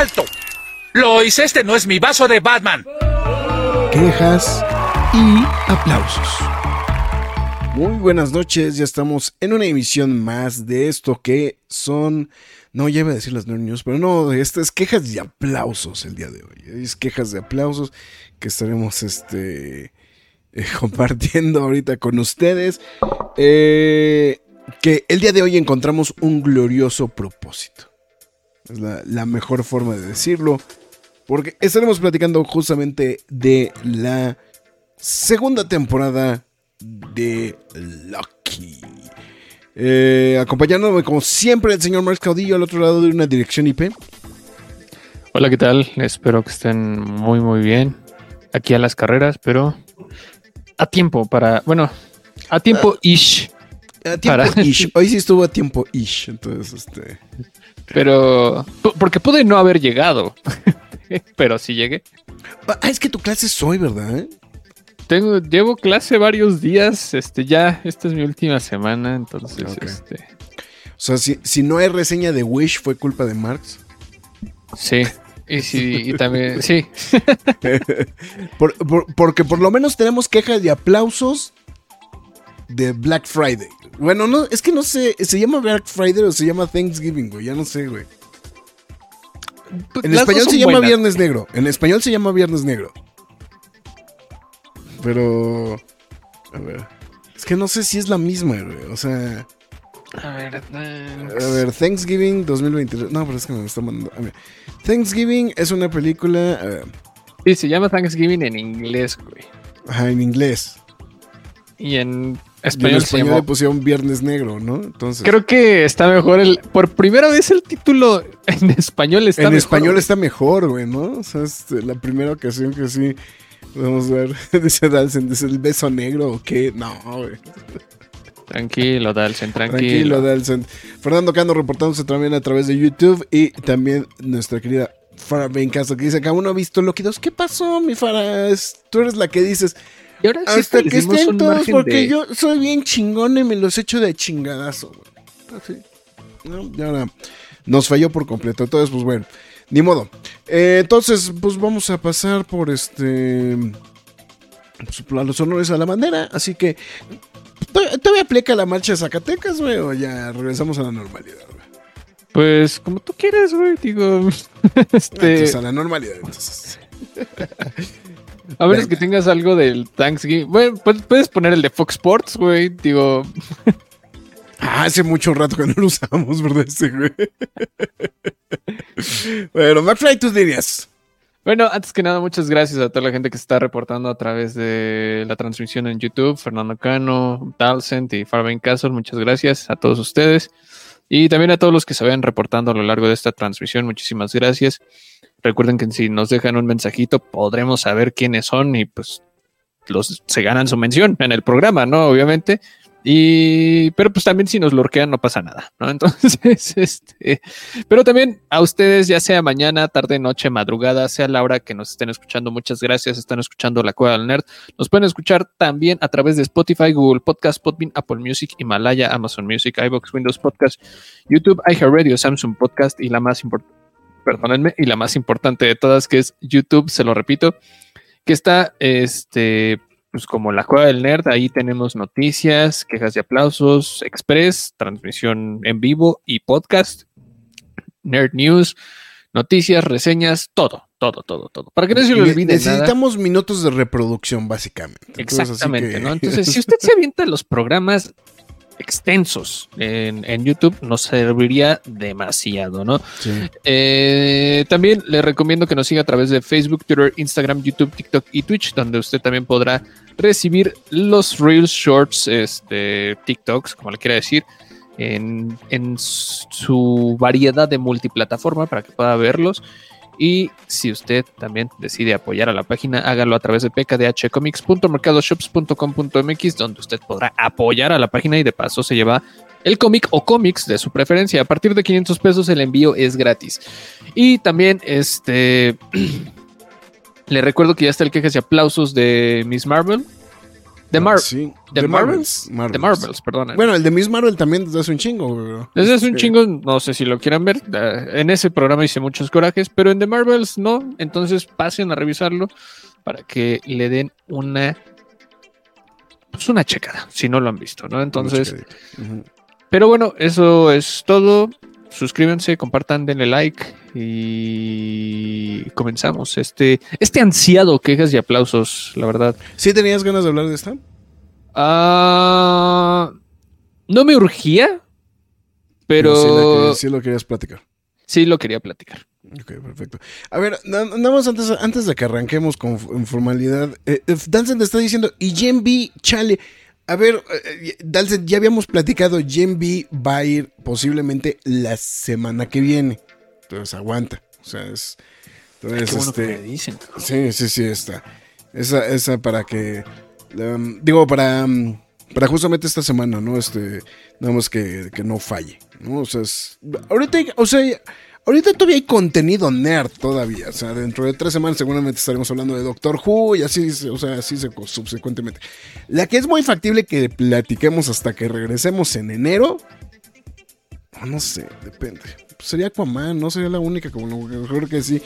¡Alto! Lois, este no es mi vaso de Batman. Quejas y aplausos. Muy buenas noches, ya estamos en una emisión más de esto que son, no, ya iba a decir las Nerd News, pero no, estas es quejas y aplausos el día de hoy. Es quejas de aplausos que estaremos este, eh, compartiendo ahorita con ustedes. Eh, que el día de hoy encontramos un glorioso propósito. Es la, mejor forma de decirlo. Porque estaremos platicando justamente de la segunda temporada de Lucky. Eh, acompañándome como siempre el señor Marx Caudillo al otro lado de una dirección IP. Hola, ¿qué tal? Espero que estén muy muy bien. Aquí a las carreras, pero a tiempo para, bueno, a tiempo ish. A tiempo ish. Hoy sí estuvo a tiempo ish, entonces este pero. Porque pude no haber llegado. pero sí llegué. Ah, es que tu clase es hoy, ¿verdad? Tengo, llevo clase varios días. Este, ya, esta es mi última semana. Entonces, este. O sea, si, si no hay reseña de Wish, fue culpa de Marx. Sí. Y sí, y también, sí. porque por lo menos tenemos quejas de aplausos de Black Friday. Bueno, no, es que no sé, ¿se llama Black Friday o se llama Thanksgiving, güey? Ya no sé, güey. Pues en español se llama Viernes Negro. En español se llama Viernes Negro. Pero. A ver. Es que no sé si es la misma, güey. O sea. A ver. A ver, Thanksgiving 2023. No, pero es que me está mandando. A ver. Thanksgiving es una película. A ver. Sí, se llama Thanksgiving en inglés, güey. Ajá, en inglés. Y en Español, en español le pusieron Viernes Negro, ¿no? Entonces. Creo que está mejor el. Por primera vez el título en español está mejor. En español está mejor, güey, ¿no? O sea, es la primera ocasión que sí. Vamos a ver. Dice Dalsen, ¿es el beso negro o qué? No, güey. Tranquilo, Dalsen, tranquilo. Tranquilo, Dalsen. Fernando Cano reportándose también a través de YouTube y también nuestra querida Farah Bencaso que dice que aún no ha visto Loki 2. ¿Qué pasó, mi Farah? Tú eres la que dices. Hasta que estén todos, porque yo soy bien chingón y me los echo de chingadazo. Así. ¿No? Y ahora nos falló por completo. Entonces, pues bueno, ni modo. Eh, entonces, pues vamos a pasar por este. Pues, los honores a la bandera. Así que. ¿Todavía aplica la marcha de Zacatecas, güey? O ya regresamos a la normalidad, güey. Pues como tú quieres, güey. Digo. este... Entonces, a la normalidad, entonces. A ver, es que tengas algo del Thanksgiving. Bueno, puedes poner el de Fox Sports, güey. Digo. Ah, hace mucho rato que no lo usamos, ¿verdad? Ese, güey. bueno, McFly, tus líneas. Bueno, antes que nada, muchas gracias a toda la gente que se está reportando a través de la transmisión en YouTube. Fernando Cano, Dalcent y Farben Castle, muchas gracias a todos ustedes. Y también a todos los que se vayan reportando a lo largo de esta transmisión, muchísimas gracias. Recuerden que si nos dejan un mensajito podremos saber quiénes son y pues los se ganan su mención en el programa, ¿no? Obviamente. Y, pero pues también si nos lorquean no pasa nada, ¿no? Entonces, este, pero también a ustedes, ya sea mañana, tarde, noche, madrugada, sea la hora que nos estén escuchando, muchas gracias, están escuchando La Cueva del Nerd. Nos pueden escuchar también a través de Spotify, Google Podcast, Podbean, Apple Music, Himalaya, Amazon Music, iBox, Windows Podcast, YouTube, iHeartRadio, Samsung Podcast y la más importante perdónenme, y la más importante de todas, que es YouTube, se lo repito, que está, este, pues como la cueva del nerd, ahí tenemos noticias, quejas y aplausos, express, transmisión en vivo y podcast, nerd news, noticias, reseñas, todo, todo, todo, todo. Para que no se lo olvide. Necesitamos minutos de reproducción, básicamente. Exactamente, ¿no? Entonces, si usted se avienta los programas extensos en, YouTube nos serviría demasiado, ¿no? Eh, también le recomiendo que nos siga a través de Facebook, Twitter, Instagram, YouTube, TikTok y Twitch, donde usted también podrá recibir los Reels Shorts, este, TikToks, como le quiera decir, en, en su variedad de multiplataforma para que pueda verlos. Y si usted también decide apoyar a la página, hágalo a través de pkdhcomics.mercadoshops.com.mx, donde usted podrá apoyar a la página y de paso se lleva el cómic o cómics de su preferencia. A partir de 500 pesos el envío es gratis. Y también este le recuerdo que ya está el quejas y aplausos de Miss Marvel. Ah, Mar sí, de Marvels. Marvels, De Marvels, perdón. Bueno, el de Miss Marvel también desde hace un chingo, güey. Desde hace un Este, chingo, no sé si lo quieran ver. eh, En ese programa hice muchos corajes, pero en The Marvels no. Entonces pasen a revisarlo para que le den una. Pues una checada, si no lo han visto, ¿no? Entonces, pero bueno, eso es todo. Suscríbanse, compartan, denle like y comenzamos este, este ansiado quejas y aplausos, la verdad. ¿Sí tenías ganas de hablar de esta? Ah, no me urgía, pero sí, la que- sí lo querías platicar. sí lo quería platicar. Ok, perfecto. A ver, na- nada más antes, antes de que arranquemos con formalidad, eh, eh, Dansen te está diciendo, y Gen B, chale. A ver, eh, Dansen, ya habíamos platicado, Gen B va a ir posiblemente la semana que viene. Entonces aguanta. O sea, es. Entonces, Qué bueno que este, me dicen. Sí, sí, sí, está. Esa, esa para que. um, digo, para. um, para justamente esta semana, ¿no? Este. Nada más que, que no falle, ¿no? O sea, es- ahorita, o sea, ahorita todavía hay contenido nerd todavía. O sea, dentro de tres semanas seguramente estaremos hablando de Doctor Who y así, o sea, así se- subsecuentemente. La que es muy factible que platiquemos hasta que regresemos en enero. No sé, depende. Sería Aquaman, no sería la única, como lo mejor que sí.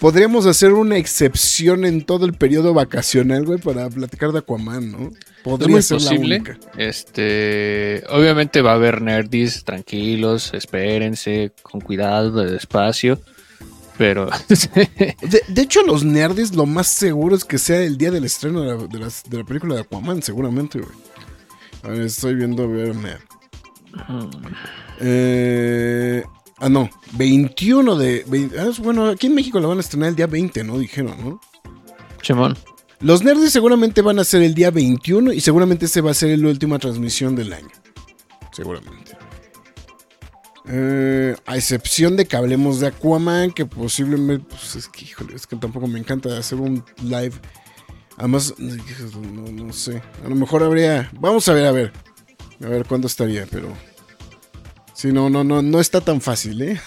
Podríamos hacer una excepción en todo el periodo vacacional, güey, para platicar de Aquaman, ¿no? Podría ser la posible. única. Este, obviamente va a haber nerdis, tranquilos, espérense, con cuidado, despacio. Pero De, de hecho, los nerds lo más seguro es que sea el día del estreno de la, de las- de la película de Aquaman, seguramente, güey. A ver, estoy viendo, a ver, nerd. Eh, ah, no, 21 de... vein- ah, bueno, aquí en México la van a estrenar el día 20, ¿no? Dijeron, ¿no? Chimón. Los nerds seguramente van a ser el día 21 y seguramente ese va a ser la última transmisión del año. Seguramente. Eh, a excepción de que hablemos de Aquaman, que posiblemente, pues es que, híjole, es que tampoco me encanta hacer un live. Además, no, no sé. A lo mejor habría. Vamos a ver, a ver. A ver cuándo estaría, pero. Sí, no, no, no, no está tan fácil, ¿eh?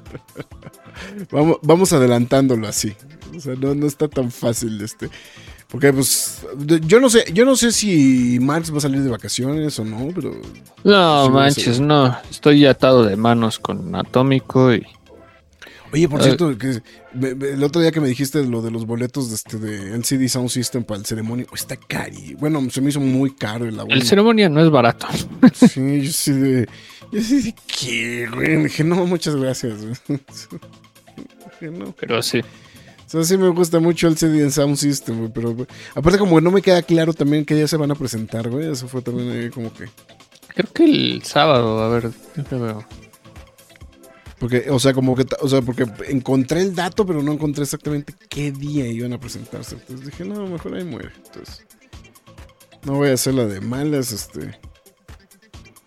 vamos, vamos adelantándolo así. O sea, no, no está tan fácil este. Porque pues yo no sé, yo no sé si Max va a salir de vacaciones o no, pero No Sí, manches, no. Estoy atado de manos con Atómico y Oye, por Ay. cierto, que el otro día que me dijiste lo de los boletos de este de LCD Sound System para el ceremonia, oh, está cari. Bueno, se me hizo muy caro el el ceremonia no es barato. Sí, yo sí de yo sí de ¿qué, güey? Dije, "No, muchas gracias." Dije, no. Pero sí. O sea, sí me gusta mucho el CD Sound System, güey, pero güey, aparte como que no me queda claro también que ya se van a presentar, güey, eso fue también como que Creo que el sábado, a ver, ¿qué veo? Porque o sea, como que o sea, porque encontré el dato, pero no encontré exactamente qué día iban a presentarse. Entonces dije, "No, mejor ahí muere." Entonces no voy a hacer la de malas, este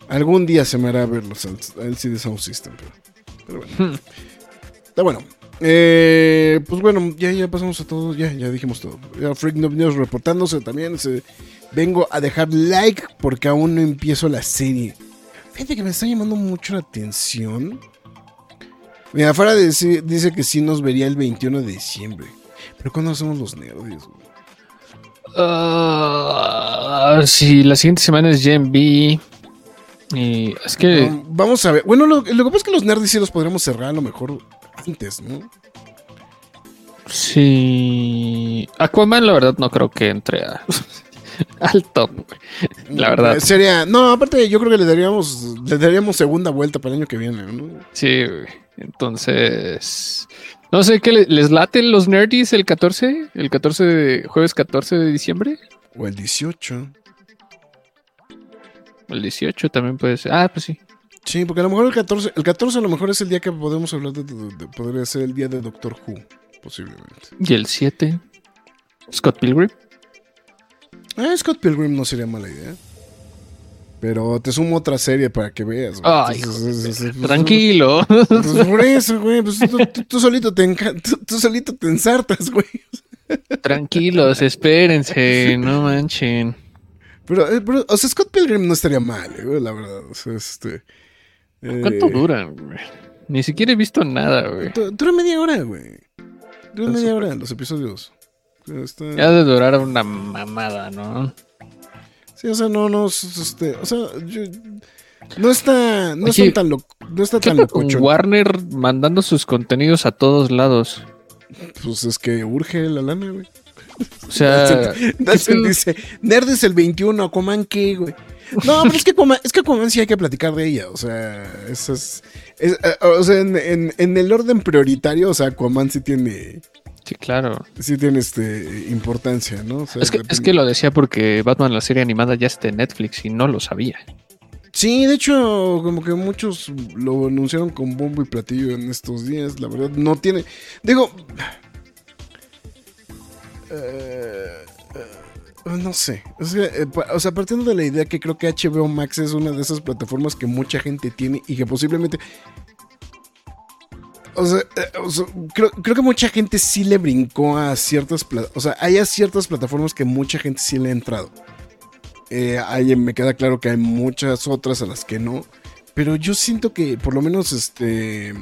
algún día se me hará verlos al, al CD Sound System, pero, pero bueno. Está bueno. Eh, pues bueno, ya, ya pasamos a todo, ya, ya dijimos todo. Ya Freak Noob News reportándose también. se- vengo a dejar like porque aún no empiezo la serie. Fíjate que me está llamando mucho la atención. Mira, afuera dice, dice que sí nos vería el 21 de diciembre. Pero ¿cuándo hacemos los nerds? güey? Ah, sí, la siguiente semana es Gen B. Y es que vamos a ver. Bueno, lo, lo que pasa es que los nerds sí los podremos cerrar a lo mejor antes, ¿no? sí. Aquaman, la verdad, no creo que entre a- al top. La verdad. Eh, Sería. No, aparte, yo creo que le daríamos, le daríamos segunda vuelta para el año que viene, ¿no? Sí, güey. Entonces. No sé qué le- les laten los nerdies el 14, el 14 de jueves 14 de diciembre, O el 18. el 18 también puede ser. Ah, pues sí. Sí, porque a lo mejor el 14, el 14 a lo mejor es el día que podemos hablar de, de- de- podría ser el día de Doctor Who, posiblemente. Y el 7, Scott Pilgrim. Ah, Scott Pilgrim no sería mala idea. Pero te sumo otra serie para que veas. güey. Ay, Entonces, es- es- es- Tranquilo. Pues por eso, güey. Pues tú, tú- tú solito te tú, tú solito te ensartas, güey. Tranquilos, espérense, no manchen. Pero, eh, pero, o sea, Scott Pilgrim no estaría mal, eh, güey, la verdad. O sea, este. eh, ¿Cuánto duran? güey? Ni siquiera he visto nada, güey. du- Dura media hora, güey. Dura media hora los episodios. Está- Ya de durar una mamada, ¿no? Sí, o sea, no, no, es- es, este, o sea, yo- no está, no Oye, tan lo, no está ¿Qué tan locochón. Warner mandando sus contenidos a todos lados? Pues es que urge la lana, güey. O sea, pedo? dice, Nerd es el 21, Aquaman qué, güey. No, pero es que Aquaman, es que Aquaman sí hay que platicar de ella, o sea, eso es, es, eh, o sea, en, en- en el orden prioritario, o sea, Aquaman sí tiene, sí, claro. sí tiene este importancia, ¿no? O sea, Es que, es que lo decía porque Batman, la serie animada, ya está en Netflix y no lo sabía. Sí, de hecho, como que muchos lo anunciaron con bombo y platillo en estos días. La verdad, no tiene. Digo. eh, eh, no sé. O sea, eh, o sea, partiendo de la idea que creo que HBO Max es una de esas plataformas que mucha gente tiene y que posiblemente. O sea, eh, o sea, creo, creo que mucha gente sí le brincó a ciertas. O sea, hay a ciertas plataformas que mucha gente sí le ha entrado. Eh, me queda claro que hay muchas otras a las que no. Pero yo siento que por lo menos este.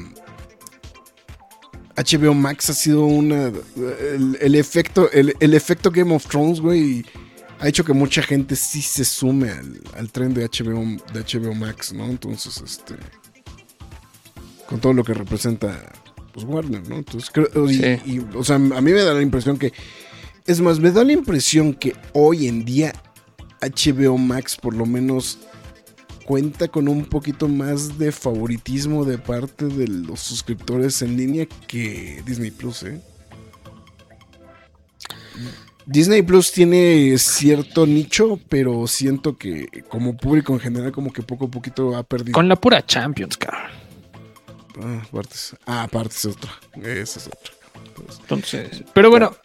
HBO Max ha sido una. El, el efecto. El, el efecto Game of Thrones, güey. Ha hecho que mucha gente sí se sume al, al tren de HBO, de HBO Max, ¿no? Entonces, este. Con todo lo que representa. Pues Warner, ¿no? Entonces, creo. y- Sí. y, o sea, a mí me da la impresión que. Es más, me da la impresión que hoy en día HBO Max por lo menos cuenta con un poquito más de favoritismo de parte de los suscriptores en línea que Disney Plus, ¿eh? Disney Plus tiene cierto nicho, pero siento que como público en general como que poco a poquito ha perdido. Con la pura Champions, cabrón. Ah, aparte es, ah, aparte es otra. Esa es otra. Entonces, pero bueno,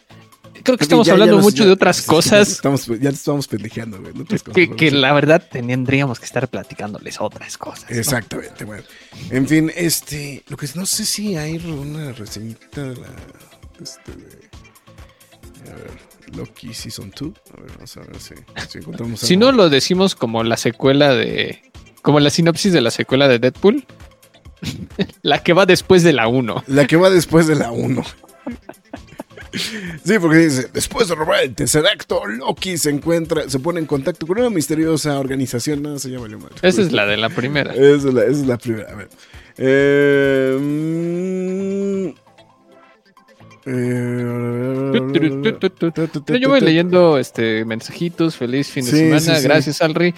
creo que estamos ya- ya hablando nos- mucho ya- de otras cosas Estamos, ya estamos pendejeando, güey. de otras cosas, que, la verdad tendríamos que estar platicándoles otras cosas. ¿no? Exactamente, bueno. En fin, este. Lo que no sé si hay una reseñita de la. Este, de- a ver, Loki Season 2. A ver, vamos a ver si, si encontramos Si algo. no lo decimos como la secuela de. Como la sinopsis de la secuela de Deadpool. la que va después de la 1. La que va después de la 1. Sí, porque dice, después de robar el tercer acto, Loki se encuentra, se pone en contacto con una misteriosa organización. No, se llama mal. Esa es la de la primera. Esa es la, esa es la primera. A ver. Eh, mm, eh, yo voy leyendo este mensajitos, feliz fin de Sí, semana, sí, sí. gracias Alri.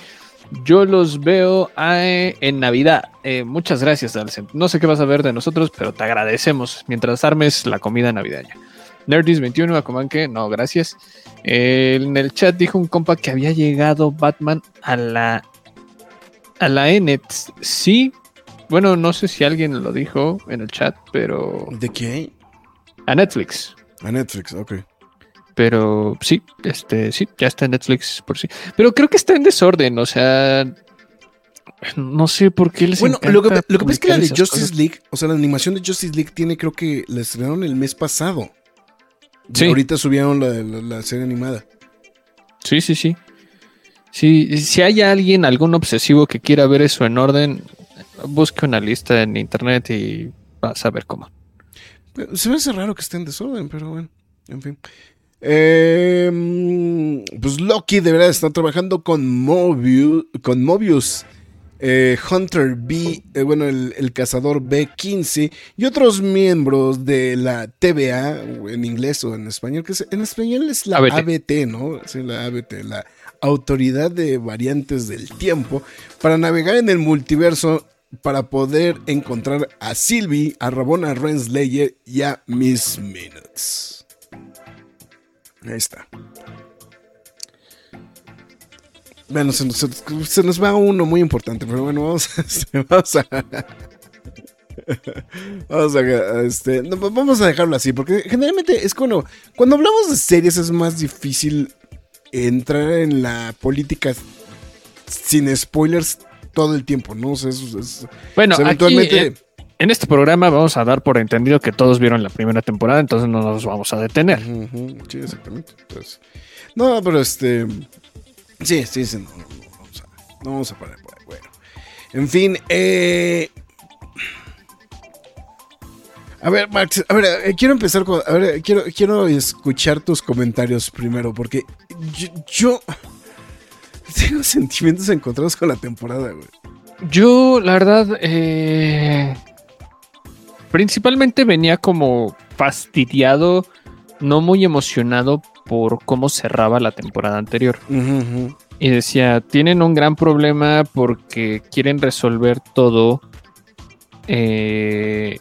Yo los veo eh, en Navidad. Eh, muchas gracias, Alcent. No sé qué vas a ver de nosotros, pero te agradecemos mientras armes la comida navideña. Nerdis21, Aquaman que no, gracias. Eh, en el chat dijo un compa que había llegado Batman a la a la Enet. Sí, bueno, no sé si alguien lo dijo en el chat, pero ¿De qué? a Netflix. A Netflix, ok. Pero sí, este, sí, ya está en Netflix por sí. Pero creo que está en desorden, o sea, no sé por qué les Bueno, lo que, lo que pasa es que la de Justice cosas. League, o sea, la animación de Justice League tiene, creo que la estrenaron el mes pasado. Y Sí. ahorita subieron la, la- la serie animada. Sí, sí, sí. Sí, si hay alguien, algún obsesivo que quiera ver eso en orden, busque una lista en internet y vas a ver cómo. Pero Se me hace raro que esté en desorden, pero bueno, en fin. Eh, mm, pues Loki deberá estar trabajando con Mobius, con Mobius eh, Hunter B, eh, bueno, el, el cazador B15 y otros miembros de la TVA, en inglés o en español, que es- en español es la ABT. ABT, ¿no? Sí, la ABT, la Autoridad de Variantes del Tiempo, para navegar en el multiverso para poder encontrar a Sylvie, a Rabona Renslayer y a Miss Minutes. Ahí está. Bueno, se nos, se- se nos va uno muy importante, pero bueno, vamos, a- este, vamos a... Vamos a, este, no, vamos a dejarlo así, porque generalmente es cuando, cuando hablamos de series es más difícil entrar en la política sin spoilers todo el tiempo, ¿no? O sea, es, es- Bueno, o sea, aquí, eventualmente. eh, en este programa vamos a dar por entendido que todos vieron la primera temporada, entonces no nos vamos a detener. Sí, exactamente. Entonces, no, pero este. Sí, sí, sí. No, no, no, vamos, a, no vamos a parar por ahí. Bueno. En fin, eh. A ver, Max, a ver, eh, quiero empezar con. A ver, eh, quiero, quiero escuchar tus comentarios primero, porque yo, yo tengo sentimientos encontrados con la temporada, güey. Yo, la verdad, eh, principalmente venía como fastidiado, no muy emocionado por cómo cerraba la temporada anterior. Y decía, tienen un gran problema porque quieren resolver todo. eh,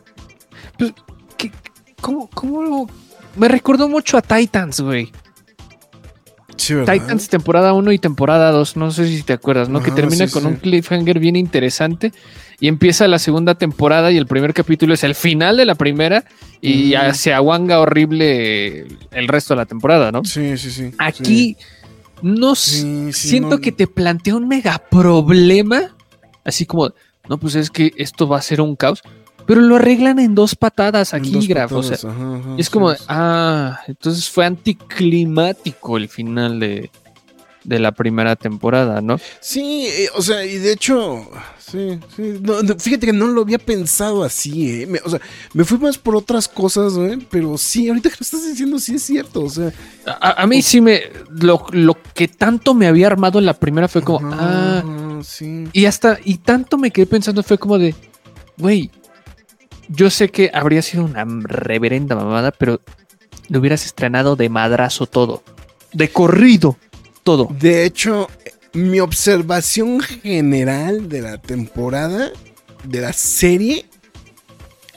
pues, ¿qué- ¿cómo, cómo lo- Me recordó mucho a Titans, güey. Titans temporada 1 y temporada 2, no sé si te acuerdas, ¿no? que Ah, termina sí, con sí. un cliffhanger bien interesante y empieza la segunda temporada y el primer capítulo es el final de la primera y Mm. se aguanga horrible el resto de la temporada, ¿no? Sí, sí, sí. Aquí no s- Sí, sí, siento no- que te plantea un mega problema, así como, no, pues es que esto va a ser un caos, pero lo arreglan en dos patadas aquí, dos Graf, o sea, patadas, ajá, ajá, es como, ah, entonces fue anticlimático el final de, de la primera temporada, ¿no? Sí, eh, o sea, y de hecho, sí, sí. no, no, fíjate que no lo había pensado así, ¿eh? Me- o sea, me fui más por otras cosas, ¿eh? Pero sí, ahorita que lo estás diciendo, sí es cierto, o sea. A, a mí sí me, lo, lo que tanto me había armado en la primera fue como, ajá, ah, sí. y hasta, y tanto me quedé pensando, fue como de, güey, yo sé que habría sido una reverenda mamada, pero le hubieras estrenado de madrazo todo, de corrido, todo. De hecho, mi observación general de la temporada, de la serie,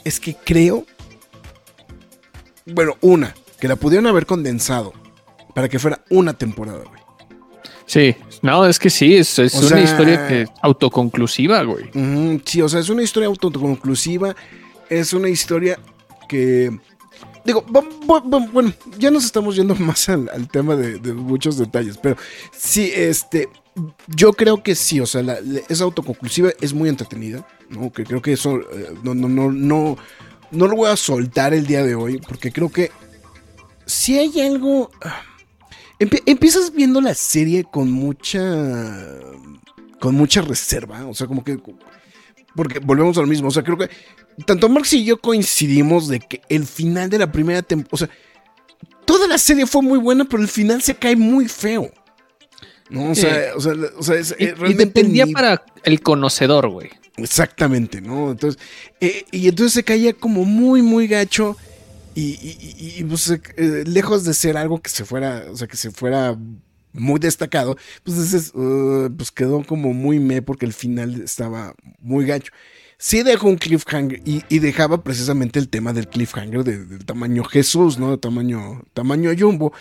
es que creo. Bueno, una, que la pudieron haber condensado para que fuera una temporada, güey. Sí, no, es que sí, es, una sea- historia que autoconclusiva, güey. Sí, o sea, es una historia autoconclusiva. Es una historia que. Digo, bueno, ya nos estamos yendo más al, tema de, muchos detalles, pero sí, este. Yo creo que sí, o sea, la- es autoconclusiva, es muy entretenida, ¿no? Que creo que eso eh, no, no, no, no, no lo voy a soltar el día de hoy, porque creo que si hay algo. ah, empie- empiezas viendo la serie con mucha. con mucha reserva, o sea, como que. Porque volvemos a lo mismo, o sea, creo que tanto Marx y yo coincidimos de que el final de la primera temporada, o sea, toda la serie fue muy buena, pero el final se cae muy feo. No, o sea, o sea, o sea, es, Y, eh, y realmente dependía ni- para el conocedor, güey. Exactamente, ¿no? Entonces, eh, y entonces se caía como muy, muy gacho. Y, y- y- y, pues, eh, lejos de ser algo que se fuera, o sea, que se fuera muy destacado, pues, pues quedó como muy me porque el final estaba muy gacho. Sí dejó un cliffhanger y, y dejaba precisamente el tema del cliffhanger de- del tamaño Jesús, ¿no? De tamaño, tamaño Jumbo.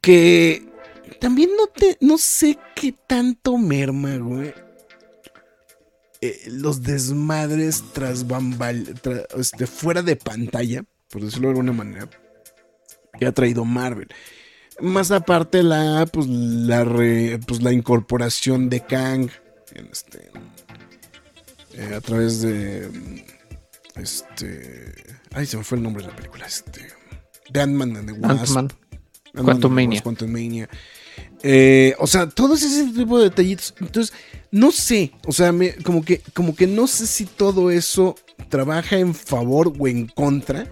Que también no te, no sé qué tanto merma, güey eh, los desmadres tras bambal, este, fuera de pantalla, por decirlo de alguna manera, que ha traído Marvel. Más aparte la, pues, la, re- pues, la incorporación de Kang en este, eh, a través de este, ay se me fue el nombre de la película, este, de Ant-Man and the Wasp. Ant-Man. Ant-Man Quantumania. Quantumania. Eh, o sea, todos ese tipo de detallitos. Entonces, no sé. O sea, me- como, que, como que no sé si todo eso trabaja en favor o en contra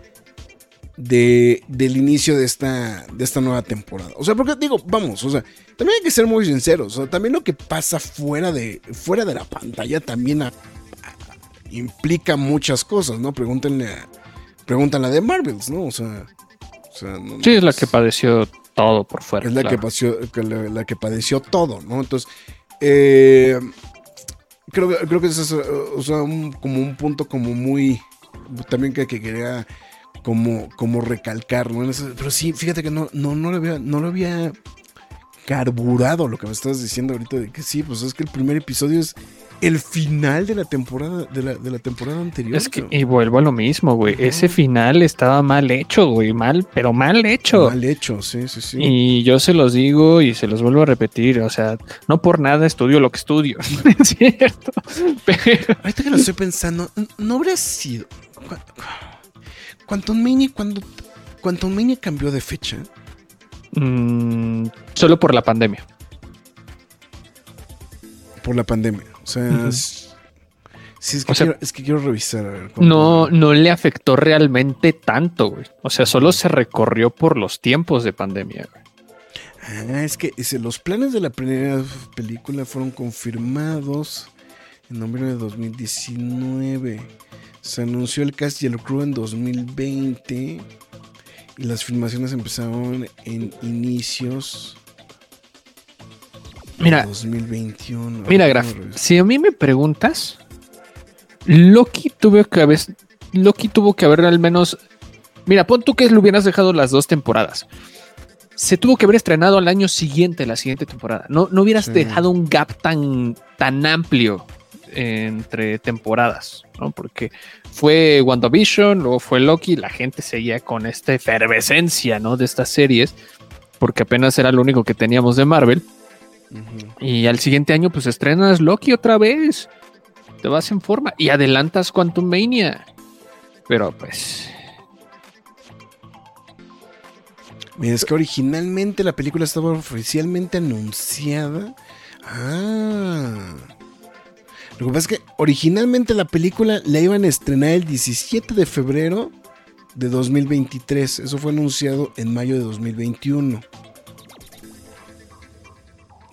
de, del inicio de esta, de esta nueva temporada. O sea, porque digo, vamos, o sea, también hay que ser muy sinceros. O sea, también lo que pasa fuera de, fuera de la pantalla también a- a- implica muchas cosas, ¿no? Pregúntenle a, pregúntenle a de Marvels, ¿no? O sea, o sea, no- Sí, es la que padeció todo por fuera. es la, claro. que padeció, la, la que padeció todo, ¿no? Entonces, eh, creo, que- creo que ese es o sea, un- como un punto como muy, también que, que quería como, como recalcar, ¿no? Pero sí, fíjate que no, no, no, lo había, no lo había carburado lo que me estás diciendo ahorita, de que sí, pues es que el primer episodio es, el final de la temporada de la, de la temporada anterior. Es que, y vuelvo a lo mismo, güey. Ese final estaba mal hecho, güey. Mal, pero mal hecho. Mal hecho, sí, sí, sí. Y yo se los digo y se los vuelvo a repetir. O sea, no por nada estudio lo que estudio. es cierto. Pero... Ahorita que lo estoy pensando, no habría sido. Quantum Mania, cuando Quantum Mania cambió de fecha. Mm, solo por la pandemia. Por la pandemia. O sea, sí, es que, quiero, es que quiero revisar. no, no le afectó realmente tanto, güey. O sea, solo se recorrió por los tiempos de pandemia, güey. Ah, es que los planes de la primera película fueron confirmados en noviembre de 2019. Se anunció el cast y el crew en 2020 y las filmaciones empezaron en inicios Mira, 2021. Mira, Graf, si a mí me preguntas, Loki tuvo que haber, Loki tuvo que haber al menos, mira, pon tú que lo hubieras dejado las dos temporadas. Se tuvo que haber estrenado al año siguiente, la siguiente temporada. No, no hubieras dejado un gap tan, tan amplio entre temporadas, ¿no? Porque fue WandaVision, luego fue Loki, la gente seguía con esta efervescencia, ¿no? De estas series, porque apenas era lo único que teníamos de Marvel. Y al siguiente año, pues estrenas Loki otra vez. Te vas en forma y adelantas Quantum Mania. Pero pues. Mira, es que originalmente la película estaba oficialmente anunciada. Ah. Lo que pasa es que originalmente la película la iban a estrenar el 17 de febrero de 2023. Eso fue anunciado en mayo de 2021.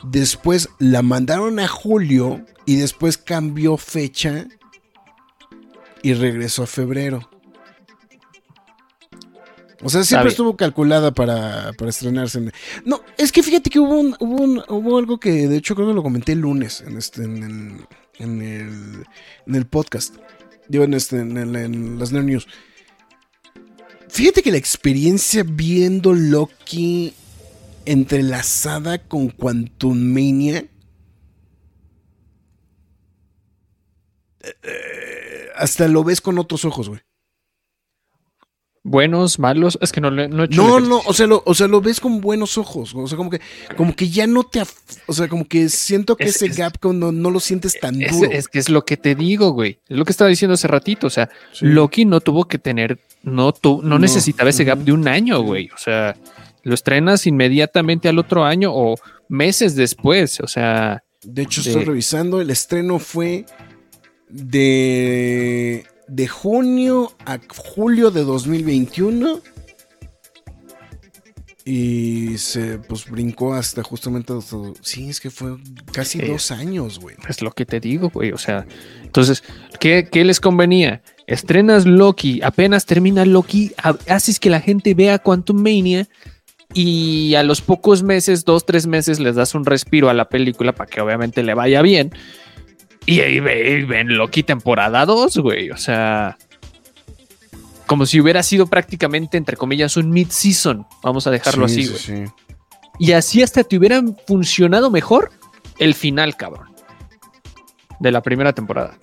Después la mandaron a julio y después cambió fecha y regresó a febrero. O sea, siempre estuvo calculada para, estrenarse. No, es que fíjate que hubo, hubo, algo que de hecho creo que lo comenté el lunes en, este, en, el, podcast. Digo, en, este, en, las Nerd News. Fíjate que la experiencia viendo Loki entrelazada con Quantum Mania. Eh, hasta lo ves con otros ojos, güey. Buenos, malos, es que no no No, no, o sea, lo, o sea, lo ves con buenos ojos, o sea, como que como que ya no te, o sea, como que siento que ese gap no, no, lo sientes tan duro. Es que es lo que te digo, güey. Es lo que estaba diciendo hace ratito, o sea, Loki no tuvo que tener no tu, no, necesitaba ese gap de un año, güey. O sea, lo estrenas inmediatamente al otro año o meses después, o sea. De hecho, estoy revisando, el estreno fue de, de junio a julio de 2021 y se pues brincó hasta justamente sí es que fue casi dos años güey. Es lo que te digo güey o sea entonces ¿qué, ¿qué, les convenía estrenas Loki apenas termina Loki haces que la gente vea Quantum Mania y a los pocos meses, dos, tres meses, les das un respiro a la película para que obviamente le vaya bien. Y ahí ven Loki temporada 2, güey. O sea, como si hubiera sido prácticamente, entre comillas, un mid-season. Vamos a dejarlo así, güey. Y así hasta te hubieran funcionado mejor el final, cabrón. De la primera temporada.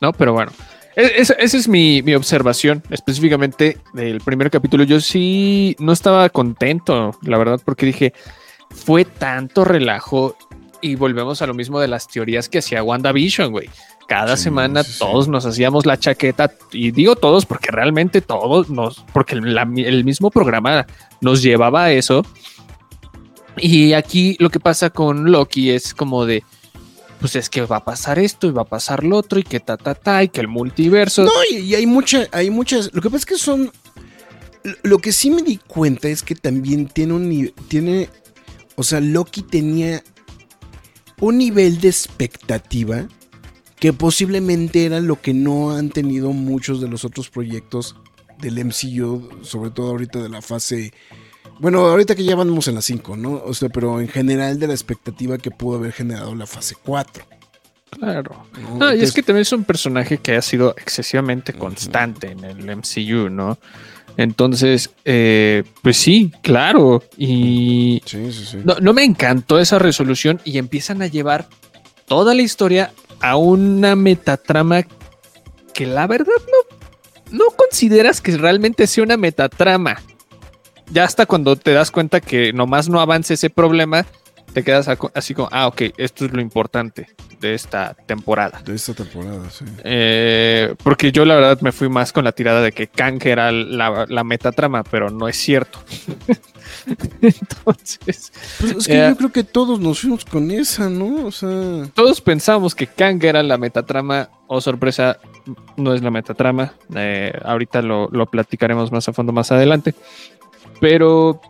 No, pero bueno. E-, esa es mi, observación específicamente del primer capítulo. Yo sí no estaba contento, la verdad, porque dije, fue tanto relajo y volvemos a lo mismo de las teorías que hacía WandaVision, güey. Cada semana todos nos hacíamos la chaqueta y digo todos porque realmente todos nos, porque el mismo programa nos llevaba a eso. Y aquí lo que pasa con Loki es como de, pues es que va a pasar esto y va a pasar lo otro y que ta ta ta y que el multiverso. No, y, hay mucha, hay muchas. Lo que pasa es que son. Lo que sí me di cuenta es que también tiene un tiene. O sea, Loki tenía un nivel de expectativa que posiblemente era lo que no han tenido muchos de los otros proyectos del MCU, sobre todo ahorita de la fase bueno, ahorita que ya vamos en la 5, ¿no? O sea, pero en general de la expectativa que pudo haber generado la fase 4. Claro. No, y es que también es un personaje que ha sido excesivamente constante en el MCU, ¿no? Entonces, eh, pues sí, claro. Y sí, sí, sí. No, no, me encantó esa resolución y empiezan a llevar toda la historia a una metatrama que la verdad no, no consideras que realmente sea una metatrama. Ya hasta cuando te das cuenta que nomás no avance ese problema, te quedas así como, ah, ok, esto es lo importante de esta temporada. De esta temporada, sí. Eh, porque yo la verdad me fui más con la tirada de que Kang era la, la metatrama, pero no es cierto. Entonces. Pues es que yo creo que todos nos fuimos con esa, ¿no? O sea. Todos pensamos que Kang era la metatrama. O oh, sorpresa, no es la metatrama. Eh, ahorita lo, lo platicaremos más a fondo más adelante. Pero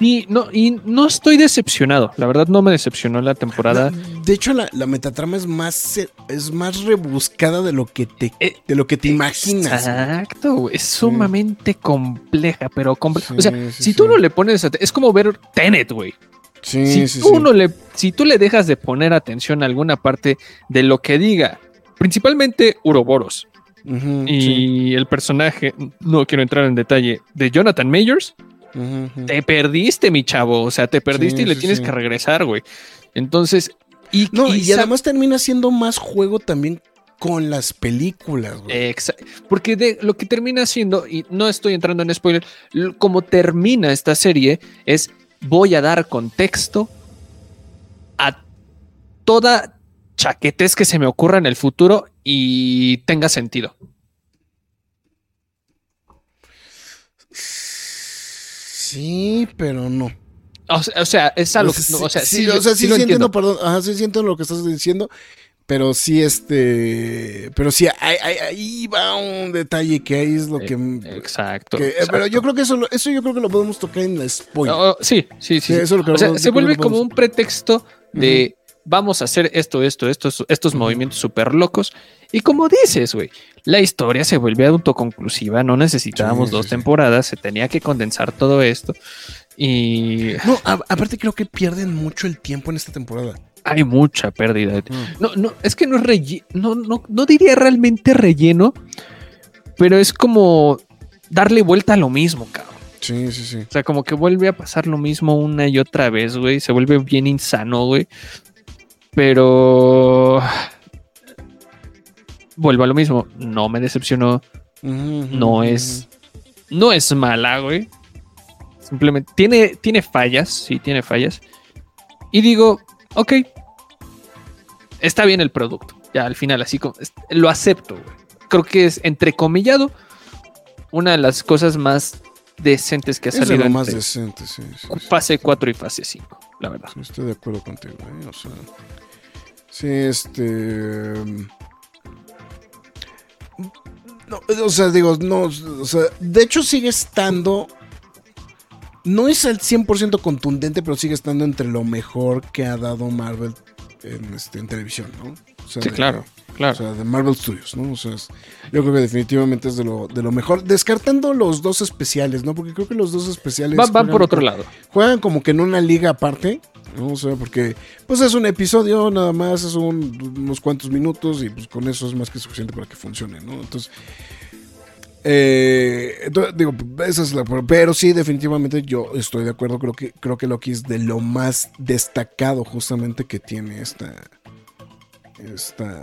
y no, y no estoy decepcionado. La verdad no me decepcionó la temporada. de hecho, la, metatrama es más, es más rebuscada de lo que te, eh, de lo que te imaginas. Exacto, es sumamente compleja, pero compleja. o sea, si tú no le pones es como ver Tenet, güey. si, tú No le, si tú le dejas de poner atención a alguna parte de lo que diga, principalmente Uroboros, y el personaje, no quiero entrar en detalle, de Jonathan Te perdiste, mi chavo. O sea, te perdiste y le tienes que regresar, güey. Entonces, y, y, además termina siendo más juego también con las películas, güey. Exacto. Porque de lo que termina siendo, y no estoy entrando en spoiler, como termina esta serie es voy a dar contexto a toda chaquetes que se me ocurra en el futuro y tenga sentido. Sí, pero no. O sea, es algo que. o sea, sí, o sea, sí, entiendo, perdón. Ajá, sí siento lo que estás diciendo. Pero sí, este. Pero sí, ahí, va un detalle que ahí es lo que. Exacto. Pero yo creo que eso, eso yo creo que lo podemos tocar en la spoiler. sí, sí, sí. o sea, se vuelve como un pretexto de vamos a hacer esto, esto, estos, estos movimientos súper locos. Y como dices, güey, la historia se vuelve autoconclusiva, no necesitábamos dos temporadas, se tenía que condensar todo esto. Y. No, aparte creo que pierden mucho el tiempo en esta temporada. Hay mucha pérdida. No, no, es que no es relleno, no, no, no diría realmente relleno, pero es como darle vuelta a lo mismo, cabrón. Sí, sí, sí. O sea, como que vuelve a pasar lo mismo una y otra vez, güey. Se vuelve bien insano, güey. Pero vuelvo a lo mismo, no me decepcionó. no es no es mala, güey. Simplemente tiene, tiene fallas, sí, tiene fallas. Y digo, ok, está bien el producto. Ya al final, así como lo acepto, güey. Creo que es entrecomillado una de las cosas más decentes que ha salido. Es más decente, sí, Fase 4 y fase 5, la verdad. estoy de acuerdo contigo, ¿eh? O sea, Sí, este. No, o sea, digo, no. O sea, de hecho, sigue estando. No es al 100% contundente, pero sigue estando entre lo mejor que ha dado Marvel en, este, en televisión, ¿no? sí, claro, claro. O sea, de Marvel Studios, ¿no? O sea, yo creo que definitivamente es de lo, de lo mejor. Descartando los dos especiales, ¿no? Porque creo que los dos especiales. van por otro lado. Juegan como que en una liga aparte. ¿no? O porque pues es un episodio nada más, es unos cuantos minutos y pues con eso es más que suficiente para que funcione, ¿no? Entonces, eh, digo, esa es la pero sí, definitivamente yo estoy de acuerdo, creo que creo que Loki es de lo más destacado justamente que tiene esta esta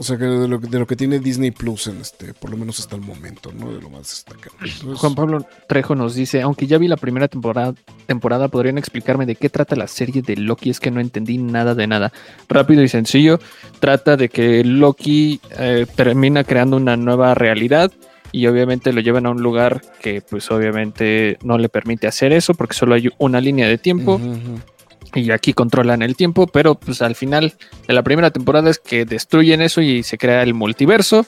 o sea, que de lo, de lo, que tiene Disney Plus, en este, por lo menos hasta el momento, ¿no? De lo más destacado. Juan Pablo Trejo nos dice, aunque ya vi la primera temporada, temporada, ¿podrían explicarme de qué trata la serie de Loki? Es que no entendí nada de nada. Rápido y sencillo, trata de que Loki eh, termina creando una nueva realidad y obviamente lo llevan a un lugar que pues obviamente no le permite hacer eso porque solo hay una línea de tiempo y aquí controlan el tiempo, pero pues al final de la primera temporada es que destruyen eso y se crea el multiverso.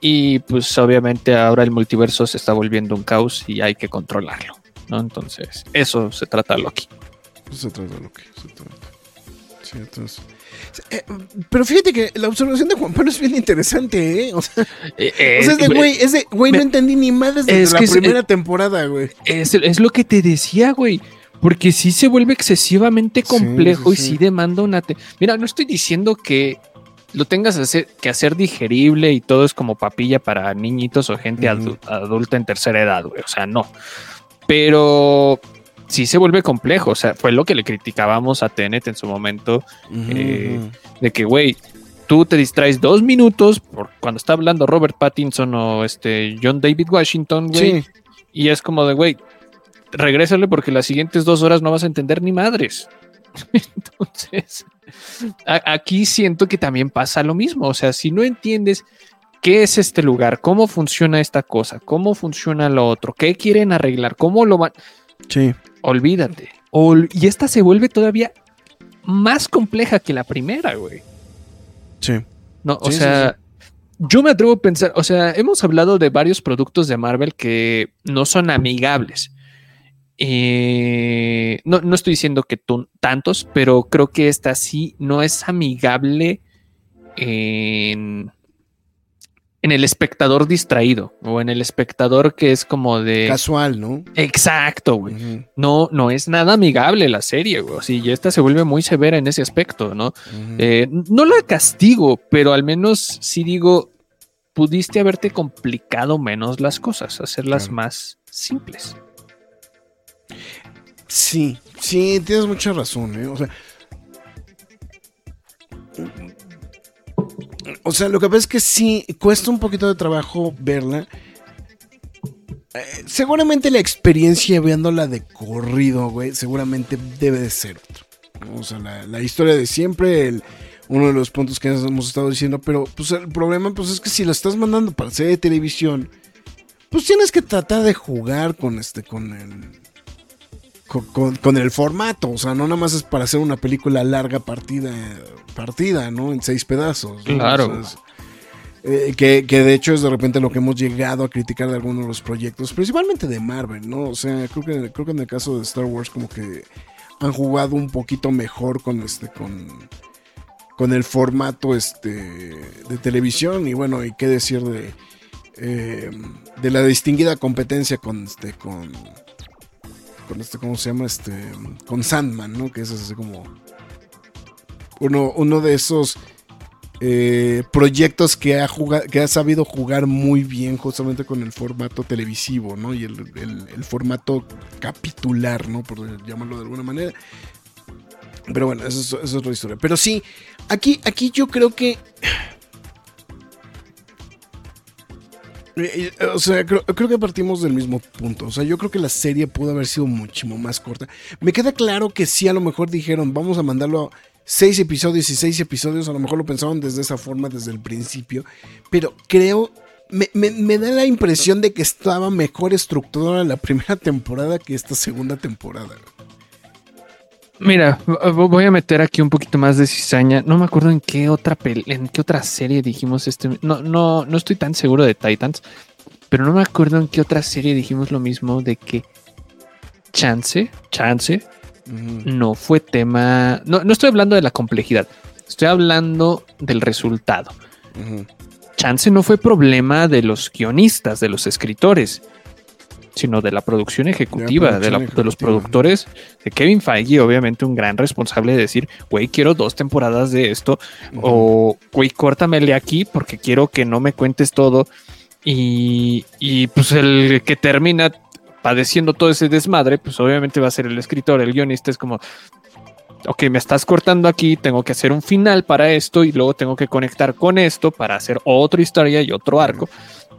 Y pues obviamente ahora el multiverso se está volviendo un caos y hay que controlarlo. ¿no? Entonces, eso se trata de Loki. Eso se trata de Loki, Sí, entonces. Eh, pero fíjate que la observación de Juan Pablo es bien interesante, ¿eh? O sea, eh, es de güey, es de güey, no entendí ni más desde la primera temporada, güey. Es, es lo que te decía, güey. Porque sí se vuelve excesivamente complejo y sí demanda una... Mira, no estoy diciendo que lo tengas que hacer digerible y todo es como papilla para niñitos o gente adulta en tercera edad, güey. O sea, no. Pero sí se vuelve complejo. O sea, fue lo que le criticábamos a Tenet en su momento. eh, de que, güey, tú te distraes dos minutos por cuando está hablando Robert Pattinson o este John David Washington, güey. Sí, Y es como de, güey, regrésale porque las siguientes dos horas no vas a entender ni madres. Entonces, aquí siento que también pasa lo mismo. O sea, si no entiendes qué es este lugar, cómo funciona esta cosa, cómo funciona lo otro, qué quieren arreglar, cómo lo van, sí. olvídate. Ol- y esta se vuelve todavía más compleja que la primera, güey. Sí. No, o Sí, sí, sea, yo me atrevo a pensar, o sea, hemos hablado de varios productos de Marvel que no son amigables. Eh, no, no estoy diciendo que tú tantos, pero creo que esta sí no es amigable en, en el espectador distraído o en el espectador que es como de... Casual, ¿no? Exacto, güey. No, no es nada amigable la serie, güey. Sí, y esta se vuelve muy severa en ese aspecto, ¿no? Eh, no la castigo, pero al menos sí digo, pudiste haberte complicado menos las cosas, hacerlas Claro. más simples. Sí, sí, tienes mucha razón, ¿eh? O sea. O sea, lo que pasa es que sí, cuesta un poquito de trabajo verla. Eh, seguramente la experiencia viéndola de corrido, güey, seguramente debe de ser otro. O sea, la, la historia de siempre, el- uno de los puntos que hemos estado diciendo, pero pues el problema pues es que si la estás mandando para serie de televisión, pues tienes que tratar de jugar con este, con el, con, con- con el formato. O sea, no nada más es para hacer una película larga partida, partida, ¿no? En seis pedazos. ¿no? Claro. O sea, es- eh, que, que de hecho es de repente lo que hemos llegado a criticar de algunos de los proyectos, principalmente de Marvel, ¿no? O sea, creo que, creo que en el caso de Star Wars como que han jugado un poquito mejor con este, con, con el formato este, de televisión y bueno, y qué decir de, eh, de la distinguida competencia con este, con, este, ¿cómo se llama? Este, con Sandman, ¿no? Que es así como uno, uno de esos eh, proyectos que ha, jugado, que ha sabido jugar muy bien justamente con el formato televisivo, ¿no? Y el, el- el formato capitular, ¿no? Por llamarlo de alguna manera. Pero bueno, eso es, eso es otra historia. Pero sí, aquí, aquí yo creo que... O sea, creo, creo que partimos del mismo punto. O sea, yo creo que la serie pudo haber sido muchísimo más corta. Me queda claro que sí, a lo mejor dijeron, vamos a mandarlo a seis episodios y seis episodios. A lo mejor lo pensaron desde esa forma, desde el principio. Pero creo, me, me- me da la impresión de que estaba mejor estructurada la primera temporada que esta segunda temporada. Mira, voy a meter aquí un poquito más de cizaña. No me acuerdo en qué otra en qué otra serie dijimos este. No, no, no estoy tan seguro de Titans, pero no me acuerdo en qué otra serie dijimos lo mismo de que chance, chance, no fue tema. No, no estoy hablando de la complejidad, estoy hablando del resultado. Chance no fue problema de los guionistas, de los escritores, sino de la producción ejecutiva, de, la- producción de los ejecutiva. productores, de Kevin Feige, obviamente un gran responsable de decir, güey, quiero dos temporadas de esto, o güey, córtamele aquí porque quiero que no me cuentes todo. Y, y pues el que termina padeciendo todo ese desmadre, pues obviamente va a ser el escritor, el guionista es como, ok, me estás cortando aquí, tengo que hacer un final para esto y luego tengo que conectar con esto para hacer otra historia y otro arco.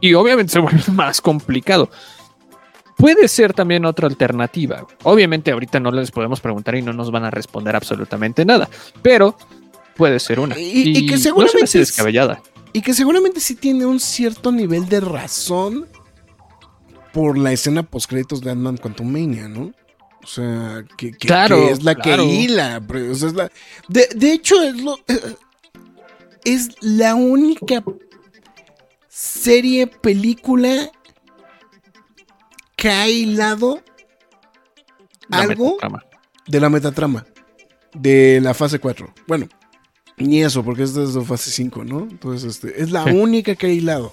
Y obviamente se vuelve más complicado. Puede ser también otra alternativa. Obviamente ahorita no les podemos preguntar y no nos van a responder absolutamente nada, pero puede ser una. Y- y que no se me seguramente es- descabellada. Y que seguramente sí tiene un cierto nivel de razón por la escena post créditos de Ant-Man Quantumania, ¿no? O sea, que, que- Claro, que es la claro. que hila. pero, o sea, es la- de, de hecho, es, lo, es la única serie, película que ha hilado La algo metatrama. de la metatrama de la fase 4. Bueno, ni eso, porque es desde fase 5, ¿no? Entonces, este, es la Sí. única que ha hilado.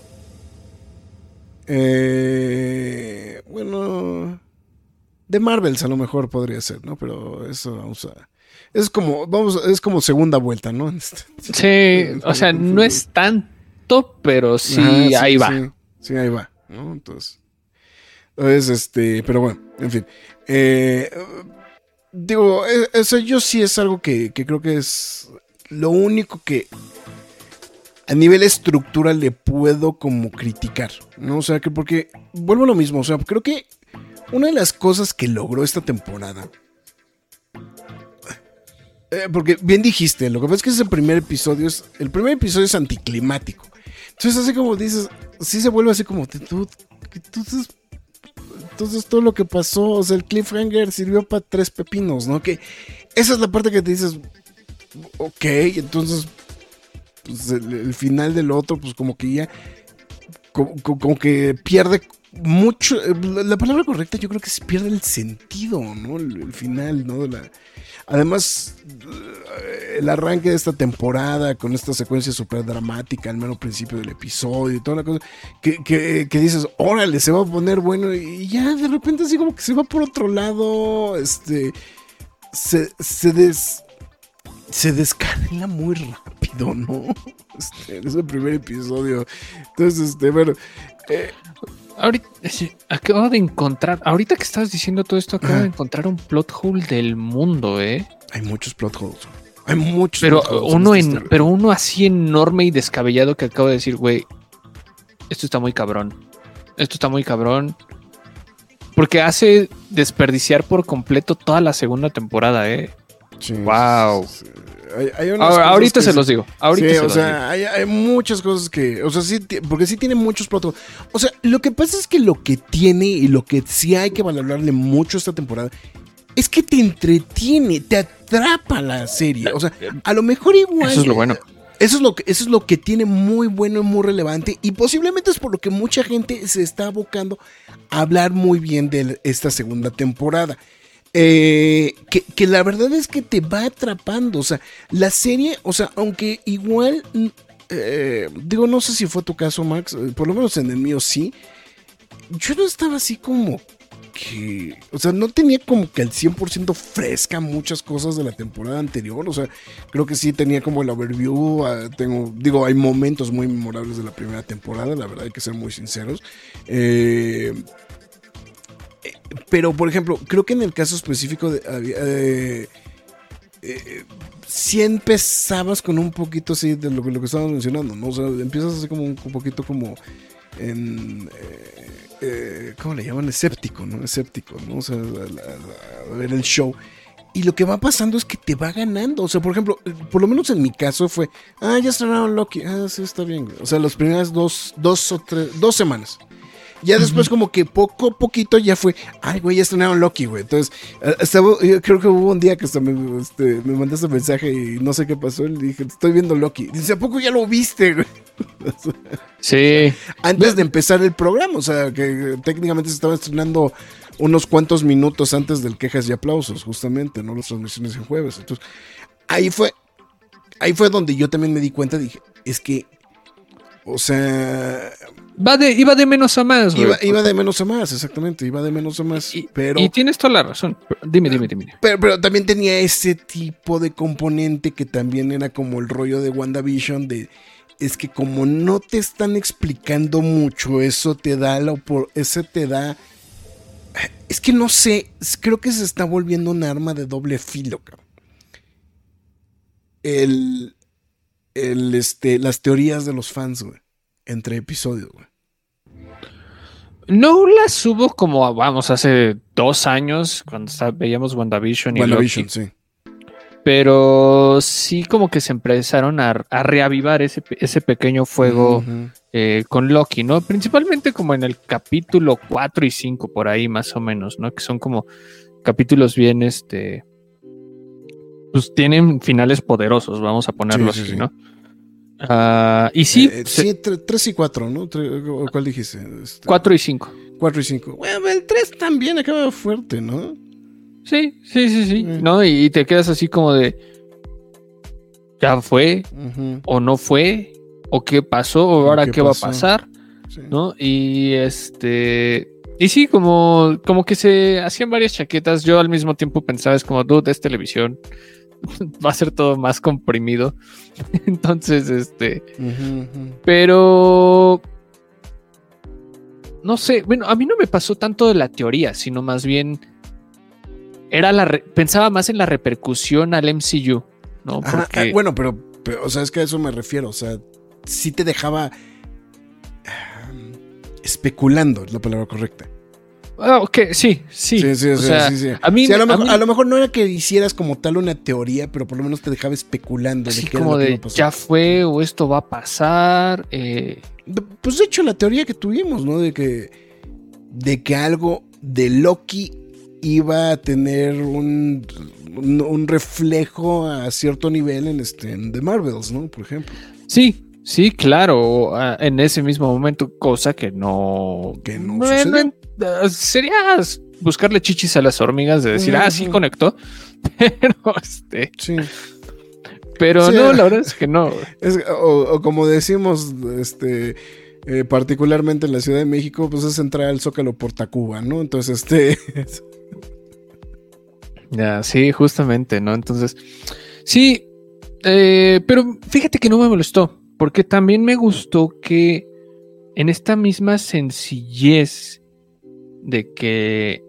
Eh, bueno, de Marvels a lo mejor podría ser, ¿no? Pero eso vamos a. Es como, vamos, es como segunda vuelta, ¿no? Este, Sí, o sea, no es tanto, pero sí, ahí va. Sí, sí, ahí va, ¿no? Entonces. Entonces, este, pero bueno, en fin. Eh, digo, e, eso yo sí es algo que, que creo que es lo único que a nivel estructural le puedo como criticar, ¿no? O sea, que porque vuelvo a lo mismo, o sea, creo que una de las cosas que logró esta temporada eh, porque bien dijiste, lo que pasa es que ese primer episodio es. El primer episodio es anticlimático. Entonces, así como dices, sí se vuelve así como. Entonces, todo lo que pasó, o sea, el cliffhanger sirvió para tres pepinos, ¿no? Que esa es la parte que te dices. Ok, entonces. Pues el, final del otro, pues como que ya. como que pierde mucho. La palabra correcta yo creo que se pierde el sentido, ¿no? El, final, ¿no? Además, el arranque de esta temporada con esta secuencia súper dramática al menos principio del episodio y toda la cosa, que, dices, órale, se va a poner bueno y ya de repente así como que se va por otro lado, este, se, se des... Se descarga muy rápido, ¿no? Este, es el primer episodio. Entonces, este, bueno, eh, Ahorita, acabo de encontrar, ahorita que estabas diciendo todo esto, acabo de encontrar un plot hole del mundo, ¿eh? Hay muchos plot holes. Hay muchos. Pero uno en, pero uno así enorme y descabellado que acabo de decir, güey, esto está muy cabrón. Esto está muy cabrón. Porque hace desperdiciar por completo toda la segunda temporada, ¿eh? wow ahorita se los digo. Ahorita o sea, Hay, muchas cosas que. O sea, sí, porque sí tiene muchos platos. O sea, lo que pasa es que lo que tiene y lo que sí hay que valorarle mucho esta temporada es que te entretiene, te atrapa la serie. O sea, a lo mejor igual. Eso es lo bueno. Eso es lo que, eso es lo que tiene muy bueno y muy relevante. Y posiblemente es por lo que mucha gente se está abocando a hablar muy bien de esta segunda temporada. Eh, que, la verdad es que te va atrapando. O sea, la serie, o sea, aunque igual, mm, eh, digo, no sé si fue tu caso, Max, eh, por lo menos en el mío sí. Yo no estaba así como que, o sea, no tenía como que al 100% fresca muchas cosas de la temporada anterior. O sea, creo que sí tenía como el overview. Ah, tengo, digo, hay momentos muy memorables de la primera temporada, la verdad hay que ser muy sinceros. Eh, pero, por ejemplo, creo que en el caso específico de... Eh, eh, si empezabas con un poquito así de lo, lo que estábamos mencionando, ¿no? O sea, empiezas así como un, poquito como en... Eh, ¿Cómo le llaman? Escéptico, ¿no? Escéptico, ¿no? O sea, a, ver el show. Y lo que va pasando es que te va ganando. O sea, por ejemplo, por lo menos en mi caso fue, ah, ya estrenaron Loki. Ah, sí, está bien. O sea, las primeras dos, dos o tres, dos semanas. Ya después como que poco a poquito ya fue, ay, güey, ya estrenaron Loki, güey. Entonces, yo creo que hubo un día que hasta me, este, me mandaste un mensaje y no sé qué pasó. Le dije, estoy viendo Loki. Dice, ¿a poco ya lo viste, güey? Sí. Antes de empezar el programa, o sea, que técnicamente se estaba estrenando unos cuantos minutos antes del quejas y aplausos, justamente, ¿no? Las transmisiones en jueves. Entonces, ahí fue, ahí fue donde yo también me di cuenta, dije, es que, o sea, Va de, iba de menos a más, güey. Iba, de menos a más, exactamente. Iba de menos a más. Y, pero, y tienes toda la razón. Dime, dime, dime. Pero, pero, también tenía ese tipo de componente que también era como el rollo de WandaVision de es que como no te están explicando mucho, eso te da la ese te da es que no sé, creo que se está volviendo un arma de doble filo, cabrón. El, el este las teorías de los fans, güey entre episodios, güey. No las subo como, vamos, hace dos años, cuando veíamos WandaVision y WandaVision, sí. Pero sí como que se empezaron a, reavivar ese, pequeño fuego eh, con Loki, ¿no? Principalmente como en el capítulo 4 y 5, por ahí más o menos, ¿no? Que son como capítulos bien, este... Pues tienen finales poderosos, vamos a ponerlo así, ¿no? Ah, y sí. Eh, sí, 3 y 4, ¿no? ¿Cuál dijiste? 4 este, y 5. 4 y 5. Bueno, el 3 también acaba fuerte, ¿no? Sí, sí, sí, sí. Eh. ¿No? Y, te quedas así como de. ¿Ya fue? ¿O no fue? ¿O qué pasó? ¿O ahora qué, va a pasar? ¿No? Y este. Y sí, como, como que se hacían varias chaquetas. Yo al mismo tiempo pensaba, es como, dude, es televisión. va a ser todo más comprimido. Entonces, este. Pero. no sé, bueno, a mí no me pasó tanto de la teoría, sino más bien era la pensaba más en la repercusión al MCU, ¿no? Porque... Ah, bueno, pero, pero, o sea, es que a eso me refiero, o sea, sí te dejaba especulando, es la palabra correcta. Ah, ok, sí, sí. Sí, sí, sí, A, mí, a, lo mejor, no era que hicieras como tal una teoría, pero por lo menos te dejaba especulando. de qué como de ya fue o esto va a pasar. Eh. Pues de hecho la teoría que tuvimos, ¿no? De que, de que algo de Loki iba a tener un, un, reflejo a cierto nivel en, este, en The Marvels, ¿no? Por ejemplo. Sí, Sí, claro, en ese mismo momento, cosa que no. Que no sucedió. Sería buscarle chichis a las hormigas de decir, ah, sí conectó. Pero este. Sí. Pero no, la verdad es que no. o, como decimos, este. Eh, particularmente en la Ciudad de México, pues es entrar al Zócalo por Tacuba, ¿no? Entonces, este. ya, sí, justamente, ¿no? Entonces, sí, eh, pero fíjate que no me molestó. Porque también me gustó que en esta misma sencillez de que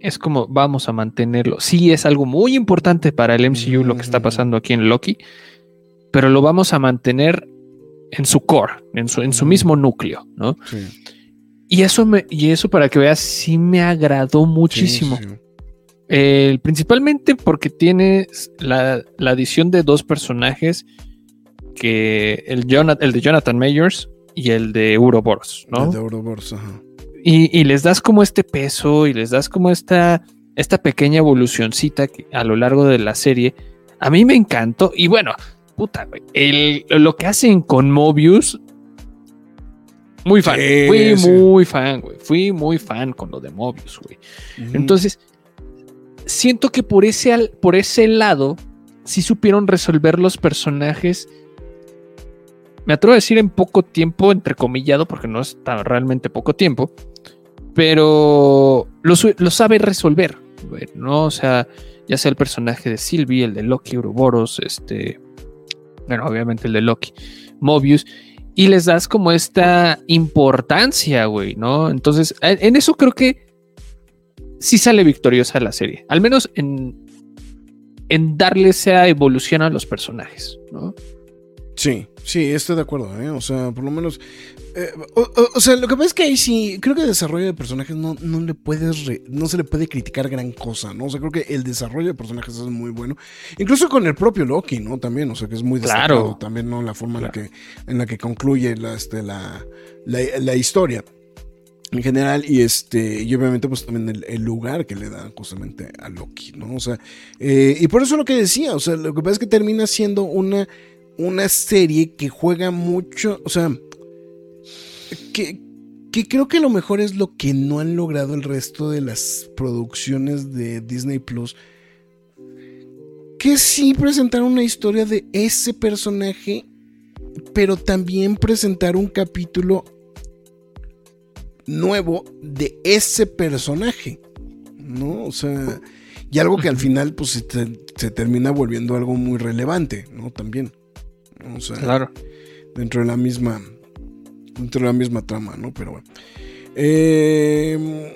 es como vamos a mantenerlo. Sí, es algo muy importante para el MCU lo que está pasando aquí en Loki, pero lo vamos a mantener en su core, en su, en su mismo núcleo, ¿no? Y eso me, y eso para que veas, sí me agradó muchísimo. principalmente porque tienes la, la adición de dos personajes que el, el de Jonathan Mayers y el de Uroboros, ¿no? El de Uroboros, ajá. Y, les das como este peso y les das como esta, esta pequeña evolucioncita a lo largo de la serie. A mí me encantó. Y bueno, puta, güey. lo que hacen con Mobius. Muy fan. Fui muy fan, güey. Fui muy fan con lo de Mobius, güey. Entonces, siento que por ese, por ese lado, sí supieron resolver los personajes me atrevo a decir en poco tiempo, entrecomillado, porque no es realmente poco tiempo, pero lo, sabe resolver, ¿no? O sea, ya sea el personaje de Sylvie, el de Loki, Uroboros, este, bueno, obviamente el de Loki, Mobius, y les das como esta importancia, güey, ¿no? Entonces, en eso creo que sí sale victoriosa la serie, al menos en, en darle esa evolución a los personajes, ¿no? Sí, sí, estoy de acuerdo, ¿eh? O sea, por lo menos. Eh, o, sea, lo que pasa es que ahí sí, creo que el desarrollo de personajes no, no le puedes. no se le puede criticar gran cosa, ¿no? O sea, creo que el desarrollo de personajes es muy bueno. Incluso con el propio Loki, ¿no? También, o sea, que es muy destacado claro. también, ¿no? La forma en, la que, en la que concluye la, este, la, la, historia en general y este y obviamente pues también el, lugar que le dan justamente a Loki, ¿no? O sea, eh, y por eso lo que decía, o sea, lo que pasa es que termina siendo una una serie que juega mucho, o sea, que, creo que lo mejor es lo que no han logrado el resto de las producciones de Disney Plus. Que sí presentar una historia de ese personaje, pero también presentar un capítulo nuevo de ese personaje. ¿No? O sea, y algo que al final pues se, se termina volviendo algo muy relevante, ¿no? También. O sea, claro. dentro de la misma, dentro de la misma trama, ¿no? Pero bueno. Eh,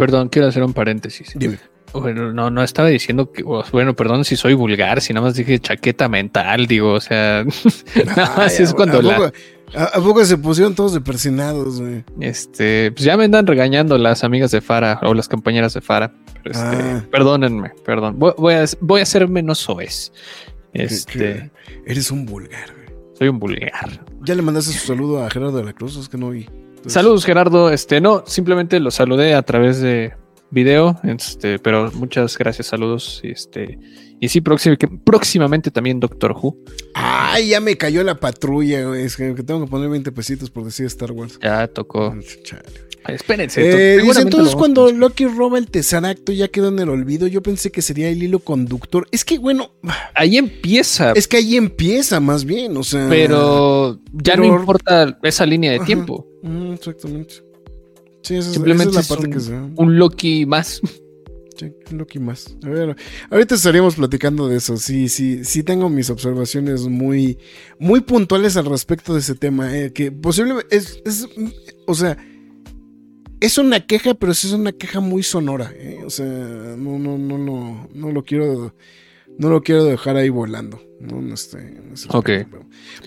Perdón, quiero hacer un paréntesis. Dime. Bueno, no, no estaba diciendo que, bueno, perdón si soy vulgar, si nada más dije chaqueta mental, digo, o sea, nada más es cuando la... ¿A, poco se pusieron todos de persinados, güey? Este, pues ya me andan regañando las amigas de Fara o las compañeras de Fara. Este, ah. Perdónenme, perdón. Voy, a, voy a ser menos soez. Este. eres un vulgar, Soy un vulgar. ¿Ya le mandaste su saludo a Gerardo de la Cruz? Es que no vi. Saludos, Gerardo. Este, no, simplemente lo saludé a través de video. Este, pero muchas gracias, saludos. Este. Y sí, próximamente también Doctor Who. Ay, ya me cayó la patrulla, Es que tengo que poner 20 pesitos por decir Star Wars. Ya tocó. Espérense. Eh, entonces cuando Loki roba el tesaracto ya quedó en el olvido. Yo pensé que sería el hilo conductor. Es que bueno. Ahí empieza. Es que ahí empieza más bien, o sea. pero ya no importa esa línea de tiempo. Mm, exactamente. Sí, Simplemente es, la parte que sea. un Loki más. Un Loki más. A ver, ahorita estaríamos platicando de eso. Sí, sí, sí tengo mis observaciones muy, muy puntuales al respecto de ese tema. Eh, que posiblemente es, es, o sea, es una queja, pero sí es una queja muy sonora. ¿eh? O sea, no, no, no, no, no lo quiero, no lo quiero dejar ahí volando. ¿no? Este, ok.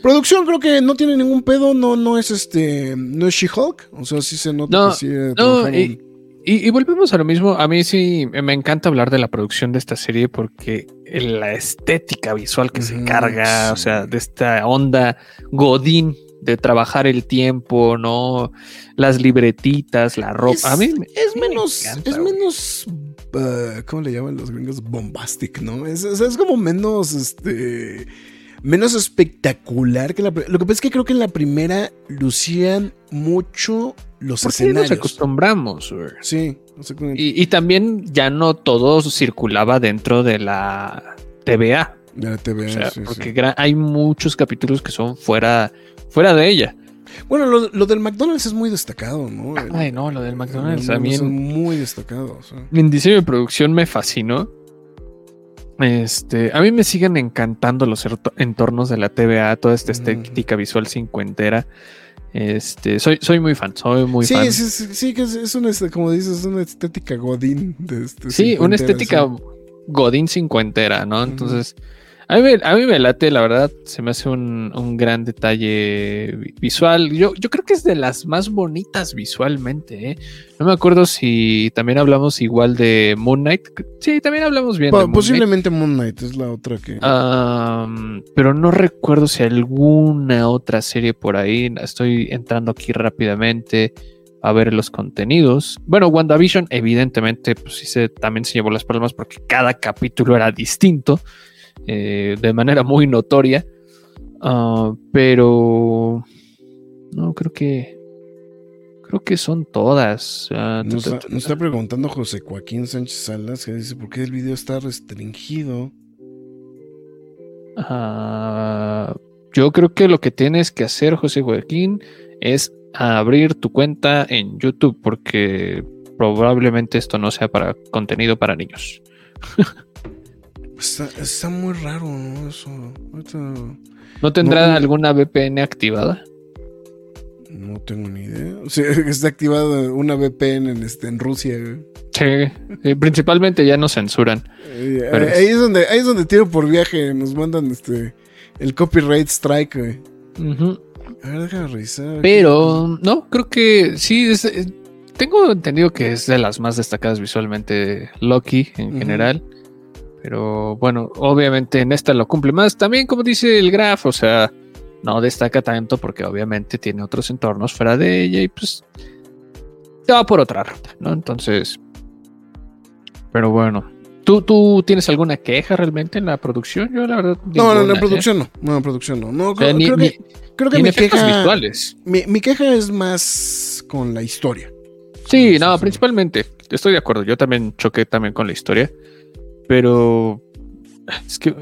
Producción creo que no tiene ningún pedo, no, no es este, no es She-Hulk, o sea, sí se nota que sí no, y, y, volvemos a lo mismo. A mí sí me encanta hablar de la producción de esta serie porque la estética visual que se carga, o sea, de esta onda Godín de trabajar el tiempo, ¿no? Las libretitas, la ropa. a mí es menos, es menos, uh, ¿cómo le llaman los gringos? Bombastic, ¿no? Es, es, como menos, este, menos espectacular que la. Lo que pasa es que creo que en la primera lucían mucho los ¿Por escenarios. nos acostumbramos, Sí. Y, y, también ya no todo circulaba dentro de la TVA. De la TVA, sí, Porque hay muchos capítulos que son fuera fuera de ella. Bueno, lo, del McDonald's es muy destacado, ¿no? Ay, no, lo del McDonald's también. Son muy destacados. En diseño de producción me fascinó. Este, a mí me siguen encantando los entornos de la TVA, toda esta estética visual cincuentera. Este, soy, soy muy fan, soy muy fan. Sí, sí, sí, que es, una, como dices, una estética godín. De este, sí, una estética godín cincuentera, ¿no? Entonces, a mí, me late, la verdad, se me hace un, gran detalle visual. Yo, yo creo que es de las más bonitas visualmente. ¿eh? No me acuerdo si también hablamos igual de Moon Knight. Sí, también hablamos bien. de posiblemente Moon Knight es la otra que. pero no recuerdo si alguna otra serie por ahí. Estoy entrando aquí rápidamente a ver los contenidos. Bueno, WandaVision, evidentemente, pues sí se, también se llevó las palmas porque cada capítulo era distinto. Eh, de manera muy notoria. Ah, pero no creo que creo que son todas. nos, está, preguntando José Joaquín Sánchez Salas que dice por qué el video está restringido. Ah, yo creo que lo que tienes que hacer, José Joaquín, es abrir tu cuenta en YouTube porque probablemente esto no sea para contenido para niños. Está, muy raro, ¿no? Eso. ¿No tendrá alguna VPN activada? No tengo ni idea. O sea, está activada una VPN en, este, en Rusia. Sí, principalmente ya nos censuran. Eh, ahí, es donde, ahí es donde tiro por viaje. Nos mandan este el copyright strike, A ver, déjame revisar. Pero, no, creo que sí. Eh, tengo entendido que es de las más destacadas visualmente Loki en general. Pero bueno, obviamente en esta lo cumple más. También, como dice el Graf, o sea, no destaca tanto porque obviamente tiene otros entornos fuera de ella y pues se va por otra ruta, ¿no? Entonces, pero bueno. ¿Tú, ¿Tú tienes alguna queja realmente en la producción? Yo la verdad... No, no, en la producción no. No, en la producción no. no creo, que, creo que mi queja... Visuales. Mi, mi queja es más con la historia. Sí, no, principalmente. Estoy de acuerdo. Yo también choqué también con la historia pero es que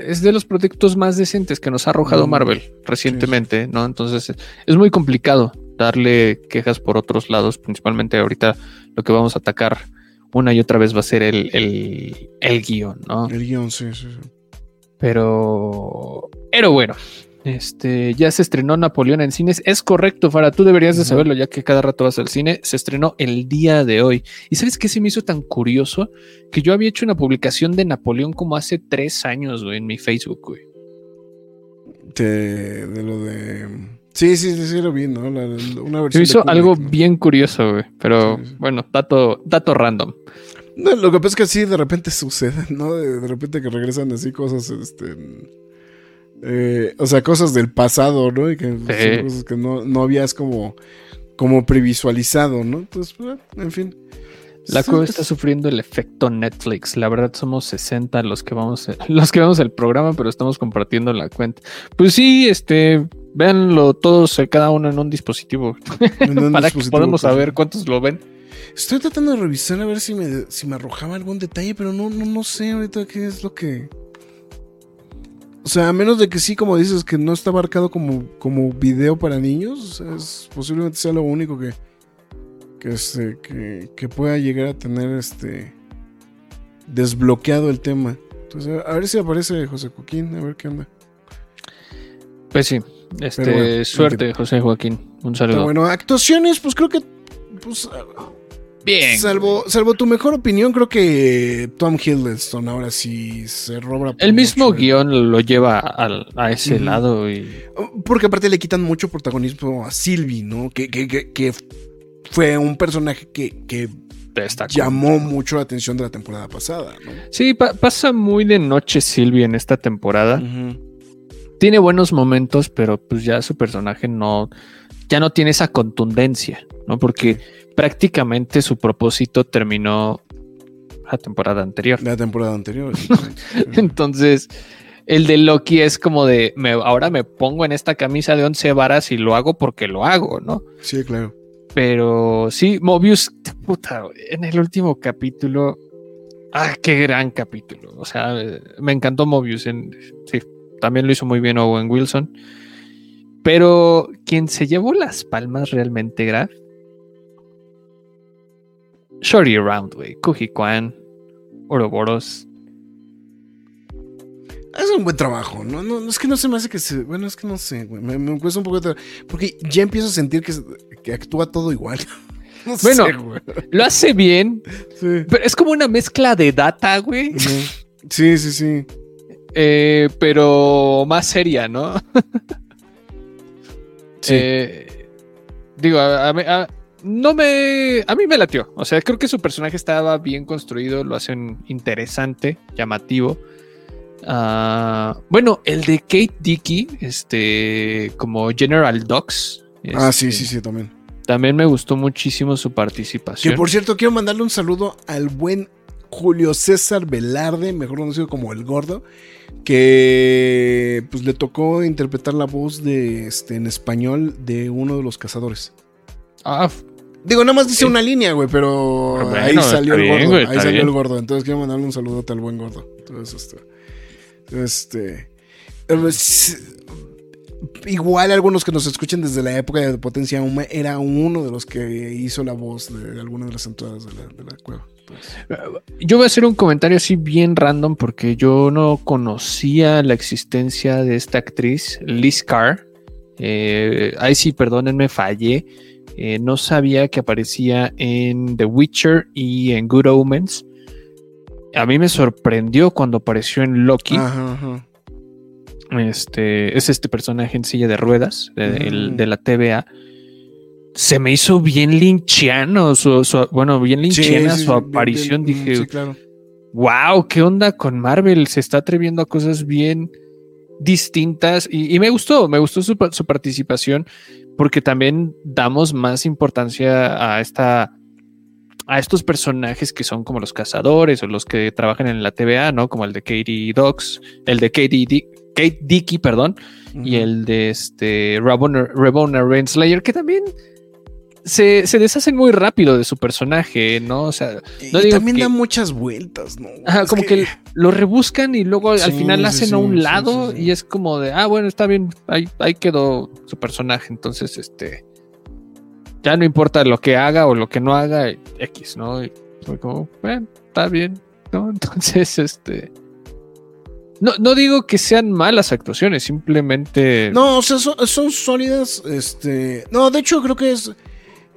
es de los proyectos más decentes que nos ha arrojado mm, Marvel recientemente, ¿no? Entonces es muy complicado darle quejas por otros lados, principalmente ahorita lo que vamos a atacar una y otra vez va a ser el, el, el guion, ¿no? El guion, sí, sí, sí. Pero, pero bueno, este, ya se estrenó Napoleón en cines. Es correcto, Fara, tú deberías de saberlo ya que cada rato vas al cine. Se estrenó el día de hoy. ¿Y sabes qué se me hizo tan curioso? Que yo había hecho una publicación de Napoleón como hace tres años, güey, en mi Facebook, güey. De, lo de... Sí, sí, sí, lo vi, ¿no? una versión se hizo algo bien curioso, güey. Pero bueno, dato, dato random. No, lo que pasa es que así de repente sucede, ¿no? De, de repente que regresan así cosas, este... Eh, o sea, cosas del pasado, ¿no? Y que cosas que no, no, habías como, como previsualizado, ¿no? Entonces, pues, en fin. La cueva está sufriendo el efecto Netflix. La verdad somos 60 los que vamos los que vemos el programa, pero estamos compartiendo la cuenta. Pues sí, este, véanlo todos eh, cada uno en un dispositivo para que podamos saber cuántos lo ven. Estoy tratando de revisar a ver si me, si me arrojaba algún detalle, pero no, no, no sé ahorita qué es lo que o sea, a menos de que sí, como dices, que no está marcado como, como video para niños, es, posiblemente sea lo único que, que, este, que, pueda llegar a tener este desbloqueado el tema. Entonces, a ver si aparece José Joaquín, a ver qué onda. Pues sí, este, suerte, José Joaquín. Un saludo. bueno, actuaciones, pues creo que pues Bien. Salvo, salvo tu mejor opinión, creo que Tom Hiddleston ahora sí se roba. El mismo guion lo lleva a ese lado. Y... Porque aparte le quitan mucho protagonismo a Sylvie, ¿no? Que, que, que, fue un personaje que, que llamó mucho la atención de la temporada pasada, ¿no? Sí, pasa muy de noche Sylvie en esta temporada. Tiene buenos momentos, pero pues ya su personaje no, ya no tiene esa contundencia, ¿no? Porque prácticamente su propósito terminó la temporada anterior. La temporada anterior. Entonces, el de Loki es como de, me, ahora me pongo en esta camisa de once varas y lo hago porque lo hago, ¿no? Sí, claro. Pero sí, Mobius, puta, en el último capítulo, ah, qué gran capítulo. O sea, me encantó Mobius. En, sí, también lo hizo muy bien Owen Wilson. Pero quien se llevó las palmas realmente, Graf, Shorty Around, güey. Kuji Kwan, Ouroboros. Es un buen trabajo, ¿no? ¿no? Es que no se me hace que se. Bueno, es que no sé, güey. Me, cuesta un poco de. Porque ya empiezo a sentir que, que actúa todo igual. No bueno, lo hace bien. Sí. Pero es como una mezcla de data, güey. Sí, sí, sí. Eh, pero más seria, ¿no? sí. Eh, digo, a, a, no me. A mí me latió. O sea, creo que su personaje estaba bien construido, lo hacen interesante, llamativo. Ah, bueno, el de Kate Dickey, este, como General Docs. ah, sí, sí, sí, también. También me gustó muchísimo su participación. Que por cierto, quiero mandarle un saludo al buen Julio César Velarde, mejor conocido como El Gordo, que pues le tocó interpretar la voz de este en español de uno de los cazadores. Ah, Digo, nada más dice una línea, güey, pero ahí salió el gordo. ahí salió el gordo. Entonces quiero mandarle un saludo al buen gordo. Entonces, este. Este. Eh, igual algunos que nos escuchen desde la época de Potencia Uma era uno de los que hizo la voz de alguna de las entradas de la, cueva. Yo voy a hacer un comentario así bien random porque yo no conocía la existencia de esta actriz, Liz Carr. Eh, ahí sí, perdónenme, fallé eh, no sabía que aparecía en The Witcher y en Good Omens. A mí me sorprendió cuando apareció en Loki. Este es este personaje en silla de ruedas de, mm. la TVA. Se me hizo bien linchiano, bueno, bien linchiana su aparición. Dije, wow, ¿qué onda con Marvel? Se está atreviendo a cosas bien distintas y, me gustó, me gustó su, su participación porque también damos más importancia a esta a estos personajes que son como los cazadores o los que trabajan en la TVA, ¿no? Como el de Katie Docs, el de Katie Kate Dickey, perdón, y el de este Rabona, Renslayer, que también se, deshacen muy rápido de su personaje, ¿no? O sea, y también da muchas vueltas, ¿no? Ajá, como que... lo rebuscan y luego al final hacen a un lado y es como de, ah, bueno, está bien, ahí, ahí quedó su personaje, entonces, este, ya no importa lo que haga o lo que no haga, X, ¿no? Y fue como, bueno, está bien, ¿no? Entonces, este... No, no digo que sean malas actuaciones, simplemente... No, o sea, son, son sólidas, este... No, de hecho creo que es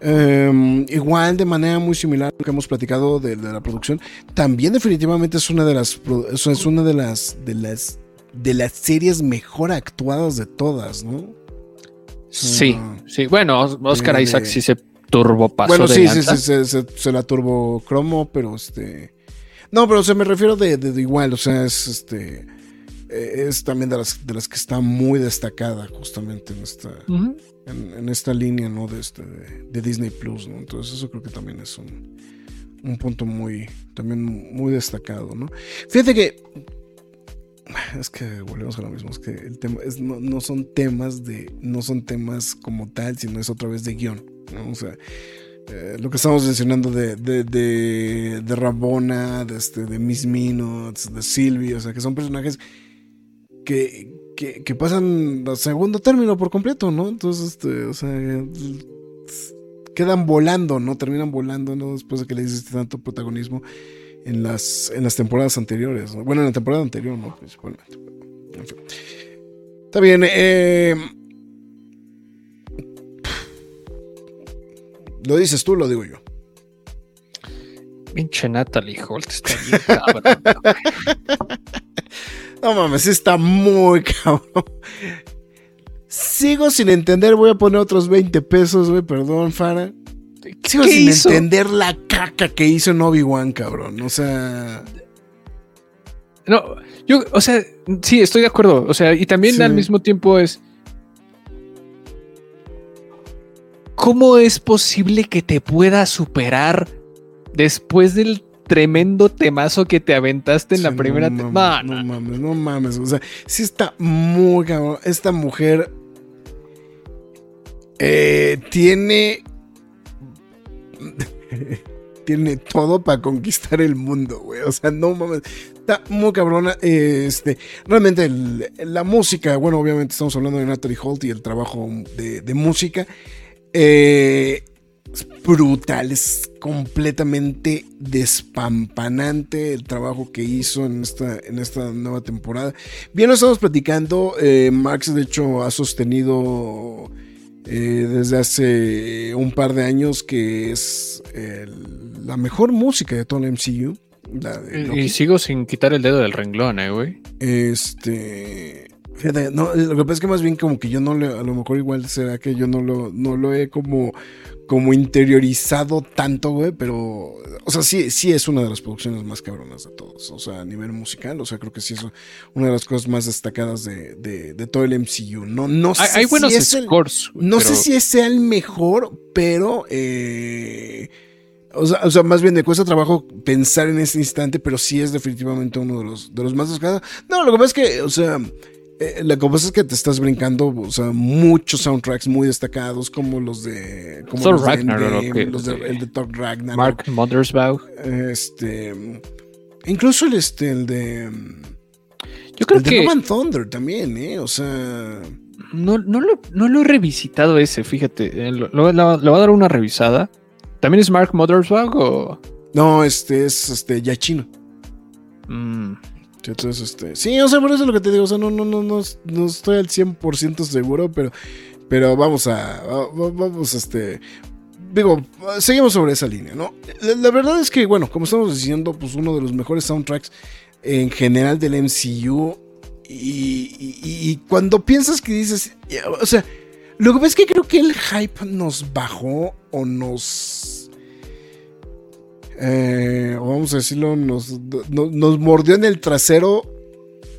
Em, igual, de manera muy similar a lo que hemos platicado de, la producción, también definitivamente es una de las es una de las de las de las series mejor actuadas de todas, ¿no? Sí, sí. Bueno, Oscar Isaac sí se turbo pasó Bueno, sí, sí, sí, se, la turbo cromo, pero este. No, pero se me refiero de, de, igual, o sea, es este. Eh, es también de las, de las que está muy destacada justamente en esta en, esta línea, ¿no? De, este, de, Disney Plus, ¿no? Entonces eso creo que también es un, un punto muy, también muy destacado, ¿no? Fíjate que es que volvemos a lo mismo, es que el tema es, no, son temas de, no son temas como tal, sino es otra vez de guion, ¿no? O sea, eh, lo que estamos mencionando de, de, de, de Rabona, de, este, de Miss Minutes, de Sylvie, o sea, que son personajes que, que, pasan a segundo término por completo, ¿no? Entonces, este, o sea, quedan volando, ¿no? Terminan volando, ¿no? Después de que le diste tanto protagonismo en las, en las temporadas anteriores, Bueno, en la temporada anterior, ¿no? Principalmente. Está bien, eh, ¿Lo dices tú lo digo yo? Pinche Natalie Holt está bien cabrón. no mames, está muy cabrón. Sigo sin entender, voy a poner otros 20 pesos, güey, perdón, Fara. Sigo sin entender la caca que hizo en Obi-Wan, cabrón. O sea. No, yo, o sea, sí, estoy de acuerdo. O sea, y también al mismo tiempo es. ¿Cómo es posible que te pueda superar después del tremendo temazo que te aventaste en la primera temporada? No, mames, no mames. O sea, sí está muy cabrón. Esta mujer eh, tiene tiene todo para conquistar el mundo, güey. O sea, no mames. Está muy cabrona. Este, realmente la música, bueno, obviamente estamos hablando de Natalie Holt y el trabajo de, música. Eh, brutal, es completamente despampanante el trabajo que hizo en esta, en esta nueva temporada. Bien, lo estamos platicando. Eh, Max, de hecho, ha sostenido eh, desde hace un par de años que es la mejor música de todo el MCU. y sigo sin quitar el dedo del renglón, eh, güey. Este. no, lo que pasa es que más bien como que yo no le, a lo mejor igual será que yo no lo, no lo he como como interiorizado tanto, güey, pero, o sea, sí, sí es una de las producciones más cabronas de todos, o sea, a nivel musical, o sea, creo que sí es una de las cosas más destacadas de, de, todo el MCU. No, no hay, sé hay buenos scores. no sé si sea el mejor, pero, eh, o sea, o sea, más bien me cuesta trabajo pensar en ese instante, pero sí es definitivamente uno de los, de los más destacados. No, lo que pasa es que, o sea, eh, la cosa es que te estás brincando, o sea, muchos soundtracks muy destacados, como los de. Como los Ragnar, de los de, el de Thor Ragnar. Mark Mothersbaugh. Este. Incluso el, este, el de. Yo creo el que. De Roman Thunder también, ¿eh? O sea. No, no, lo, no lo he revisitado ese, fíjate. Eh, le voy a dar una revisada. ¿También es Mark Mothersbaugh o.? No, este es este, ya chino. Mmm entonces, este, sí, o sea, por eso es lo que te digo, o sea, no, no, no, no, no estoy al 100% seguro, pero, pero vamos a, vamos, este, digo, seguimos sobre esa línea, ¿no? La, verdad es que, bueno, como estamos diciendo, pues uno de los mejores soundtracks en general del MCU, y, cuando piensas que dices, o sea, lo que pasa que creo que el hype nos bajó o nos eh, vamos a decirlo, nos, mordió en el trasero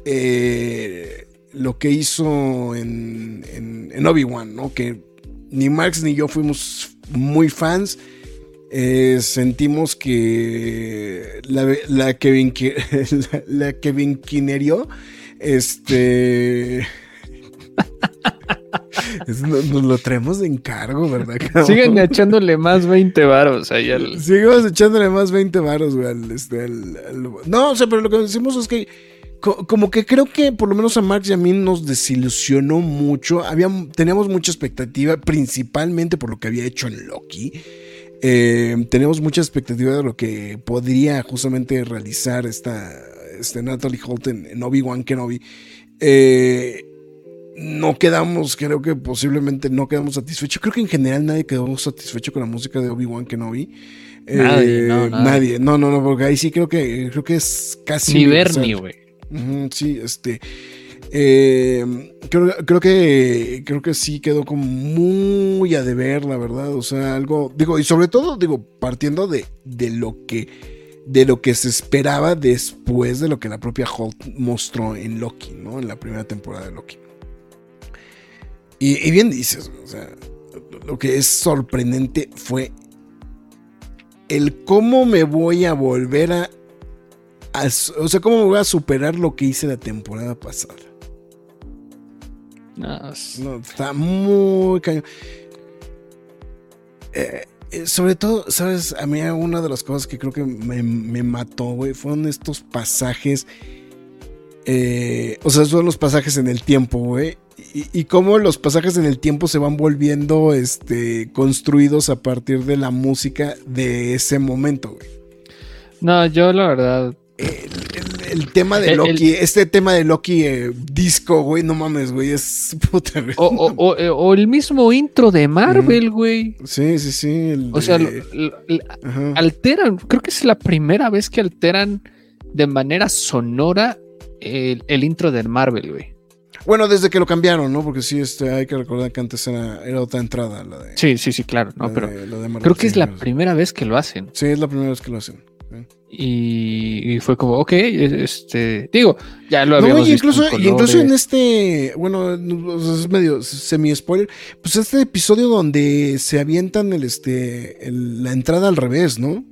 eh, lo que hizo en, en, Obi-Wan, ¿no? Que ni Max ni yo fuimos muy fans. Eh, sentimos que la, la Kevin la, la Kevin este nos, lo traemos de encargo, ¿verdad? Siguen echándole más 20 varos ahí al... Seguimos echándole más 20 varos, güey, este, No, o sea, pero lo que decimos es que como que creo que por lo menos a Max y a mí nos desilusionó mucho. teníamos mucha expectativa, principalmente por lo que había hecho en Loki. Eh, tenemos mucha expectativa de lo que podría justamente realizar esta, este Natalie Holt en, en Obi-Wan Kenobi. Eh, no quedamos, creo que posiblemente no quedamos satisfechos. Creo que en general nadie quedó satisfecho con la música de Obi-Wan Kenobi. Nadie, eh, no, nadie. No, no, no, porque ahí sí creo que creo que es casi. Ni Bernie, güey. sí, este. Eh, creo, creo, que creo que sí quedó como muy a deber, la verdad. O sea, algo. Digo, y sobre todo, digo, partiendo de, de lo que. De lo que se esperaba después de lo que la propia Holt mostró en Loki, ¿no? En la primera temporada de Loki. Y, bien dices, o sea, lo que es sorprendente fue el cómo me voy a volver a, o sea, cómo me voy a superar lo que hice la temporada pasada. No, está muy cañón. Eh, eh, sobre todo, ¿sabes? A mí una de las cosas que creo que me, me mató, güey, fueron estos pasajes. Eh, o sea, son los pasajes en el tiempo, güey y, cómo los pasajes en el tiempo se van volviendo este, construidos a partir de la música de ese momento, güey. No, yo la verdad. el tema de Loki, este tema de Loki eh, disco, güey, no mames, güey, es puta, güey. O, el mismo intro de Marvel, güey. Sí, sí, sí. o sea, alteran, creo que es la primera vez que alteran de manera sonora el, intro de Marvel, güey. Bueno, desde que lo cambiaron, ¿no? Porque sí, este, hay que recordar que antes era, otra entrada, la de. Sí, sí, sí, claro, no, pero creo que es la primera vez que lo hacen. Sí, es la primera vez que lo hacen. Y, fue como, ok, este, digo, ya lo habíamos no, incluso, visto incluso en este, bueno, es medio semi-spoiler, pues este episodio donde se avientan el, este, la entrada al revés, ¿no?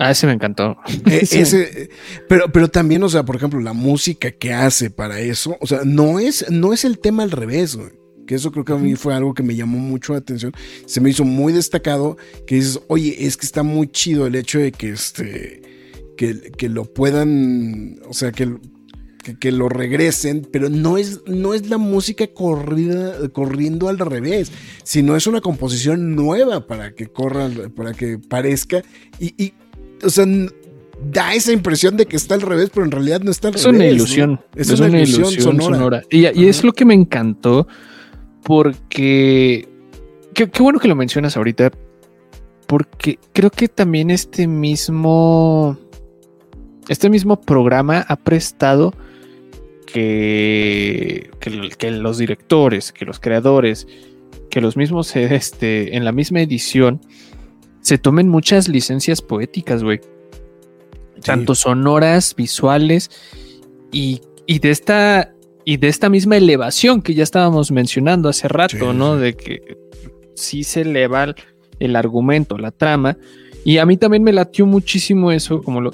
Ah, ese me encantó. E, ese, pero, pero también, o sea, por ejemplo, la música que hace para eso, o sea, no es, no es el tema al revés, Que eso creo que a mí fue algo que me llamó mucho la atención. Se me hizo muy destacado que dices, oye, es que está muy chido el hecho de que este. Que, que lo puedan. O sea, que, que, lo regresen, pero no es, no es la música corrida, corriendo al revés, sino es una composición nueva para que corra, para que parezca. y o sea, da esa impresión de que está al revés, pero en realidad no está al es revés. Una ilusión, es, una, ilusión. sonora. Y, es lo que me encantó, porque. Qué, bueno que lo mencionas ahorita, porque creo que también este mismo. Este mismo programa ha prestado que, que, los directores, que los creadores, que los mismos este, en la misma edición se tomen muchas licencias poéticas, güey. Tanto sonoras, visuales y, de esta y de esta misma elevación que ya estábamos mencionando hace rato, ¿no? De que sí se eleva el, argumento, la trama. Y a mí también me latió muchísimo eso, como lo,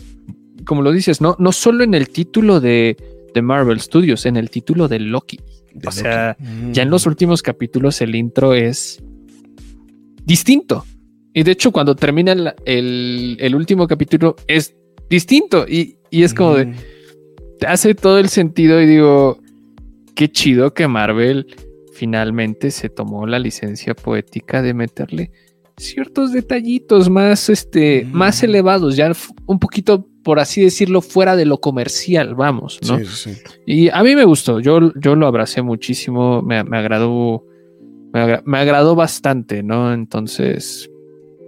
como lo dices, ¿no? No solo en el título de, de Marvel Studios, en el título de Loki. o sea, ya en los mm. últimos capítulos el intro es distinto. Y de hecho, cuando termina el, último capítulo, es distinto. Y, es como de. Hace todo el sentido. Y digo. Qué chido que Marvel finalmente se tomó la licencia poética de meterle ciertos detallitos más, este, más elevados, ya un poquito, por así decirlo, fuera de lo comercial, vamos, ¿no? Sí, sí. Y a mí me gustó, yo, yo lo abracé muchísimo, me, agradó, me, me, agradó bastante, ¿no? Entonces,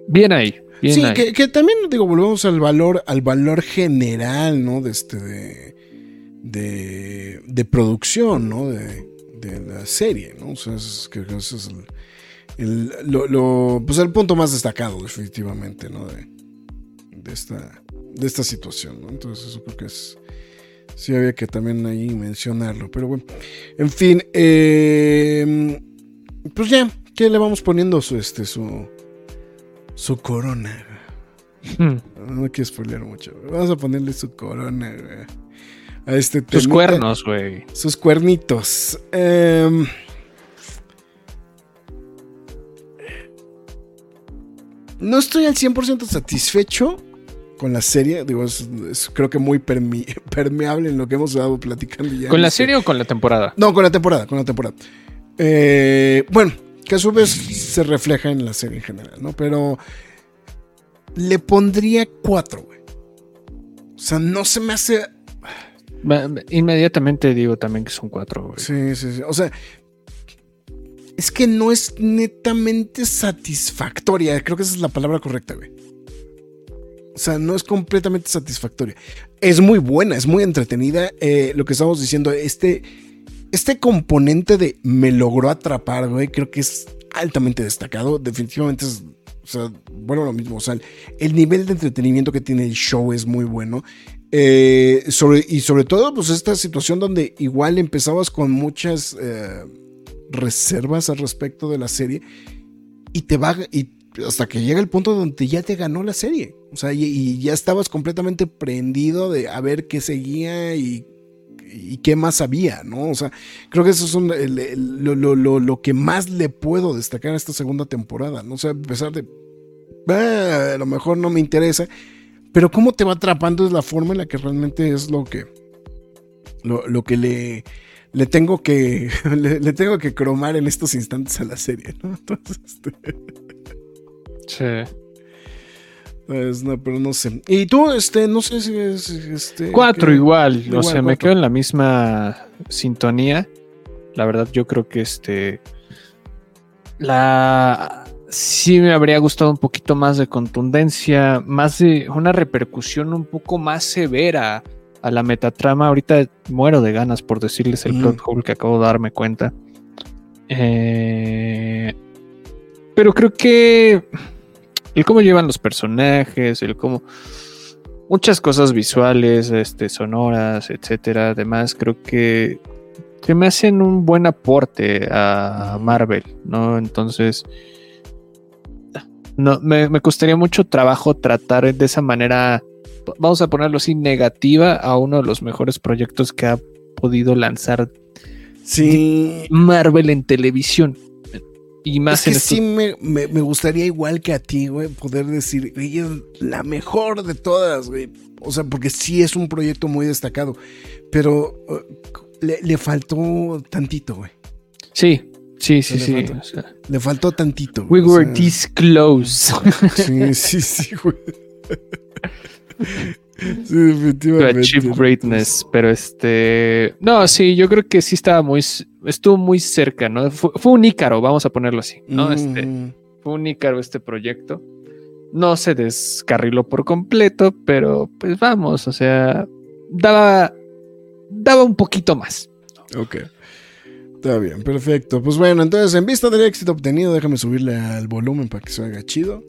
Bien ahí. sí, Que, también, digo, volvemos al valor, al valor general, ¿no? De este, de, de, producción, ¿no? De, la serie, ¿no? O sea, es, que ese es el, lo, pues el punto más destacado, definitivamente, ¿no? De, de, esta, de esta situación, ¿no? Entonces, eso creo que es. Sí, había que también ahí mencionarlo. Pero bueno, en fin, eh, pues ya, ¿qué le vamos poniendo su, este, su, su corona. Hmm. No quiero spoiler mucho. Vamos a ponerle su corona, A este Sus cuernos, güey. Sus cuernitos. Em, no estoy al 100% satisfecho con la serie. Digo, es, creo que muy permeable en lo que hemos estado platicando ya. ¿Con la serie o con la temporada? No, con la temporada, con la temporada. Eh, bueno, que a su vez se refleja en la serie en general, ¿no? Pero le pondría cuatro, güey. O sea, no se me hace... Inmediatamente digo también que son cuatro, güey. Sí, sí, sí. O sea, es que no es netamente satisfactoria. Creo que esa es la palabra correcta, güey. O sea, no es completamente satisfactoria. Es muy buena, es muy entretenida. Eh, lo que estamos diciendo, este este componente de me logró atrapar, güey, creo que es altamente destacado. Definitivamente es, bueno, lo mismo. O sea, el nivel de entretenimiento que tiene el show es muy bueno. Eh, y sobre todo, pues esta situación donde igual empezabas con muchas eh, reservas al respecto de la serie y te va, y hasta que llega el punto donde ya te ganó la serie. O sea, y, y ya estabas completamente prendido de a ver qué seguía y y qué más había, ¿no? O sea, creo que eso es lo, que más le puedo destacar a esta segunda temporada, ¿no? O sea, a pesar de, ah, a lo mejor no me interesa, pero cómo te va atrapando es la forma en la que realmente es lo que, lo, que le, le tengo que, le, tengo que cromar en estos instantes a la serie, ¿no? Entonces, este... Sí. Pues no, pero no sé. Y tú, este, no sé si es. Este, Cuatro que- igual, o igual, sea, me quedo en la misma sintonía. La verdad, yo creo que este. La. Sí me habría gustado un poquito más de contundencia, más de una repercusión un poco más severa a la metatrama. Ahorita muero de ganas por decirles el plot hole que acabo de darme cuenta. Eh, pero creo que el cómo llevan los personajes, el cómo muchas cosas visuales, este, sonoras, etcétera, además creo que se me hacen un buen aporte a Marvel, ¿no? Entonces, no, me, me costaría mucho trabajo tratar de esa manera, vamos a ponerlo así, negativa a uno de los mejores proyectos que ha podido lanzar Sí. Marvel en televisión. Y más Es que en sí me, me- me gustaría igual que a ti, güey, poder decir, ella es la mejor de todas, güey. O sea, porque sí es un proyecto muy destacado, pero uh, le, le faltó tantito, güey. Sí, sí, sí, sí. falta. o sea, Le faltó tantito. we were sea, this close Sí, sí, sí, güey. Sí, definitivamente. achieve greatness, pero este, no, sí, yo creo que sí estaba muy, estuvo muy cerca, ¿no? Fue, fue un ícaro, vamos a ponerlo así, ¿no? Este, Mm, fue un ícaro este proyecto. No se descarriló por completo, pero pues vamos, o sea, daba, daba un poquito más. Ok. Está bien, perfecto. Pues bueno, entonces, en vista del éxito obtenido, déjame subirle al volumen para que se haga chido.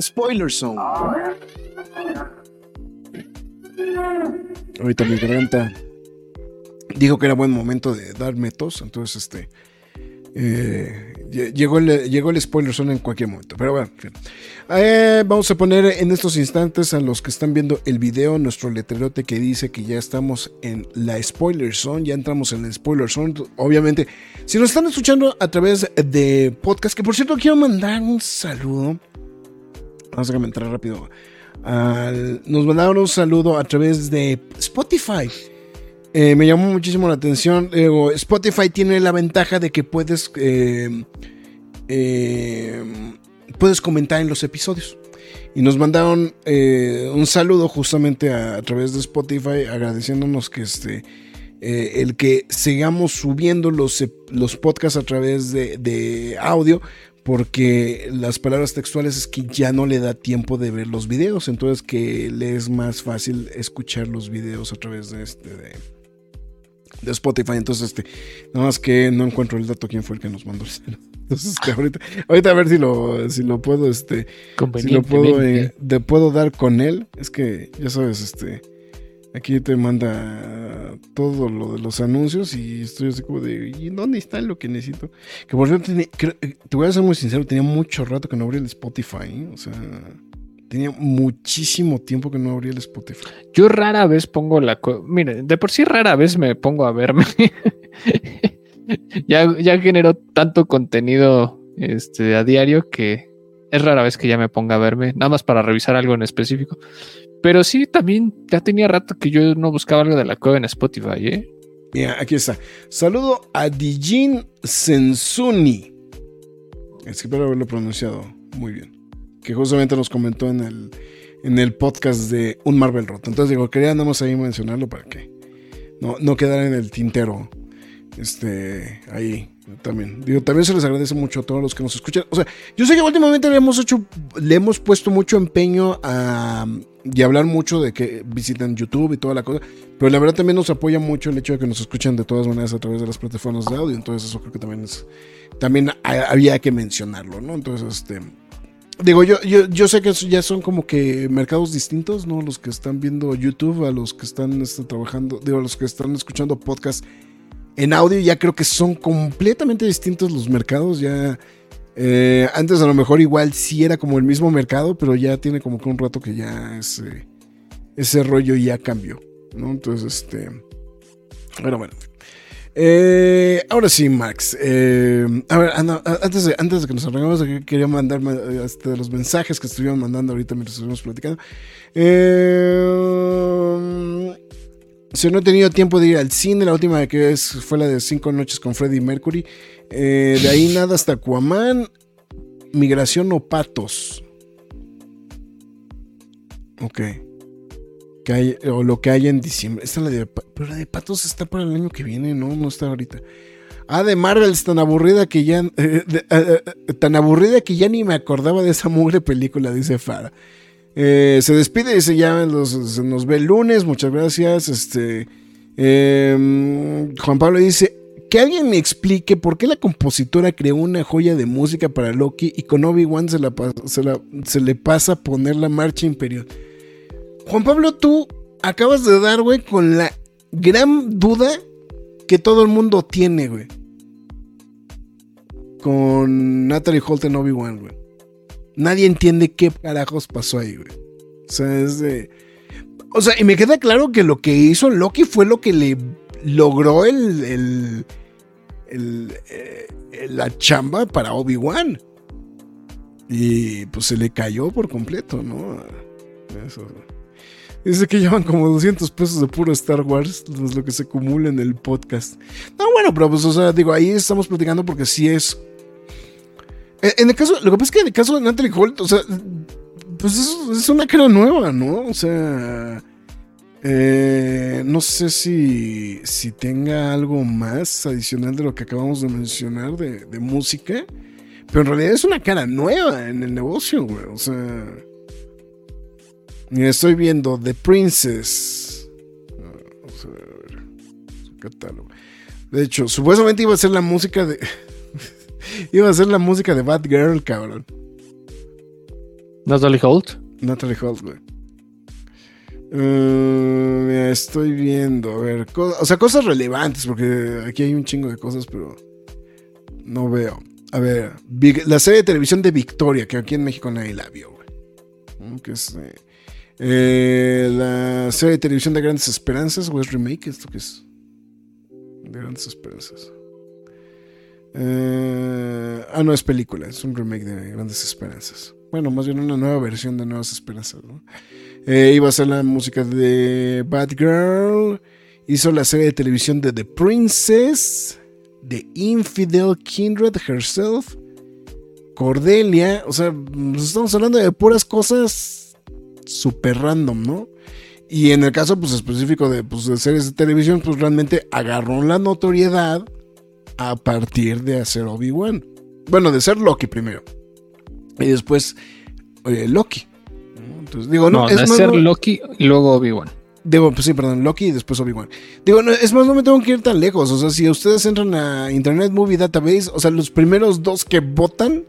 Spoiler Zone. Ahorita mi garganta dijo que era buen momento de darme tos, entonces este. eh, lle- llegó, el, llegó el spoiler zone en cualquier momento. Pero bueno. Eh, vamos a poner en estos instantes a los que están viendo el video nuestro letrerote que dice que ya estamos en la spoiler zone. Ya entramos en la spoiler zone. Obviamente, si nos están escuchando a través de podcast, que por cierto quiero mandar un saludo. Vamos a entrar rápido. Nos mandaron un saludo a través de Spotify. Eh, me llamó muchísimo la atención. Spotify tiene la ventaja de que puedes, eh, eh, puedes comentar en los episodios. Y nos mandaron eh, un saludo justamente a, través de Spotify agradeciéndonos que este, eh, el que sigamos subiendo los, los podcasts a través de, de audio porque las palabras textuales es que ya no le da tiempo de ver los videos, entonces que le es más fácil escuchar los videos a través de este de, de Spotify. Entonces, este, nada más que no encuentro el dato quién fue el que nos mandó el. Entonces, este, ahorita, ahorita a ver si lo, si lo puedo, este, si lo puedo, eh, de- puedo dar con él. Es que, ya sabes, este, aquí te manda todo lo de los anuncios y estoy así como de, ¿y dónde está lo que necesito? Que por cierto, eh, te voy a ser muy sincero, tenía mucho rato que no abría el Spotify, ¿eh? o sea, tenía muchísimo tiempo que no abría el Spotify. Yo rara vez pongo la... Mire, de por sí rara vez me pongo a verme. ya, ya tanto contenido este, a diario que es rara vez que ya me ponga a verme, nada más para revisar algo en específico. Pero sí, también ya tenía rato que yo no buscaba algo de la cueva en Spotify, ¿eh? Mira, aquí está. Saludo a Dijin Sensuni. Espero haberlo pronunciado muy bien. Que justamente nos comentó en el, en el podcast de Un Marvel Roto. Entonces digo, quería nada más ahí mencionarlo para que no, no quedara en el tintero. Este, ahí también. Digo, también se les agradece mucho a todos los que nos escuchan. O sea, yo sé que últimamente le hemos hecho, le hemos puesto mucho empeño a y hablar mucho de que visitan YouTube y toda la cosa. Pero la verdad también nos apoya mucho el hecho de que nos escuchan de todas maneras a través de las plataformas de audio. Entonces eso creo que también es, también ha- había que mencionarlo, ¿no? Entonces, este, digo, yo, yo, yo sé que ya son como que mercados distintos, ¿no? Los que están viendo YouTube, a los que están este, trabajando, digo, a los que están escuchando podcast en audio, ya creo que son completamente distintos los mercados, ya... eh, antes a lo mejor igual sí era como el mismo mercado, pero ya tiene como que un rato que ya ese, ese rollo ya cambió, ¿no? Entonces, este... Bueno, bueno. Eh, ahora sí, Max. eh, a ver, ah, ah, antes, de, antes de que nos aquí quería mandarme eh, este, los mensajes que estuvieron mandando ahorita mientras estuvimos platicando. Eh, si no he tenido tiempo de ir al cine, la última que fue la de Cinco Noches con Freddie Mercury. Eh, de ahí nada hasta Aquaman. Migración o Patos. Ok. O lo que hay en diciembre. Esta es la de, pero la de Patos está para el año que viene, ¿no? No está ahorita. Ah, de Marvel tan aburrida que ya. Eh, eh, tan aburrida que ya ni me acordaba de esa mugre película, dice Fara. se despide, dice ya se nos ve el lunes, muchas gracias. Este. Em, Juan Pablo dice: Que alguien me explique por qué la compositora creó una joya de música para Loki y con Obi-Wan se, se, le pasa a poner la marcha imperial. Juan Pablo, tú acabas de dar, güey, con la gran duda que todo el mundo tiene, güey con Natalie Holt en Obi-Wan, güey. Nadie entiende qué carajos pasó ahí, güey. O sea, es de. O sea, y me queda claro que lo que hizo Loki fue lo que le logró el. eh, la chamba para Obi-Wan. Y pues se le cayó por completo, ¿no? Eso. Dice que llevan como 200 pesos de puro Star Wars, lo que se acumula en el podcast. No, bueno, pero pues, o sea, digo, ahí estamos platicando porque sí es en el caso, lo que pasa es que en el caso de Natalie Holt, o sea, pues es, una cara nueva, ¿no? O sea, eh, no sé si, si tenga algo más adicional de lo que acabamos de mencionar de, música, pero en realidad es una cara nueva en el negocio, güey. O sea, estoy viendo The Princess. Vamos a ver, su catálogo. De hecho, supuestamente iba a ser la música de. Iba a ser la música de Bad Girl, cabrón. Natalie Holt. Natalie Holt, güey. Uh, estoy viendo, a ver, o sea, cosas relevantes, porque aquí hay un chingo de cosas, pero no veo. A ver, la serie de televisión de Victoria, que aquí en México nadie la vio, güey. Que es eh, eh, la serie de televisión de Grandes Esperanzas, o es remake, esto que es de Grandes Esperanzas. Eh, ah, no, es película, es un remake de Grandes Esperanzas. Bueno, más bien una nueva versión de Nuevas Esperanzas. Eh, iba a ser la música de Bad Girl. Hizo la serie de televisión de The Princess. The Infidel Kindred Herself. Cordelia. O sea, estamos hablando de puras cosas super random, ¿no? Y en el caso pues, específico de, pues, de series de televisión, pues realmente agarró la notoriedad a partir de hacer Obi-Wan. Bueno, de ser Loki primero. Y después eh, Loki. Entonces, digo, no, es de ser Loki y luego Obi-Wan. Digo, pues sí, perdón, Loki y después Obi-Wan. Digo, no, es más, no me tengo que ir tan lejos. O sea, si ustedes entran a Internet Movie Database, o sea, los primeros dos que votan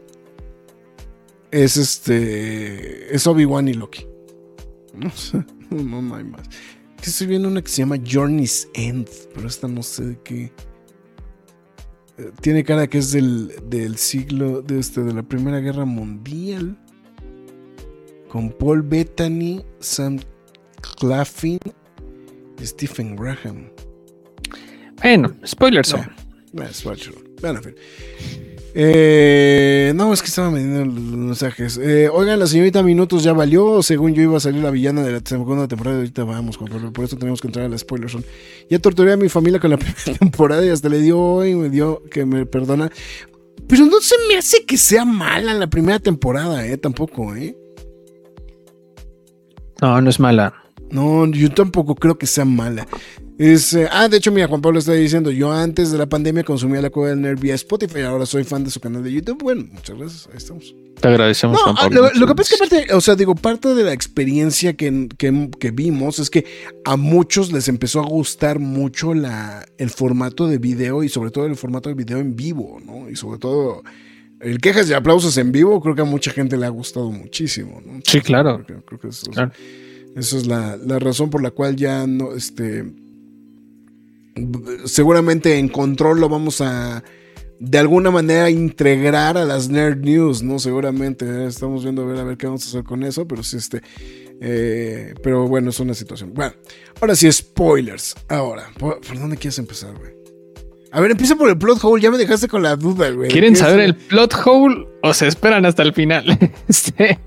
es este. Es Obi-Wan y Loki. No, no, hay más. estoy viendo una que se llama Journey's End, pero esta no sé de qué tiene cara que es del, del siglo de, este, de la Primera Guerra Mundial. Con Paul Bettany, Sam Claffin y Stephen Graham. Bueno, spoilers son. Bueno, en fin. Eh, no, es que estaba metiendo los mensajes. Eh, oigan, la señorita Minutos ya valió. Según yo iba a salir la villana de la segunda temporada. Ahorita vamos, por eso tenemos que entrar a la spoiler Ya torturé a mi familia con la primera temporada y hasta le dio hoy, me dio que me perdona. Pero no se me hace que sea mala la primera temporada, eh, tampoco, eh. No, no es mala. No, yo tampoco creo que sea mala. Es, eh, ah, de hecho, mira, Juan Pablo está diciendo, yo antes de la pandemia consumía la cueva del Nerd vía Spotify, ahora soy fan de su canal de YouTube. Bueno, muchas gracias, ahí estamos. Te agradecemos, Juan ah, Pablo. Lo, que pasa es que parte, o sea, digo, parte de la experiencia que, que, vimos es que a muchos les empezó a gustar mucho la, el formato de video y sobre todo el formato de video en vivo, ¿no? Y sobre todo el quejas y aplausos en vivo, creo que a mucha gente le ha gustado muchísimo, ¿no? Sí, claro. Creo, que eso, esa es la, la razón por la cual ya no, este seguramente en control lo vamos a de alguna manera integrar a las Nerd News, ¿no? Seguramente ¿eh? estamos viendo a ver a ver qué vamos a hacer con eso, pero sí, este. Eh, pero bueno, es una situación. Bueno, ahora sí, spoilers. Ahora, ¿por, dónde quieres empezar, güey? A ver, empieza por el plot hole, ya me dejaste con la duda, güey. ¿Quieren saber el plot hole o se esperan hasta el final? este.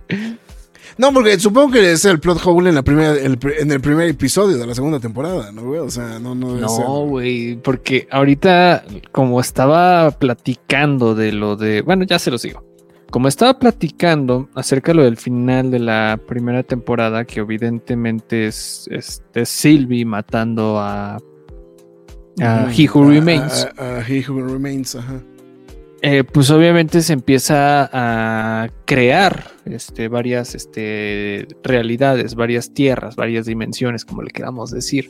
No, porque supongo que es el plot hole en, la primera, en el primer episodio de la segunda temporada, ¿no, güey? O sea, no, no No, güey, porque ahorita, como estaba platicando de lo de. Bueno, ya se lo sigo. como estaba platicando acerca de lo del final de la primera temporada, que evidentemente es este Sylvie matando a, a He Who Remains. A, He Who Remains, ajá. Eh, pues obviamente se empieza a crear este, varias este, realidades, varias tierras, varias dimensiones, como le queramos decir.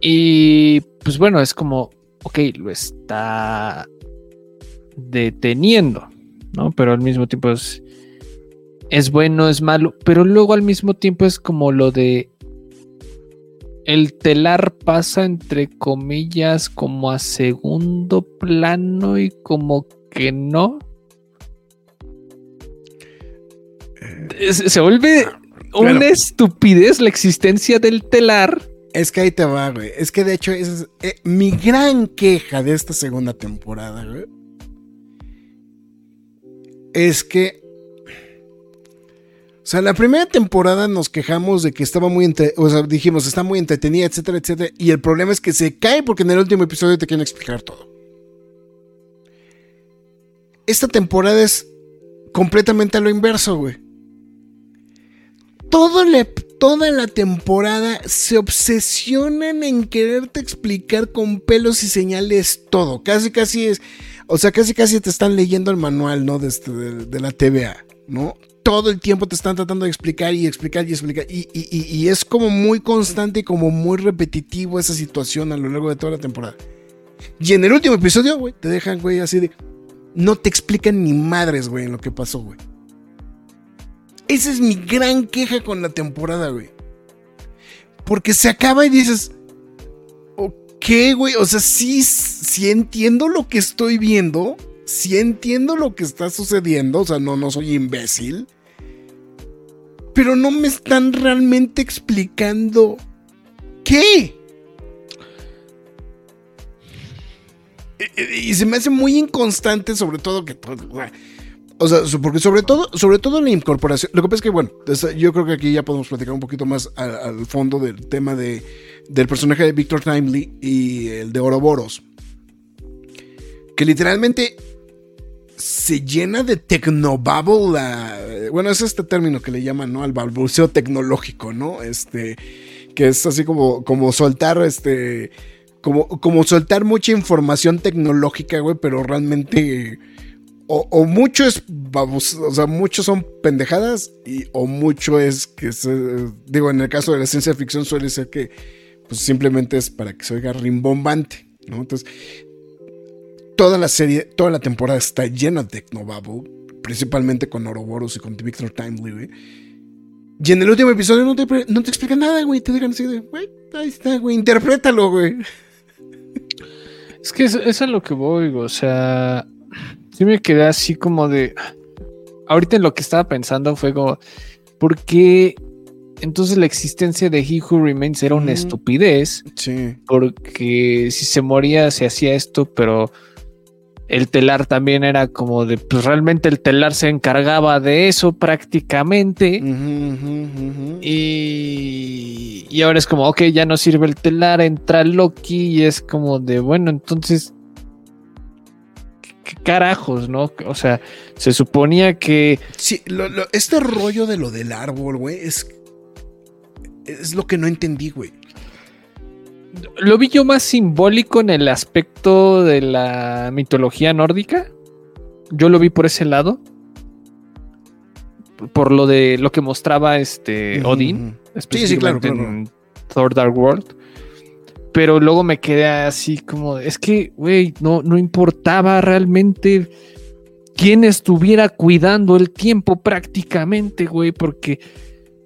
Y pues bueno, es como, ok, lo está deteniendo, ¿no? Pero al mismo tiempo es, es bueno, es malo, pero luego al mismo tiempo es como lo de el telar pasa entre comillas como a segundo plano y como que no. Eh, se vuelve ah, una estupidez la existencia del telar. Es que ahí te va, güey. Es que de hecho es eh, mi gran queja de esta segunda temporada, güey. Es que o sea, la primera temporada nos quejamos de que estaba muy, o sea, dijimos, está muy entretenida, etcétera, etcétera. Y el problema es que se cae porque en el último episodio te quieren explicar todo. Esta temporada es completamente a lo inverso, güey. toda la temporada se obsesionan en quererte explicar con pelos y señales todo. Casi, casi es. O sea, casi, casi te están leyendo el manual, ¿no? De, este, de la TVA, ¿no? Todo el tiempo te están tratando de explicar y explicar y explicar. Y, es como muy constante y como muy repetitivo esa situación a lo largo de toda la temporada. Y en el último episodio, güey, te dejan, güey, así de... No te explican ni madres, güey, en lo que pasó, güey. Esa es mi gran queja con la temporada, güey. Porque se acaba y dices... Ok, güey, o sea, sí, sí entiendo lo que estoy viendo. Sí entiendo lo que está sucediendo. O sea, no, no soy imbécil pero no me están realmente explicando qué. Y, se me hace muy inconstante, sobre todo que. O sea, porque sobre todo, sobre todo la incorporación. Lo que pasa es que, bueno, yo creo que aquí ya podemos platicar un poquito más al, fondo del tema de, del personaje de Victor Timely y el de Oroboros. Que literalmente se llena de tecnobubble. bueno, es este término que le llaman, ¿no? Al balbuceo tecnológico, ¿no? Este, que es así como, como soltar, este, como, como soltar mucha información tecnológica, güey, pero realmente, o, mucho es, o sea, mucho son pendejadas, y, o mucho es que, digo, en el caso de la ciencia ficción suele ser que, pues simplemente es para que se oiga rimbombante, ¿no? Entonces, toda la serie, toda la temporada está llena de Technobabble, principalmente con Ouroboros y con Victor Timely, güey. Y en el último episodio no te, no te explican nada, güey. Te digan así de, güey, ahí está, güey, interprétalo, güey. Es que eso, es a lo que voy, güey. O sea, sí me quedé así como de. Ahorita lo que estaba pensando fue como, ¿por qué entonces la existencia de He Who Remains era una estupidez? Sí. Porque si se moría se hacía esto, pero el telar también era como de, pues realmente el telar se encargaba de eso prácticamente. Y, y, ahora es como, ok, ya no sirve el telar, entra Loki y es como de, bueno, entonces, ¿qué carajos, no? O sea, se suponía que... Sí, este rollo de lo del árbol, güey, es, es lo que no entendí, güey lo vi yo más simbólico en el aspecto de la mitología nórdica. Yo lo vi por ese lado. Por lo de lo que mostraba este Odín. Específicamente en Thor Dark World. Pero luego me quedé así como. Es que, güey, no, no importaba realmente quién estuviera cuidando el tiempo prácticamente, güey. Porque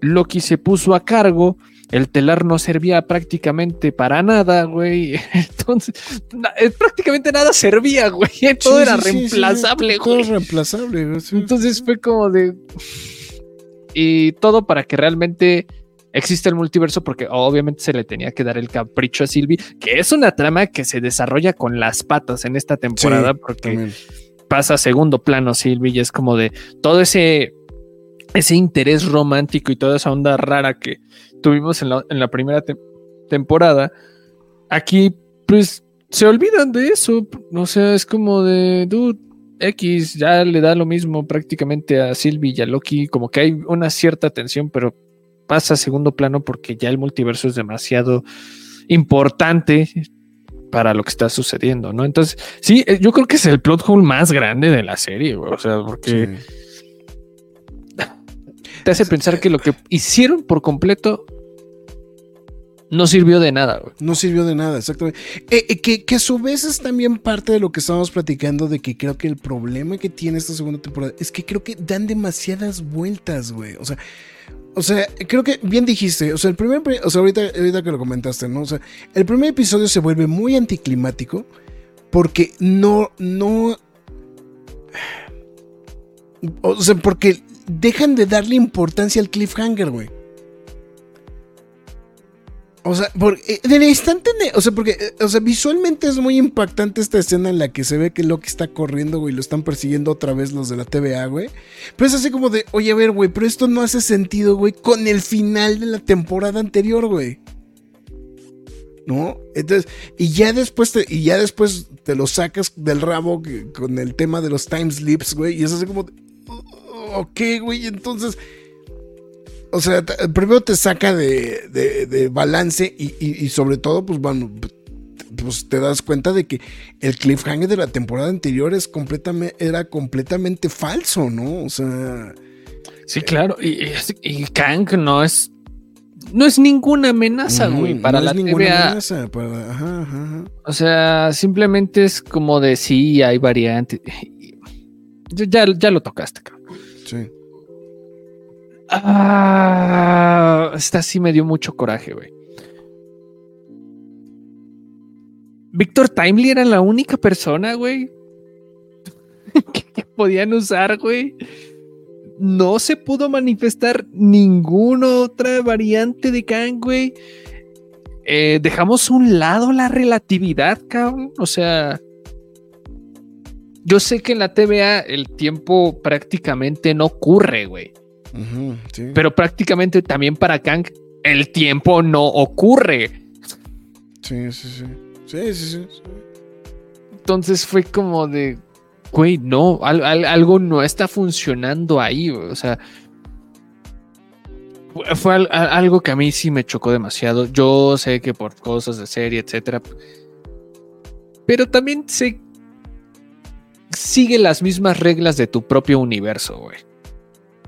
Loki se puso a cargo el telar no servía prácticamente para nada, güey. Entonces, eh, prácticamente nada servía, güey. Todo era reemplazable, güey. Todo reemplazable, güey. Entonces fue como de. Y todo para que realmente exista el multiverso, porque obviamente se le tenía que dar el capricho a Sylvie, que es una trama que se desarrolla con las patas en esta temporada, porque pasa a segundo plano Sylvie y es como de todo ese ese interés romántico y toda esa onda rara que tuvimos en la, primera temporada, aquí pues se olvidan de eso. O sea, es como de, dude, X ya le da lo mismo prácticamente a Sylvie y a Loki, como que hay una cierta tensión, pero pasa a segundo plano porque ya el multiverso es demasiado importante para lo que está sucediendo, ¿no? Entonces, sí, eh, yo creo que es el plot hole más grande de la serie, o sea, porque te hace pensar que lo que hicieron por completo no sirvió de nada, güey. No sirvió de nada, exactamente. Eh, eh, que, que, a su vez es también parte de lo que estábamos platicando, de que creo que el problema que tiene esta segunda temporada es que creo que dan demasiadas vueltas, güey. O sea, o sea, creo que bien dijiste, o sea, el primer, o sea, ahorita, ahorita que lo comentaste, ¿no? O sea, el primer episodio se vuelve muy anticlimático porque no, no... O sea, porque dejan de darle importancia al cliffhanger, güey. O sea, porque, en el instante, o sea, porque, eh, o sea, visualmente es muy impactante esta escena en la que se ve que Loki está corriendo, güey, lo están persiguiendo otra vez los de la TVA, güey. Pero es así como de, oye, a ver, güey, pero esto no hace sentido, güey, con el final de la temporada anterior, güey. ¿No? Entonces, y ya después te, y ya después te lo sacas del rabo con el tema de los time slips, güey, y es así como, de, ok, güey, entonces o sea, primero te saca de, balance y, sobre todo, pues bueno, pues te das cuenta de que el cliffhanger de la temporada anterior es completamente, era completamente falso, ¿no? O sea... Sí, claro, y, y Kang no es no es ninguna amenaza, güey, para no la es ninguna amenaza para, ajá, ajá. O sea, simplemente es como de sí, hay variantes. Ya, ya lo tocaste, cabrón. Sí. Ah, esta sí me dio mucho coraje, güey. Víctor Timely era la única persona, güey, que, podían usar, güey. No se pudo manifestar ninguna otra variante de Kang, güey. Eh, dejamos un lado la relatividad, cabrón. O sea, yo sé que en la TVA el tiempo prácticamente no ocurre, güey. Pero prácticamente también para Kang el tiempo no ocurre. Sí, sí, sí. Sí, sí, sí. Entonces fue como de, güey, no, algo no está funcionando ahí, o sea, fue algo que a mí sí me chocó demasiado. Yo sé que por cosas de serie, etcétera, pero también sé sigue las mismas reglas de tu propio universo, güey.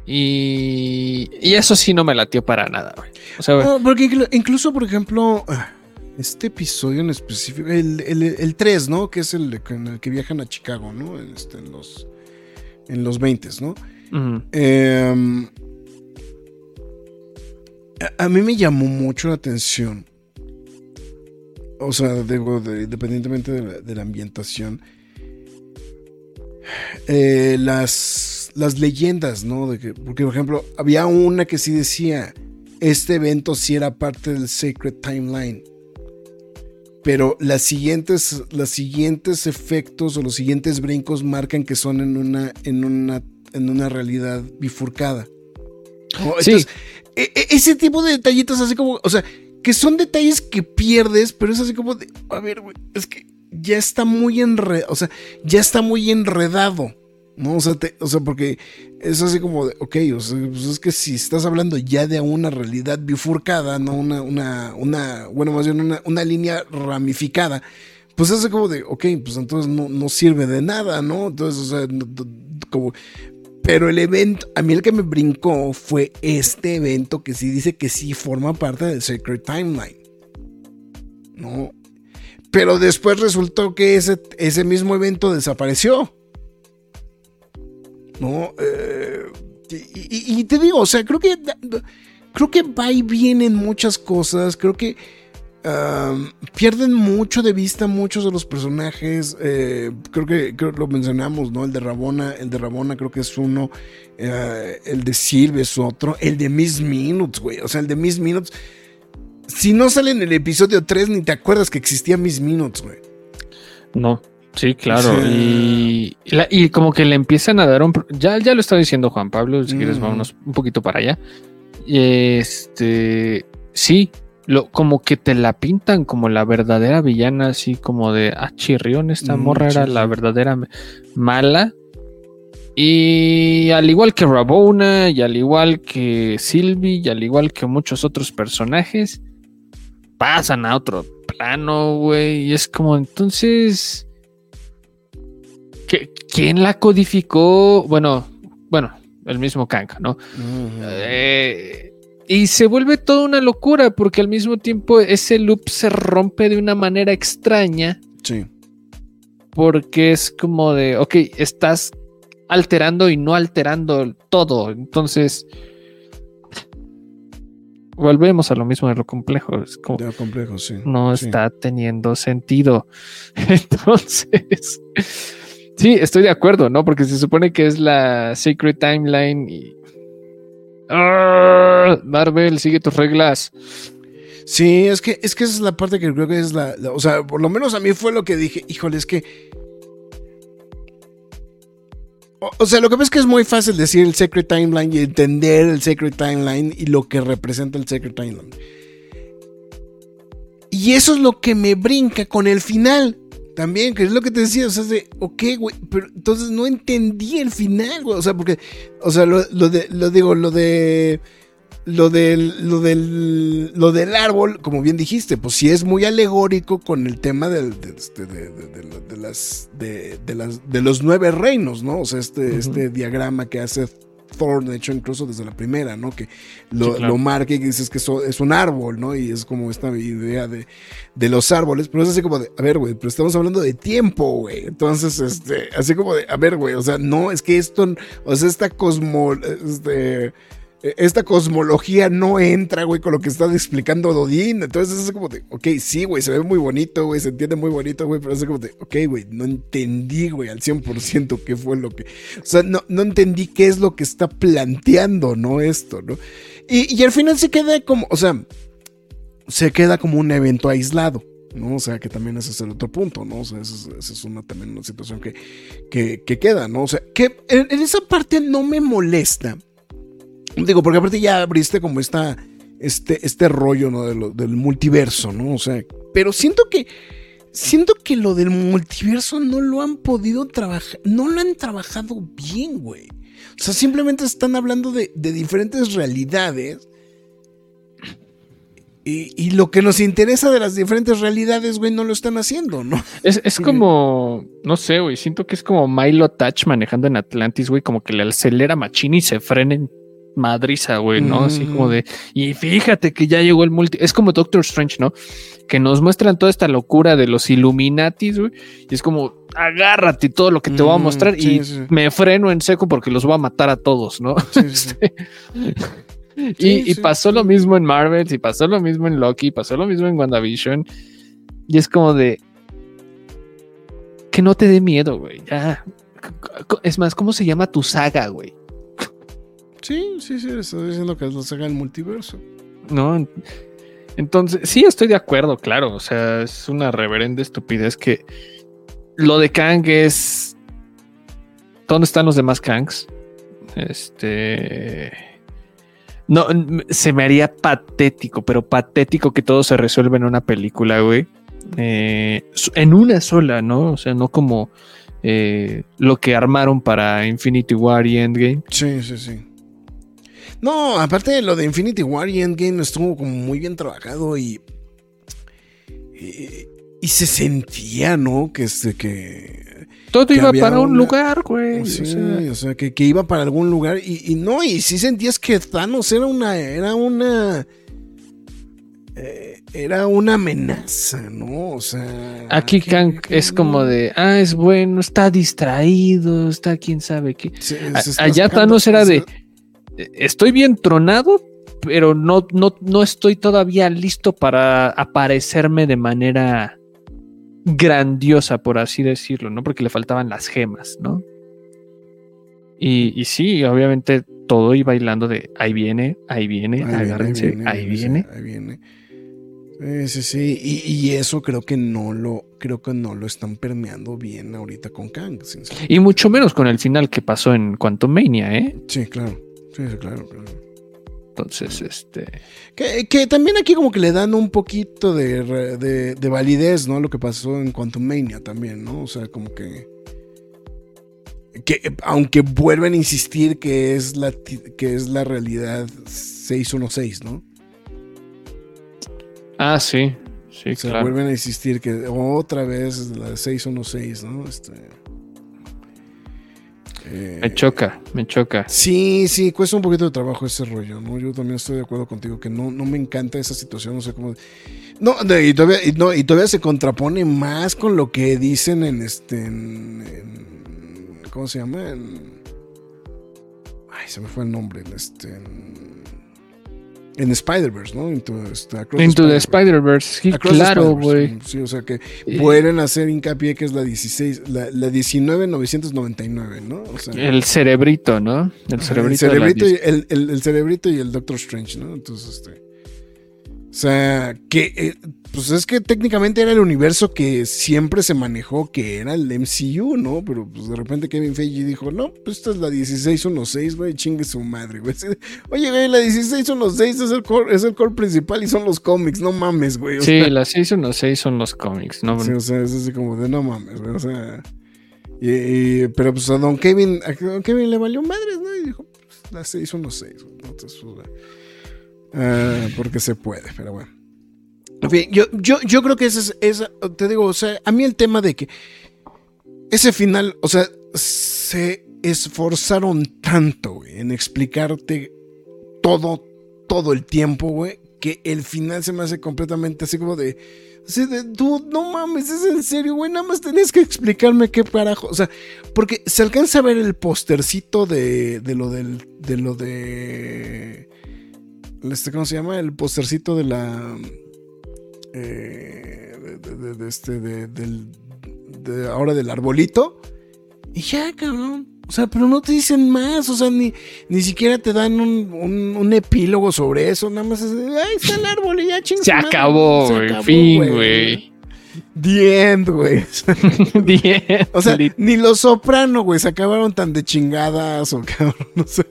Y, eso sí no me latió para nada, güey. O sea, porque incluso, por ejemplo, ah, este episodio en específico, el, 3, ¿no? Que es el en el que viajan a Chicago, ¿no? Este, en los, en los 20, ¿no? Em, a, mí me llamó mucho la atención. O sea, digo, independientemente de la, ambientación. Eh, las las leyendas, ¿no? De que, porque, por ejemplo, había una que sí decía, este evento sí era parte del Sacred Timeline. Pero las siguientes, las siguientes efectos o los siguientes brincos marcan que son en una, en una, en una realidad bifurcada. sí. E, e, ese tipo de detallitos así como, o sea, que son detalles que pierdes, pero es así como de, a ver, güey, es que ya está muy enredado, o sea, ya está muy enredado. ¿No? O sea, porque es así como de, ok, o sea, pues es que si estás hablando ya de una realidad bifurcada, ¿no? Una, una, una, bueno, más bien una, una línea ramificada, pues es como de, ok, pues entonces no, no sirve de nada, ¿no? Entonces, o sea, como, pero el evento, a mí el que me brincó fue este evento que sí dice que sí forma parte del Sacred Timeline, ¿no? Pero después resultó que ese, ese mismo evento desapareció. ¿No? Eh, y, te digo, o sea, creo que creo que va y viene en muchas cosas, creo que pierden mucho de vista muchos de los personajes, eh, creo que lo mencionamos, ¿no? El de Rabona, el de Rabona creo que es uno, eh, el de Silve es otro, el de Miss Minutes, güey, o sea, el de Miss Minutes, si no sale en el episodio 3 ni te acuerdas que existía Miss Minutes, güey. No. Sí, claro. Y, y, como que le empiezan a dar un. Ya, ya lo está diciendo Juan Pablo, si quieres, vámonos un poquito para allá. Este. Sí, lo, como que te la pintan como la verdadera villana, así como de. Ah, chirrión, esta mm, morra era la verdadera mala. Y al igual que Rabona, y al igual que Sylvie, y al igual que muchos otros personajes, pasan a otro plano, güey. Y es como, entonces. ¿Quién la codificó? Bueno, bueno, el mismo Kang, ¿no? Eh, y se vuelve toda una locura porque al mismo tiempo ese loop se rompe de una manera extraña. Sí. Porque es como de, ok, estás alterando y no alterando todo. Entonces, volvemos a lo mismo de lo complejo. Es como, complejo, sí. No está teniendo sentido. Entonces, sí, estoy de acuerdo, ¿no? Porque se supone que es la Secret Timeline y ¡Ah! Marvel, sigue tus reglas. Sí, es que, es que esa es la parte que creo que es la, O sea, por lo menos a mí fue lo que dije. Híjole, es que. O, sea, lo que pasa es que es muy fácil decir el Secret Timeline y entender el Secret Timeline y lo que representa el Secret Timeline. Y eso es lo que me brinca con el final. También, que es lo que te decía, o sea, de, ok, güey, pero entonces no entendí el final, güey, o sea, porque, o sea, lo, de, lo digo, lo de, lo del, lo del, lo del árbol, como bien dijiste, pues sí es muy alegórico con el tema del, de, este, de, de, las, de, las, de los nueve reinos, ¿no? O sea, este, este diagrama que hace Thor, de hecho, incluso desde la primera, ¿no? Que lo, marque y dices que es un árbol, ¿no? Y es como esta idea de, de los árboles, pero es así como de, a ver, güey, pero estamos hablando de tiempo, güey. Entonces, este, así como de, a ver, güey, o sea, no, es que esto, o sea, esta cosmo, este esta cosmología no entra, güey, con lo que está explicando Dodín. Entonces es como de, ok, sí, güey, se ve muy bonito, güey, se entiende muy bonito, güey, pero es como de, ok, güey, no entendí, güey, al 100% qué fue lo que... O sea, no, no entendí qué es lo que está planteando, ¿no? Esto, ¿no? Y, al final se queda como, o sea, se queda como un evento aislado. ¿no? O sea, que también ese es el otro punto, ¿no? O sea, esa es, una, también una situación que, que, queda, ¿no? O sea, que en esa parte no me molesta Digo, porque aparte ya abriste como esta, este, este rollo, ¿no? del multiverso, ¿no? O sea, pero siento que, siento que lo del multiverso no lo han podido trabajar, no lo han trabajado bien, güey. O sea, simplemente están hablando de, diferentes realidades. Y, lo que nos interesa de las diferentes realidades, güey, no lo están haciendo, ¿no? Es, es como, no sé, güey, siento que es como Milo Touch manejando en Atlantis, güey, como que le acelera machine y se frenen madriza, güey, ¿no? Así como de, y fíjate que ya llegó el multi, es como Doctor Strange, ¿no? Que nos muestran toda esta locura de los Illuminatis, güey, y es como, agárrate todo lo que te voy a mostrar y me freno en seco porque los voy a matar a todos, ¿no? Este, y, pasó lo mismo en Marvel, y pasó lo mismo en Loki, pasó lo mismo en WandaVision, y es como de, que no te dé miedo, güey, ya. Es más, ¿cómo se llama tu saga, güey? Sí, sí, sí, estoy diciendo que nos haga el multiverso. No, entonces, sí, estoy de acuerdo, claro. O sea, es una reverenda estupidez que lo de Kang es. ¿Dónde están los demás Kangs? Este. No, se me haría patético, pero patético que todo se resuelva en una película, güey. Eh, en una sola, ¿no? O sea, no como eh, lo que armaron para Infinity War y Endgame. Sí, sí, sí. No, aparte de lo de Infinity War y Endgame estuvo como muy bien trabajado y. Y, se sentía, ¿no? Que este, que. Todo iba para un lugar, güey. Sí, o sea, que, iba para algún lugar. Y, no, y sí sentías que Thanos era una. Era una. Eh, era una amenaza, ¿no? O sea. Aquí Kang es como de, ah, es bueno, está distraído, está quién sabe qué. Allá Thanos era de, estoy bien tronado, pero no, no, no estoy todavía listo para aparecerme de manera grandiosa, por así decirlo, ¿no? Porque le faltaban las gemas, ¿no? Y, y sí, obviamente todo iba bailando de ahí viene, ahí viene, agárrense, ahí viene. Ahí viene. Sí, sí, sí. Y, y, eso creo que no lo, creo que no lo están permeando bien ahorita con Kang. Y mucho menos con el final que pasó en Quantum Mania, ¿eh? Sí, claro. Sí, claro, claro. Entonces, este. Que, también aquí como que le dan un poquito de, de, validez, ¿no? Lo que pasó en Quantum Mania también, ¿no? O sea, como que. que aunque vuelven a insistir que es la, que es la realidad 616, ¿no? Ah, sí. Sí, Se claro. vuelven a insistir que otra vez la 616, ¿no? Este, eh, Me choca, me choca. Sí, sí, cuesta un poquito de trabajo ese rollo, ¿no? Yo también estoy de acuerdo contigo que no, no me encanta esa situación, no sé cómo... No, y todavía, y, no, y todavía se contrapone más con lo que dicen en este... en- en- ¿Cómo se llama? En- ay, se me fue el nombre. En este... En, en Spider-Verse, ¿no? Into, este, Across Into the Spider-Verse. Spider-Verse. Sí, claro, güey. Sí, o sea que Eh, vuelven a hacer hincapié que es la 16, la, la 19999, ¿no? O sea, El cerebrito, ¿no? El cerebrito. el, cerebrito y, el, el- el cerebrito y el Doctor Strange, ¿no? Entonces, este. O sea, que. eh, pues es que técnicamente era el universo que siempre se manejó, que era el MCU, ¿no? Pero pues de repente Kevin Feige dijo, no, pues esta es la 1616, güey, chingue su madre, güey. Oye, güey, la 1616 es el core, es el core principal y son los cómics, no mames, güey. Sí, sea, las 616 son los cómics, ¿no? Sí, o sea, es así como de no mames, güey, o sea. y- y- pero pues a Don Kevin, a Don Kevin le valió madres, ¿no? Y dijo, pues los seis, güey, ¿no? Entonces, pues, ah, porque se puede, pero bueno. En fin, yo, yo, yo creo que ese es, esa- te digo, o sea, a mí el tema de que ese final, o sea, se esforzaron tanto, güey, en explicarte todo, todo el tiempo, güey, que el final se me hace completamente así como de, así de, dude, no mames, es en serio, güey, nada más tenés que explicarme qué carajo, o sea, porque se alcanza a ver el postercito de, de lo del, de lo de, este, ¿cómo se llama? El postercito de la, eh, de, de- de- de este, de, del, de ahora del arbolito, y ya, cabrón. O sea, pero no te dicen más, o sea, ni, ni siquiera te dan un, un- un epílogo sobre eso, nada más es, ahí está el árbol y ya chingas. Se acabó, güey. Fin, güey. The end, güey. Bien. O sea, ni los soprano, güey, se acabaron tan de chingadas o cabrón, no sé.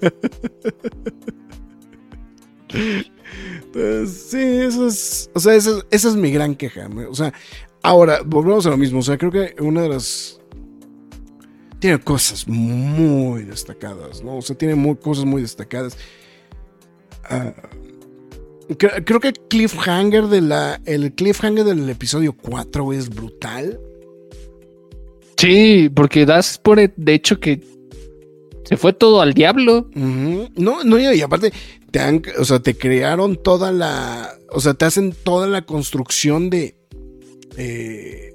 Entonces, sí, eso es, o sea, esa, es- esa es mi gran queja. O sea, ahora, volvemos a lo mismo, o sea, creo que una de las... Tiene cosas muy destacadas, ¿no? O sea, tiene cosas muy destacadas. Ah, cre- creo que el cliffhanger de la... El cliffhanger del episodio 4, güey, es brutal. Sí, porque das por de hecho que se fue todo al diablo. No, no, y aparte, te han, o sea, te crearon toda la, o sea, te hacen toda la construcción de, eh,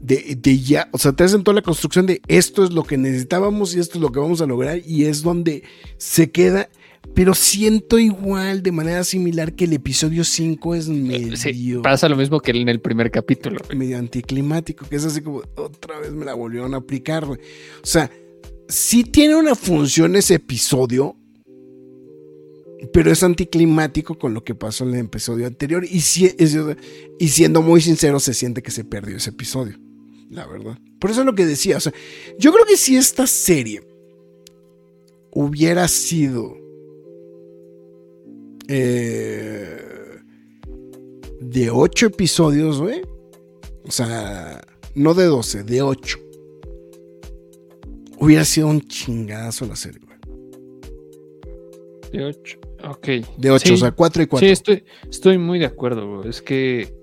de, de ya, o sea, te hacen toda la construcción de esto es lo que necesitábamos y esto es lo que vamos a lograr y es donde se queda, pero siento igual, de manera similar que el episodio 5 es medio, Sí, pasa lo mismo que en el primer capítulo. medio anticlimático, que es así como, otra vez me la volvieron a aplicar. O sea, sí tiene una función ese episodio, pero es anticlimático con lo que pasó en el episodio anterior. Y, si- y siendo muy sincero, se siente que se perdió ese episodio, la verdad. Por eso es lo que decía, o sea, yo creo que si esta serie hubiera sido eh, de 8 episodios. O sea, no de 12, de 8. Hubiera sido un chingadazo la serie, güey. De 8. Ok. De 8, Sí. o sea, 4 y 4. Sí, estoy, estoy muy de acuerdo, güey. Es que.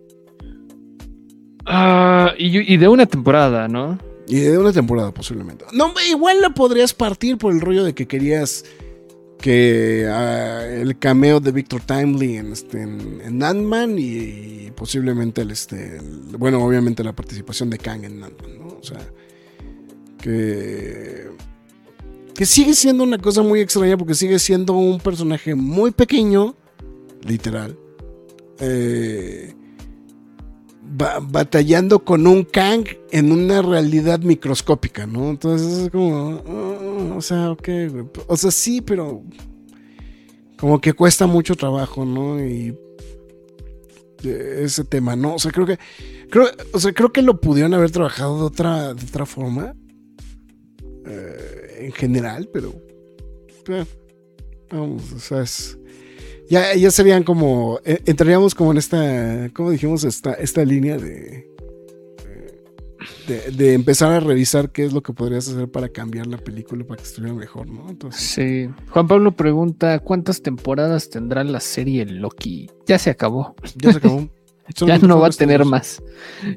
Ah, y, y de una temporada, ¿no? Y de una temporada posiblemente. No, igual la podrías partir por el rollo de que querías que ah, el cameo de Victor Timely en, este, en, en Ant-Man y, y posiblemente el, este, el- bueno, obviamente la participación de Kang en Ant-Man, ¿no? O sea, que, que sigue siendo una cosa muy extraña porque sigue siendo un personaje muy pequeño, literal, eh, ba- batallando con un Kang en una realidad microscópica, ¿no? Entonces es como, ah, o sea, ok, o sea, sí, pero como que cuesta mucho trabajo, ¿no? Y eh, ese tema, ¿no? O sea, creo que, creo, o sea, creo que lo pudieron haber trabajado de otra, de otra forma, eh, en general, pero, eh, vamos, o sea, es... Ya, ya serían como. eh, entraríamos como en esta. ¿Cómo dijimos? Esta, esta línea de. de, empezar a revisar qué es lo que podrías hacer para cambiar la película para que estuviera mejor, ¿no? Entonces, sí. Juan Pablo pregunta, ¿cuántas temporadas tendrá la serie Loki? Ya se acabó. Ya se acabó. ya no va a tener más.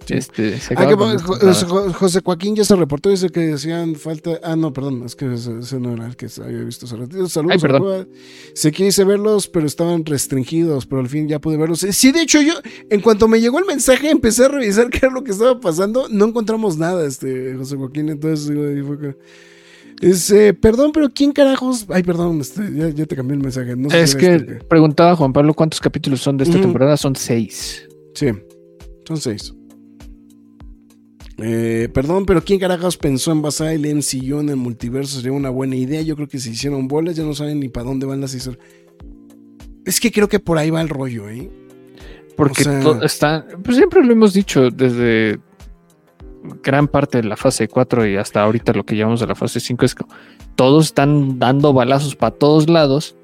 Este, ah, José Joaquín ya se reportó, dice que decían falta. Ah, no, perdón, es que ese, no era el que había visto Saludos. Ay, perdón. Se quise verlos, pero estaban restringidos, pero al fin ya pude verlos. Sí, de hecho, yo, en cuanto me llegó el mensaje, empecé a revisar qué era lo que estaba pasando. No encontramos nada, este, José Joaquín. Entonces, fue perdón, pero ¿quién carajos? Ay, perdón, este, ya, te cambié el mensaje. es que preguntaba Juan Pablo cuántos capítulos son de esta temporada. Son seis. Sí, son seis. Eh, perdón, pero ¿quién carajos pensó en basar el MCU en el multiverso? Sería una buena idea. Yo creo que se hicieron bolas, ya no saben ni para dónde van las historias. Es que creo que por ahí va el rollo, ¿eh? Porque está. Pues siempre lo hemos dicho desde gran parte de la fase 4 y hasta ahorita lo que llamamos de la fase 5 es que todos están dando balazos para todos lados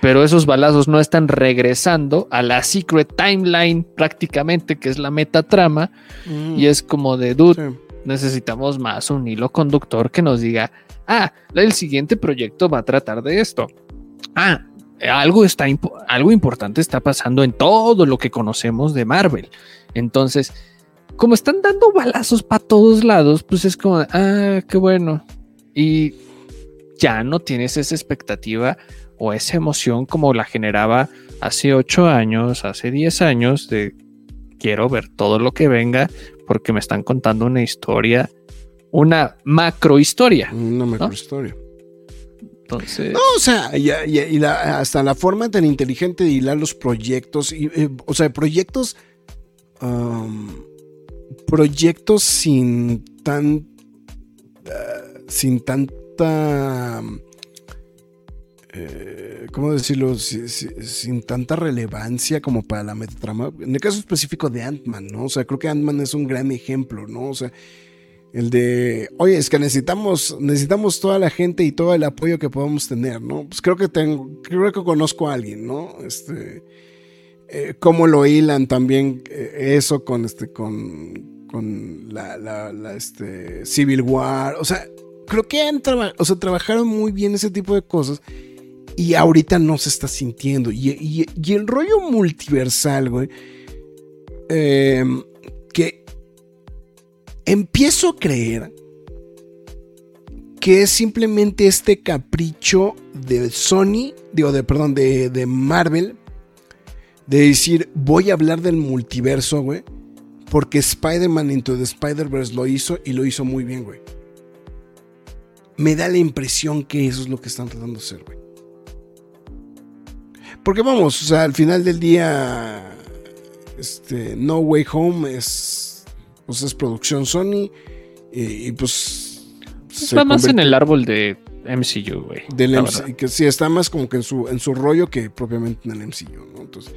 pero esos balazos no están regresando a la secret timeline prácticamente, que es la metatrama, mm. y es como de dude, necesitamos más un hilo conductor que nos diga, ah, el siguiente proyecto va a tratar de esto. Ah, algo, está algo importante está pasando en todo lo que conocemos de Marvel. Entonces, como están dando balazos para todos lados, pues es como, ah, qué bueno. Y ya no tienes esa expectativa o esa emoción como la generaba hace 8 años, hace 10 años, de quiero ver todo lo que venga porque me están contando una historia, una macro historia. Una macro historia. Entonces. No, o sea, y, hasta la forma tan inteligente de hilar los proyectos, y, eh, o sea, proyectos. proyectos sin tan. Eh, sin tanta eh, ¿cómo decirlo? sin tanta relevancia como para la metatrama. En el caso específico de Ant-Man, ¿no? O sea, creo que Ant-Man es un gran ejemplo, ¿no? O sea, el de, oye, es que necesitamos, necesitamos toda la gente y todo el apoyo que podamos tener, ¿no? Pues creo que tengo, creo que conozco a alguien, ¿no? Este, eh, cómo lo hilan también eh, eso con este, con, con la, la, este, Civil War, o sea, creo que han o sea, trabajaron muy bien ese tipo de cosas y ahorita no se está sintiendo. Y, el rollo multiversal, güey. Em, que empiezo a creer que es simplemente este capricho de Sony, digo, de, perdón, de, de Marvel, de decir, voy a hablar del multiverso, güey, porque Spider-Man Into the Spider-Verse lo hizo y lo hizo muy bien, güey. Me da la impresión que eso es lo que están tratando de hacer, güey. Porque vamos, o sea, al final del día, este, No Way Home es, pues es producción Sony y, pues... Está más en el árbol de MCU, güey. Del que sí, está más como que en su, en su rollo que propiamente en el MCU, ¿no? Entonces...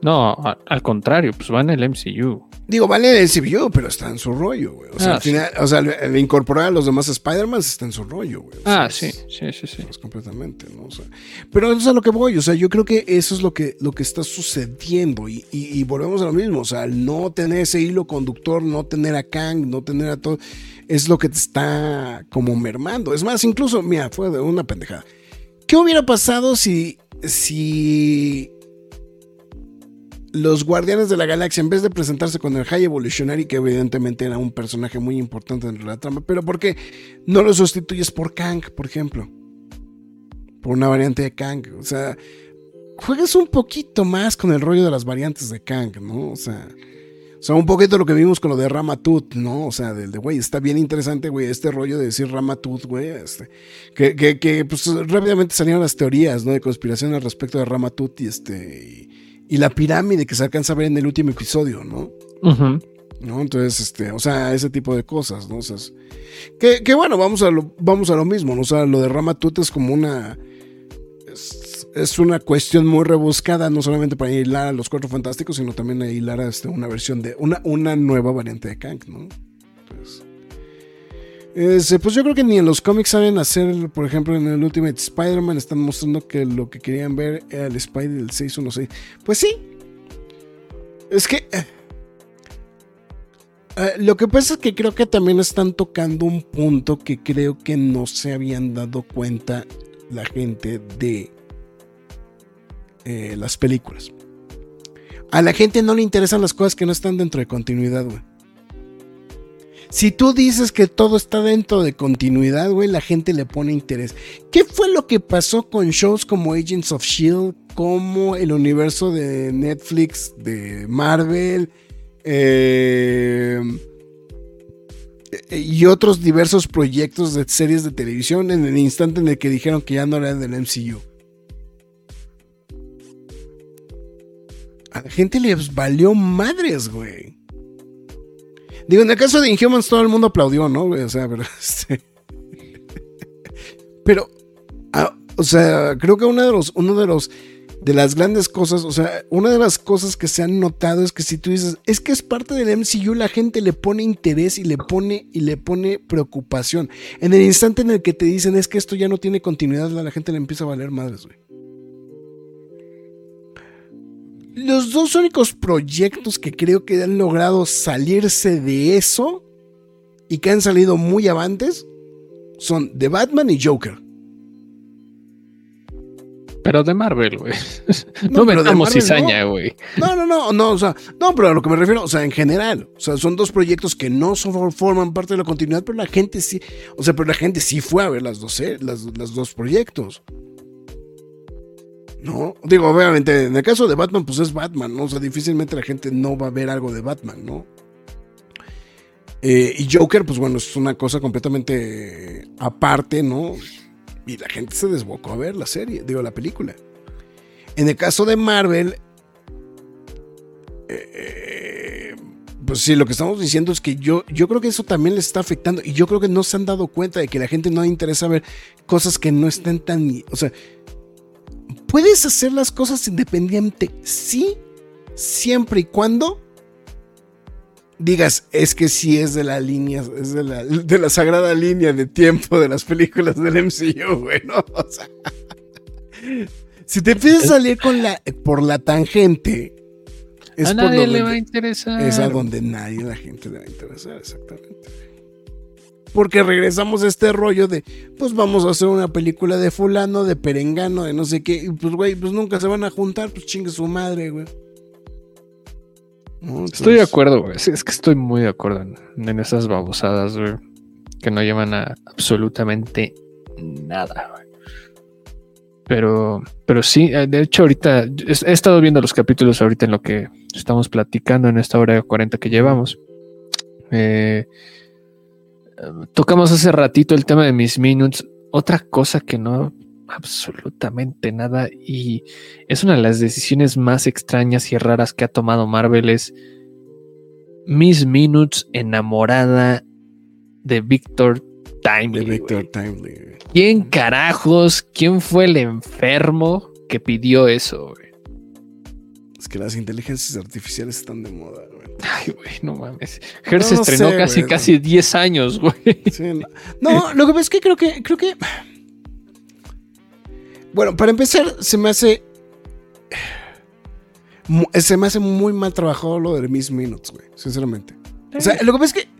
No, al contrario, pues va en el MCU. Digo, vale el MCU, pero está en su rollo, güey. O sea, ah, al final, o sea, el, incorporar a los demás Spider-Man está en su rollo, güey. ah, sí, sí, sí, sí. Es completamente, ¿no? O sea, pero eso es a lo que voy, o sea, yo creo que eso es lo que, lo que está sucediendo y, y, volvemos a lo mismo, o sea, no tener ese hilo conductor, no tener a Kang, no tener a todo, es lo que te está como mermando. Es más, incluso, mira, fue de una pendejada. ¿Qué hubiera pasado si, si los Guardianes de la Galaxia, en vez de presentarse con el High Evolutionary, que evidentemente era un personaje muy importante dentro de la trama, pero ¿por qué no lo sustituyes por Kang, por ejemplo? Por una variante de Kang. O sea, juegas un poquito más con el rollo de las variantes de Kang, ¿no? O sea, o sea un poquito lo que vimos con lo de Ramatut, ¿no? O sea, del de, güey, está bien interesante, güey, este rollo de decir Ramatut, güey, este, que, que, pues rápidamente salieron las teorías, ¿no? De conspiración al respecto de Ramatut y este la pirámide que se alcanza a ver en el último episodio, ¿no? ¿No? Entonces, este, o sea, ese tipo de cosas, ¿no? O sea, que, que, bueno, vamos a, lo, vamos a lo mismo, ¿no? O sea, lo de Ramatut es como una. Es, una cuestión muy rebuscada, no solamente para hilar a los cuatro fantásticos, sino también a hilar a este, una versión de. Una, una nueva variante de Kang, ¿no? Este, pues yo creo que ni en los cómics saben hacer, por ejemplo, en el Ultimate Spider-Man están mostrando que lo que querían ver era el Spider del 616. Pues sí. Es que... Eh, eh, lo que pasa es que creo que también están tocando un punto que creo que no se habían dado cuenta la gente de eh, las películas. A la gente no le interesan las cosas que no están dentro de continuidad, güey. Si tú dices que todo está dentro de continuidad, güey, la gente le pone interés. ¿Qué fue lo que pasó con shows como Agents of Shield, como el universo de Netflix, de Marvel, eh, y otros diversos proyectos de series de televisión en el instante en el que dijeron que ya no eran del MCU? A la gente les valió madres, güey. Digo, en el caso de Inhumans todo el mundo aplaudió, ¿no? O sea, pero este... Pero, ah, o sea, creo que uno de los, uno de los, de las grandes cosas, o sea, una de las cosas que se han notado es que si tú dices, es que es parte del MCU, la gente le pone interés y le pone, y le pone preocupación. En el instante en el que te dicen, es que esto ya no tiene continuidad, la gente le empieza a valer madres, güey. Los dos únicos proyectos que creo que han logrado salirse de eso y que han salido muy avantes son The Batman y Joker. Pero de Marvel, güey. No, no metamos cizaña, güey. No. no, no, no, o sea, no, pero a lo que me refiero, o sea, en general, o sea, son dos proyectos que no son, forman parte de la continuidad, pero la gente sí, o sea, pero la gente sí fue a ver las dos, eh, las, las dos proyectos. ¿No? Digo, obviamente, en el caso de Batman, pues es Batman, ¿no? O sea, difícilmente la gente no va a ver algo de Batman, ¿no? Eh, y Joker, pues bueno, es una cosa completamente aparte, ¿no? Y la gente se desbocó a ver la serie, digo, la película. En el caso de Marvel, eh, pues sí, lo que estamos diciendo es que yo, yo creo que eso también les está afectando y yo creo que no se han dado cuenta de que la gente no le interesa ver cosas que no estén tan... O sea, ¿Puedes hacer las cosas independiente? Sí, siempre y cuando digas, es que sí es de la línea, es de la, de la sagrada línea de tiempo de las películas del MCU, bueno, o sea, si te empiezas a salir con la, por la tangente, es a nadie le va a interesar. Es a donde nadie la gente le va a interesar, exactamente. Porque regresamos a este rollo de, pues vamos a hacer una película de fulano, de perengano, de no sé qué. Y pues, güey, pues nunca se van a juntar, pues chingue su madre, güey. Estoy de acuerdo, güey. Es que estoy muy de acuerdo en, esas babosadas, güey. Que no llevan a absolutamente nada, güey. Pero, pero sí, eh, de hecho, ahorita he estado viendo los capítulos ahorita en lo que estamos platicando en esta hora de 40 que llevamos. Eh, tocamos hace ratito el tema de mis minutes. Otra cosa que no absolutamente nada y es una de las decisiones más extrañas y raras que ha tomado Marvel es Miss Minutes enamorada de Victor Timely. Victor Timely. ¿Quién carajos? ¿Quién fue el enfermo que pidió eso? Es que las inteligencias artificiales están de moda. Ay, güey, no mames. Her se estrenó casi, casi 10 años, güey. no. lo que pasa es que creo que, creo que. Bueno, para empezar, se me hace. Se me hace muy mal trabajado lo de Miss Minutes, güey. Sinceramente. O sea, lo que pasa es que.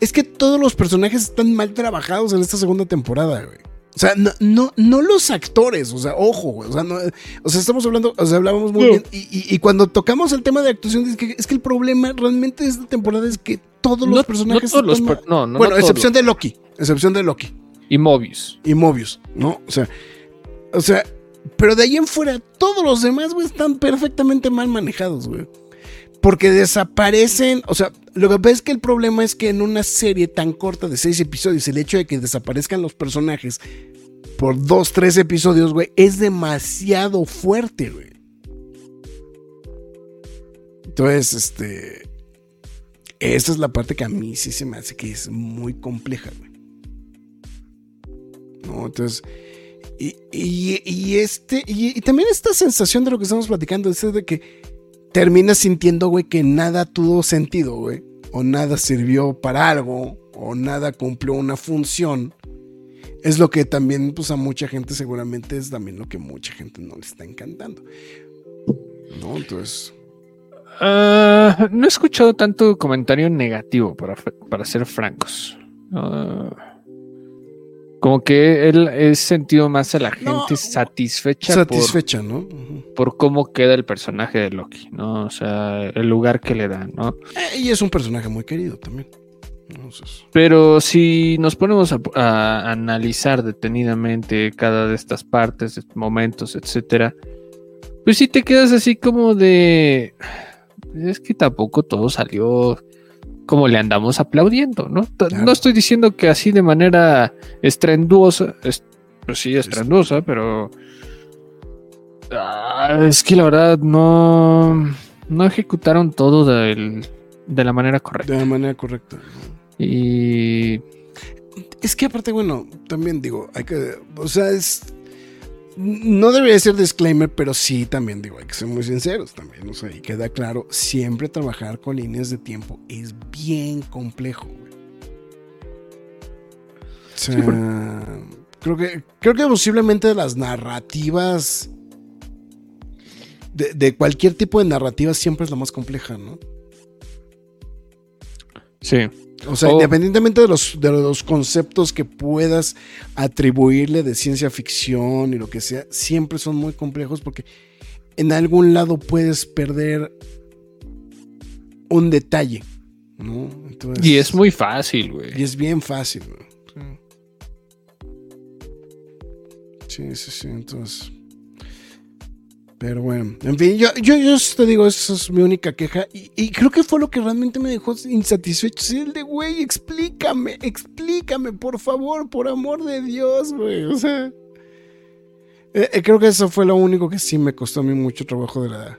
Es que todos los personajes están mal trabajados en esta segunda temporada, güey. O sea, no, no, no, los actores, o sea, ojo, güey. O sea, no, o sea, estamos hablando, o sea, hablábamos muy bien. Y, y, cuando tocamos el tema de actuación, es que, es que el problema realmente de esta temporada es que todos los personajes. No todos no, no, bueno, excepción de Loki. Excepción de Loki. Y Mobius. Y Mobius, ¿no? O sea, o sea, pero de ahí en fuera, todos los demás, güey, están perfectamente mal manejados, güey. Porque desaparecen, o sea, lo que pasa es que el problema es que en una serie tan corta de seis episodios, el hecho de que desaparezcan los personajes por dos, tres episodios, güey, es demasiado fuerte, güey. Entonces, este. Esa es la parte que a mí sí se me hace que es muy compleja, güey. ¿No? Entonces. Y, y, este. Y, también esta sensación de lo que estamos platicando, es de que terminas sintiendo, güey, que nada tuvo sentido, güey. O nada sirvió para algo. O nada cumplió una función. Es lo que también, pues a mucha gente seguramente es también lo que mucha gente no le está encantando. ¿No? Entonces... Ah, no he escuchado tanto comentario negativo, para, para ser francos. Ah, como que él es sentido más a la gente satisfecha. Satisfecha, ¿no? Por, por cómo queda el personaje de Loki, ¿no? O sea, el lugar que le dan, ¿no? Eh, y es un personaje muy querido también. Pero si nos ponemos a, analizar detenidamente cada de estas partes, momentos, etcétera, pues si te quedas así como de. Es que tampoco todo salió como le andamos aplaudiendo, ¿no? No estoy diciendo que así de manera estrenduosa, pues sí, estrenduosa, pero. Ah, es que la verdad no. No ejecutaron todo de la manera correcta. De la manera correcta. Y. Es que aparte, bueno, también digo, hay que. O sea, es. No debería ser disclaimer, pero sí también digo, hay que ser muy sinceros también. O sea, y queda claro, siempre trabajar con líneas de tiempo es bien complejo, O sea, creo que, creo que posiblemente las narrativas. De, de, cualquier tipo de narrativa siempre es la más compleja, ¿no? Sí. O sea, independientemente de los, de los conceptos que puedas atribuirle de ciencia ficción y lo que sea, siempre son muy complejos porque en algún lado puedes perder un detalle. ¿no? y es muy fácil, güey. Y es bien fácil, güey. Sí, sí, sí. Entonces. Pero bueno, en fin, yo, yo, yo te digo, esa es mi única queja. Y, creo que fue lo que realmente me dejó insatisfecho. Sí, el de, güey, explícame, explícame, por favor, por amor de Dios, güey. O sea, eh, eh, creo que eso fue lo único que sí me costó a mí mucho trabajo de la.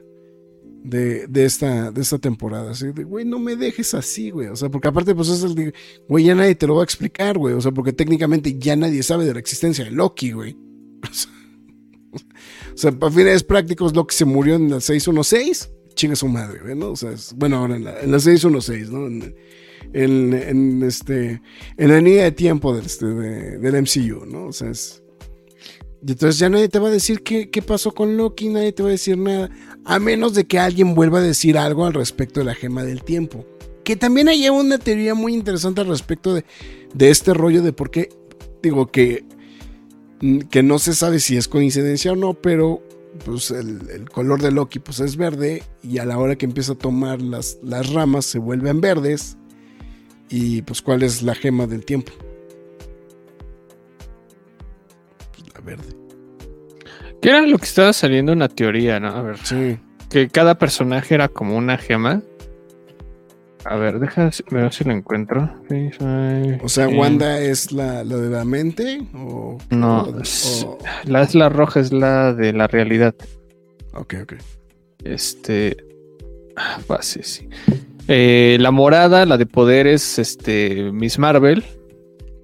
De, de, esta, de esta temporada. Así de, güey, no me dejes así, güey. O sea, porque aparte, pues es el de, güey, ya nadie te lo va a explicar, güey. O sea, porque técnicamente ya nadie sabe de la existencia de Loki, güey. O sea, sea, para fines prácticos, lo que se murió en la 616, chinga su madre, ¿no? O sea, bueno, ahora en la, en la 616, ¿no? En, este, en la línea de tiempo del, este, del MCU, ¿no? O sea, es, y entonces ya nadie te va a decir qué, qué, pasó con Loki, nadie te va a decir nada, a menos de que alguien vuelva a decir algo al respecto de la gema del tiempo. Que también hay una teoría muy interesante al respecto de, de este rollo de por qué, digo que que no se sabe si es coincidencia o no, pero pues el, color de Loki pues es verde y a la hora que empieza a tomar las, las ramas se vuelven verdes y pues cuál es la gema del tiempo. Pues la verde. ¿Qué era lo que estaba saliendo en la teoría, no? A ver. Sí. Que cada personaje era como una gema. A ver, déjame ver si lo encuentro. O sea, Wanda es la, de la mente o no, la es la roja es la de la realidad. Ok, ok. Este, base ah, sí. Eh, la morada, la de poder es este Miss Marvel.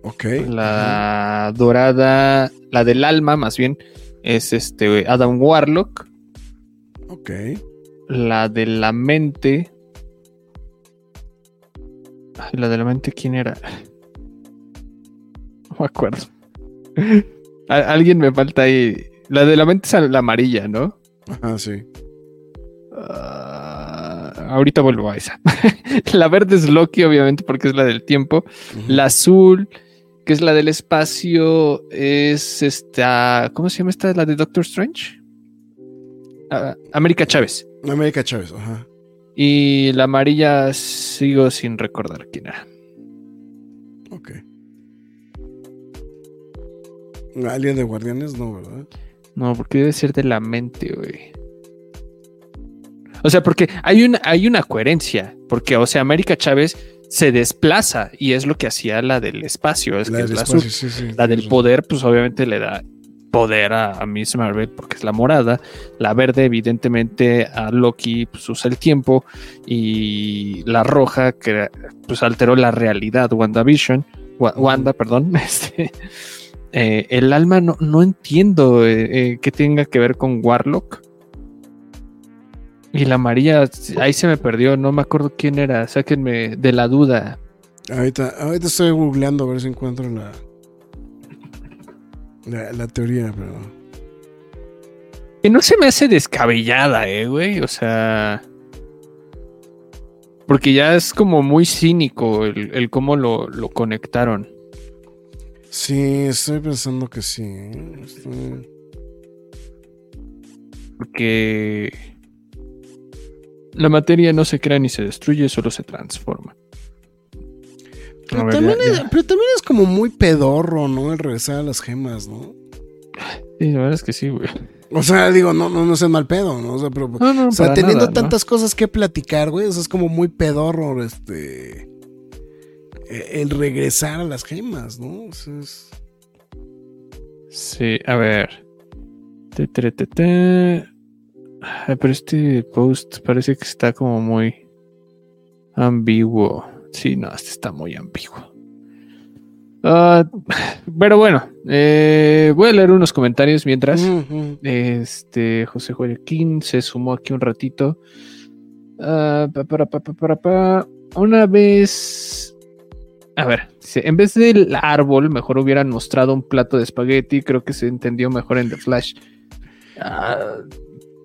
Ok. La dorada, la del alma, más bien, es este Adam Warlock. Ok. La de la mente la de la mente, ¿quién era? No me acuerdo. alguien me falta ahí. La de la mente es la amarilla, ¿no? Ajá, sí. Ah, ahorita vuelvo a esa. la verde es Loki, obviamente, porque es la del tiempo. La azul, que es la del espacio, es esta. ¿Cómo se llama esta? ¿La de Doctor Strange? Ah, América Chávez. América Chávez, ajá. Y la amarilla sigo sin recordar quién era. Ok. Alien de Guardianes, no, ¿verdad? No, porque debe ser de la mente, güey. O sea, porque hay una, hay una coherencia. Porque, o sea, América Chávez se desplaza y es lo que hacía la del espacio. Es la, que es la del poder, pues obviamente le da poder a, Miss Marvel porque es la morada. La verde, evidentemente, a Loki pues, usa el tiempo. Y la roja, que pues alteró la realidad, WandaVision. Wanda, perdón. Este, eh, el alma no, no entiendo eh, eh, qué tenga que ver con Warlock. Y la amarilla, ahí se me perdió, no me acuerdo quién era, sáquenme de la duda. Ahorita, ahorita estoy googleando a ver si encuentro la, la, teoría, pero. Que no se me hace descabellada, eh, güey. O sea. Porque ya es como muy cínico el, el cómo lo, lo conectaron. Sí, estoy pensando que sí. Estoy- Porque la materia no se crea ni se destruye, solo se transforma. Pero, ver, también ya- es, ya. pero también es como muy pedorro, ¿no? El regresar a las gemas, ¿no? Sí, la verdad es que sí, güey. O sea, digo, no, no, no es mal pedo, ¿no? O sea, pero, No, no, o sea para teniendo tantas cosas que platicar, güey, eso es como muy pedorro, este. El regresar a las gemas, ¿no? O sea, es- Sí, a ver. Te, te, te, te. Ay, Pero este post parece que está como muy ambiguo. Sí, no, este está muy ambiguo. Ah, pero bueno, eh, voy a leer unos comentarios mientras. Este, José Joaquín se sumó aquí un ratito. Ah, pa, para, pa, pa, para, pa. Una vez. A ver, dice, en vez del árbol, mejor hubieran mostrado un plato de espagueti. Creo que se entendió mejor en The Flash.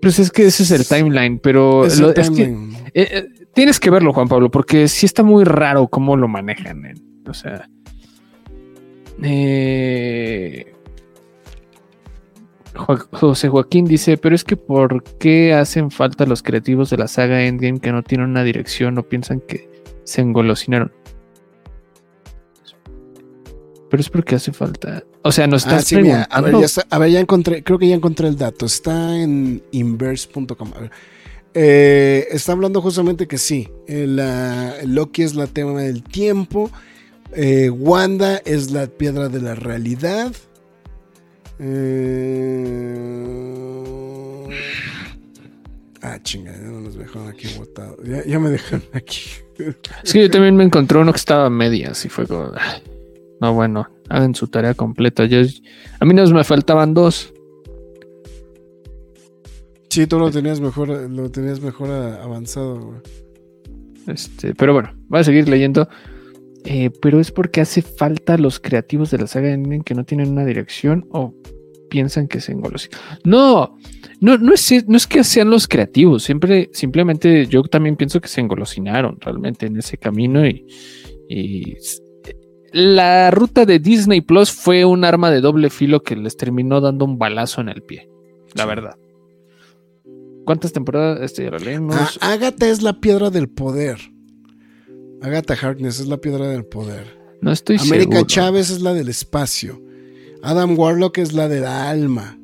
Pues es que ese es el timeline, pero Es lo- el es que, timeline, ¿no? eh, eh, tienes que verlo, Juan Pablo, porque sí está muy raro cómo lo manejan. eh. O sea. Jo- José Joaquín dice, pero es que ¿por qué hacen falta los creativos de la saga Endgame que no tienen una dirección o piensan que se engolosinaron? Pero es porque hace falta. O sea, Ah, estás sí, mira, a ver, preguntando. ya está- a ver, ya encontré, creo que ya encontré el dato. Está en inverse.com. Eh, está hablando justamente que sí. eh, la, Loki es la tema del tiempo. eh, Wanda es la piedra de la realidad. eh, ah, chinga, ya no nos dejaron aquí botados. Ya, ya me dejaron aquí. Es que yo también me encontré uno que estaba a medias y fue como. "Ay, No, bueno, hagan su tarea completa. Yo, a mí nos me faltaban dos. Sí, tú lo tenías mejor, lo tenías mejor avanzado. güey. Este, pero bueno, voy a seguir leyendo. Eh, pero es porque hace falta los creativos de la saga Endgame que no tienen una dirección o piensan que se engolosinan. No, no, no es, no es que sean los creativos, siempre, simplemente yo también pienso que se engolosinaron realmente en ese camino y, la ruta de Disney Plus fue un arma de doble filo que les terminó dando un balazo en el pie, la Sí. verdad. ¿Cuántas temporadas? Este, ya lo leímos. Ah, Agatha es la piedra del poder. Agatha Harkness es la piedra del poder. no estoy América seguro. Chávez es la del espacio. Adam Warlock es la del alma.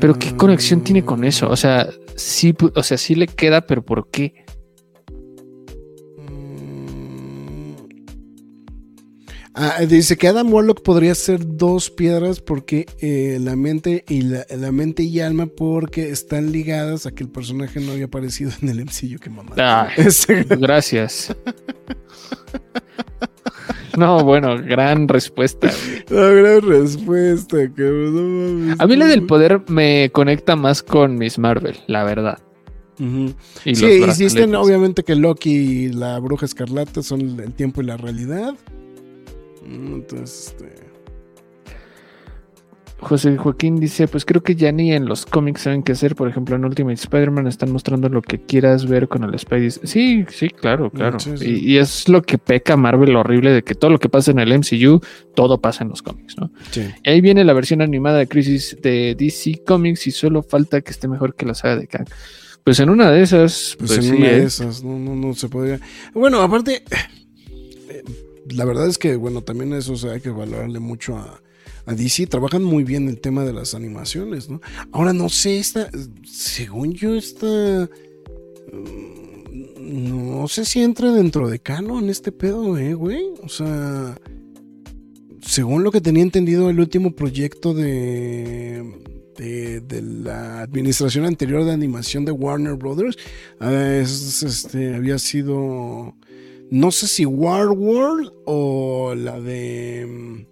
Pero qué conexión tiene con eso? O sea, sí, o sea, sí le queda, pero ¿por qué? Ah, dice que Adam Warlock podría ser dos piedras porque eh, la mente y la, la mente y alma porque están ligadas a que el personaje no había aparecido en el MCU que mamá. Ese- gracias. No, bueno, gran respuesta. La gran respuesta, cabrón. A mí la del poder me conecta más con Miss Marvel, la verdad. Y sí, brazaletes. obviamente que Loki y la bruja escarlata son el tiempo y la realidad. Mm, Entonces, este, José Joaquín dice, pues creo que ya ni en los cómics saben qué hacer. Por ejemplo, en Ultimate Spider-Man están mostrando lo que quieras ver con el Spidey. Sí, sí, claro, claro. Sí, sí. Y, y es lo que peca Marvel horrible de que todo lo que pasa en el MCU, todo pasa en los cómics, ¿no? sí. Y ahí viene la versión animada de Crisis de DC Comics y solo falta que esté mejor que la saga de Kang. Pues en una de esas, Pues, pues, en sí, una ¿eh? de esas, no, no, no se podría. Bueno, aparte, eh, la verdad es que, bueno, también eso o sea, hay que valorarle mucho a, a DC. Trabajan muy bien el tema de las animaciones, ¿no? Ahora no sé, esta, según yo, esta. mm, No sé si entra dentro de canon este pedo, eh, güey. O sea. Según lo que tenía entendido, el último proyecto de, de, de la administración anterior de animación de Warner Brothers es, este, había sido. No sé si War World o la de. mm,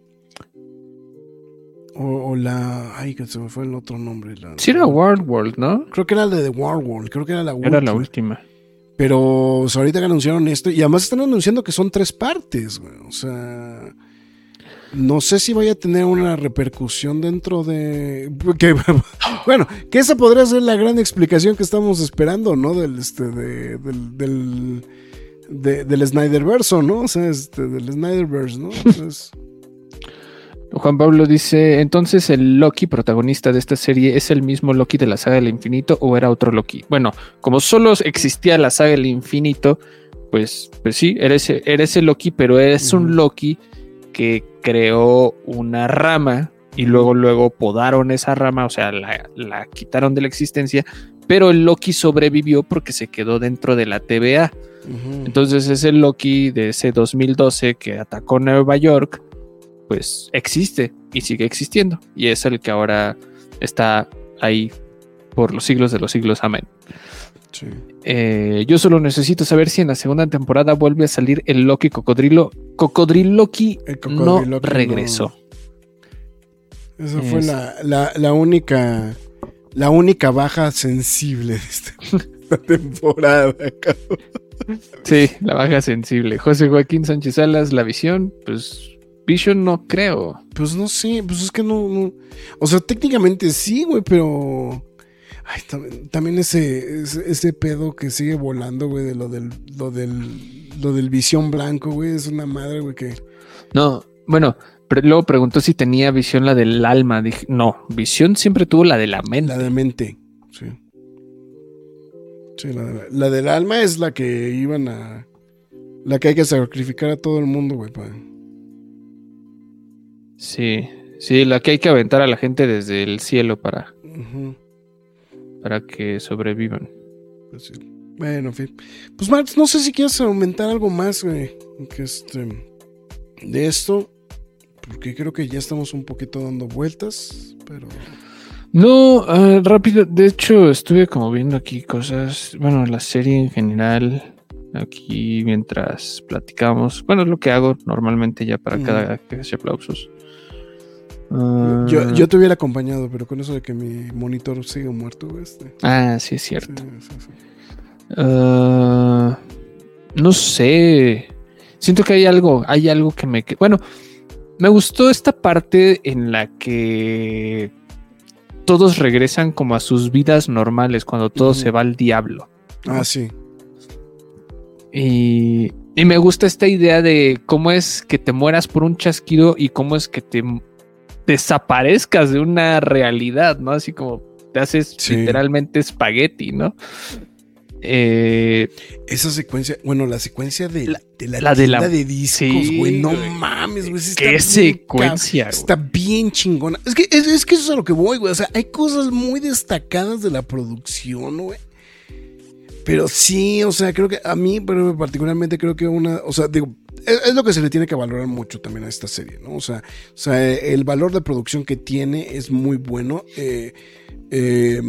O, o la. Ay, que se me fue el otro nombre. la- Sí era World World, ¿no? Creo que era la de War World, creo que era la Era la última. última. Pero o sea, ahorita que anunciaron esto, y además están anunciando que son tres partes, güey. O sea. no sé si vaya a tener una repercusión dentro de. Que, bueno, que esa podría ser la gran explicación que estamos esperando, ¿no? Del este, de, del, del, de, del Snyderverse, ¿no? O sea, este, del Snyderverse, ¿no? Entonces, Juan Pablo dice, entonces el Loki protagonista de esta serie es el mismo Loki de la saga del infinito o era otro Loki. Bueno, como solo existía la saga del infinito, pues, pues sí, eres, eres el Loki, pero eres un Loki que creó una rama y luego luego podaron esa rama, o sea, la, la quitaron de la existencia, pero el Loki sobrevivió porque se quedó dentro de la TVA. ujú. Entonces es el Loki de ese 2012 que atacó Nueva York, pues existe y sigue existiendo. Y es el que ahora está ahí por los siglos de los siglos. Amén. Sí. Eh, yo solo necesito saber si en la segunda temporada vuelve a salir el Loki cocodrilo. Cocodrilo Loki no Loki regresó. Esa fue Es- la, la, la única. La única baja sensible de esta esta temporada, cabrón. Sí, la baja sensible. José Joaquín Sánchez Salas, la visión, pues Vision no creo. Pues no sé, pues es que no. no- o sea, técnicamente sí, güey, pero. Ay, también, también ese, ese, ese pedo que sigue volando, güey, de lo del, lo del, lo del visión blanco, güey, es una madre, güey, que. No, bueno, pero luego preguntó si tenía visión la del alma. Dije, no, visión siempre tuvo la de la mente. La de mente, sí. Sí, la, de- la del alma es la que iban a. La que hay que sacrificar a todo el mundo, güey, pa- Sí, sí, la que hay que aventar a la gente desde el cielo para, para que sobrevivan. pues sí. Bueno, en fin. Pues Max, no sé si quieres aumentar algo más, güey. Que este. De esto. Porque creo que ya estamos un poquito dando vueltas. Pero. No, ah, rápido, de hecho estuve como viendo aquí cosas, bueno, la serie en general, aquí mientras platicamos, bueno, es lo que hago normalmente ya para cada que hace aplausos. Ah, Yo, yo te hubiera acompañado, pero con eso de que mi monitor sigue muerto. Este, Ah, sí es cierto. sí, sí. Ah, no sé. Siento que hay algo, hay algo que me... Bueno, me gustó esta parte en la que todos regresan como a sus vidas normales cuando todo se va al diablo. Ah, sí. Y, y me gusta esta idea de cómo es que te mueras por un chasquido y cómo es que te desaparezcas de una realidad, ¿no? Así como te haces Sí. literalmente espagueti, ¿no? Eh, Esa secuencia, bueno, la secuencia de la, de la la de la- tienda de discos, Sí, güey. no mames, güey. qué bien secuencia. Está bien chingona. Es que, es, es que eso es a lo que voy, güey. O sea, hay cosas muy destacadas de la producción, güey. Pero sí, o sea, creo que a mí, pero particularmente creo que una, o sea, digo, es, lo que se le tiene que valorar mucho también a esta serie, ¿no? O sea, o sea el valor de producción que tiene es muy bueno. eh, eh,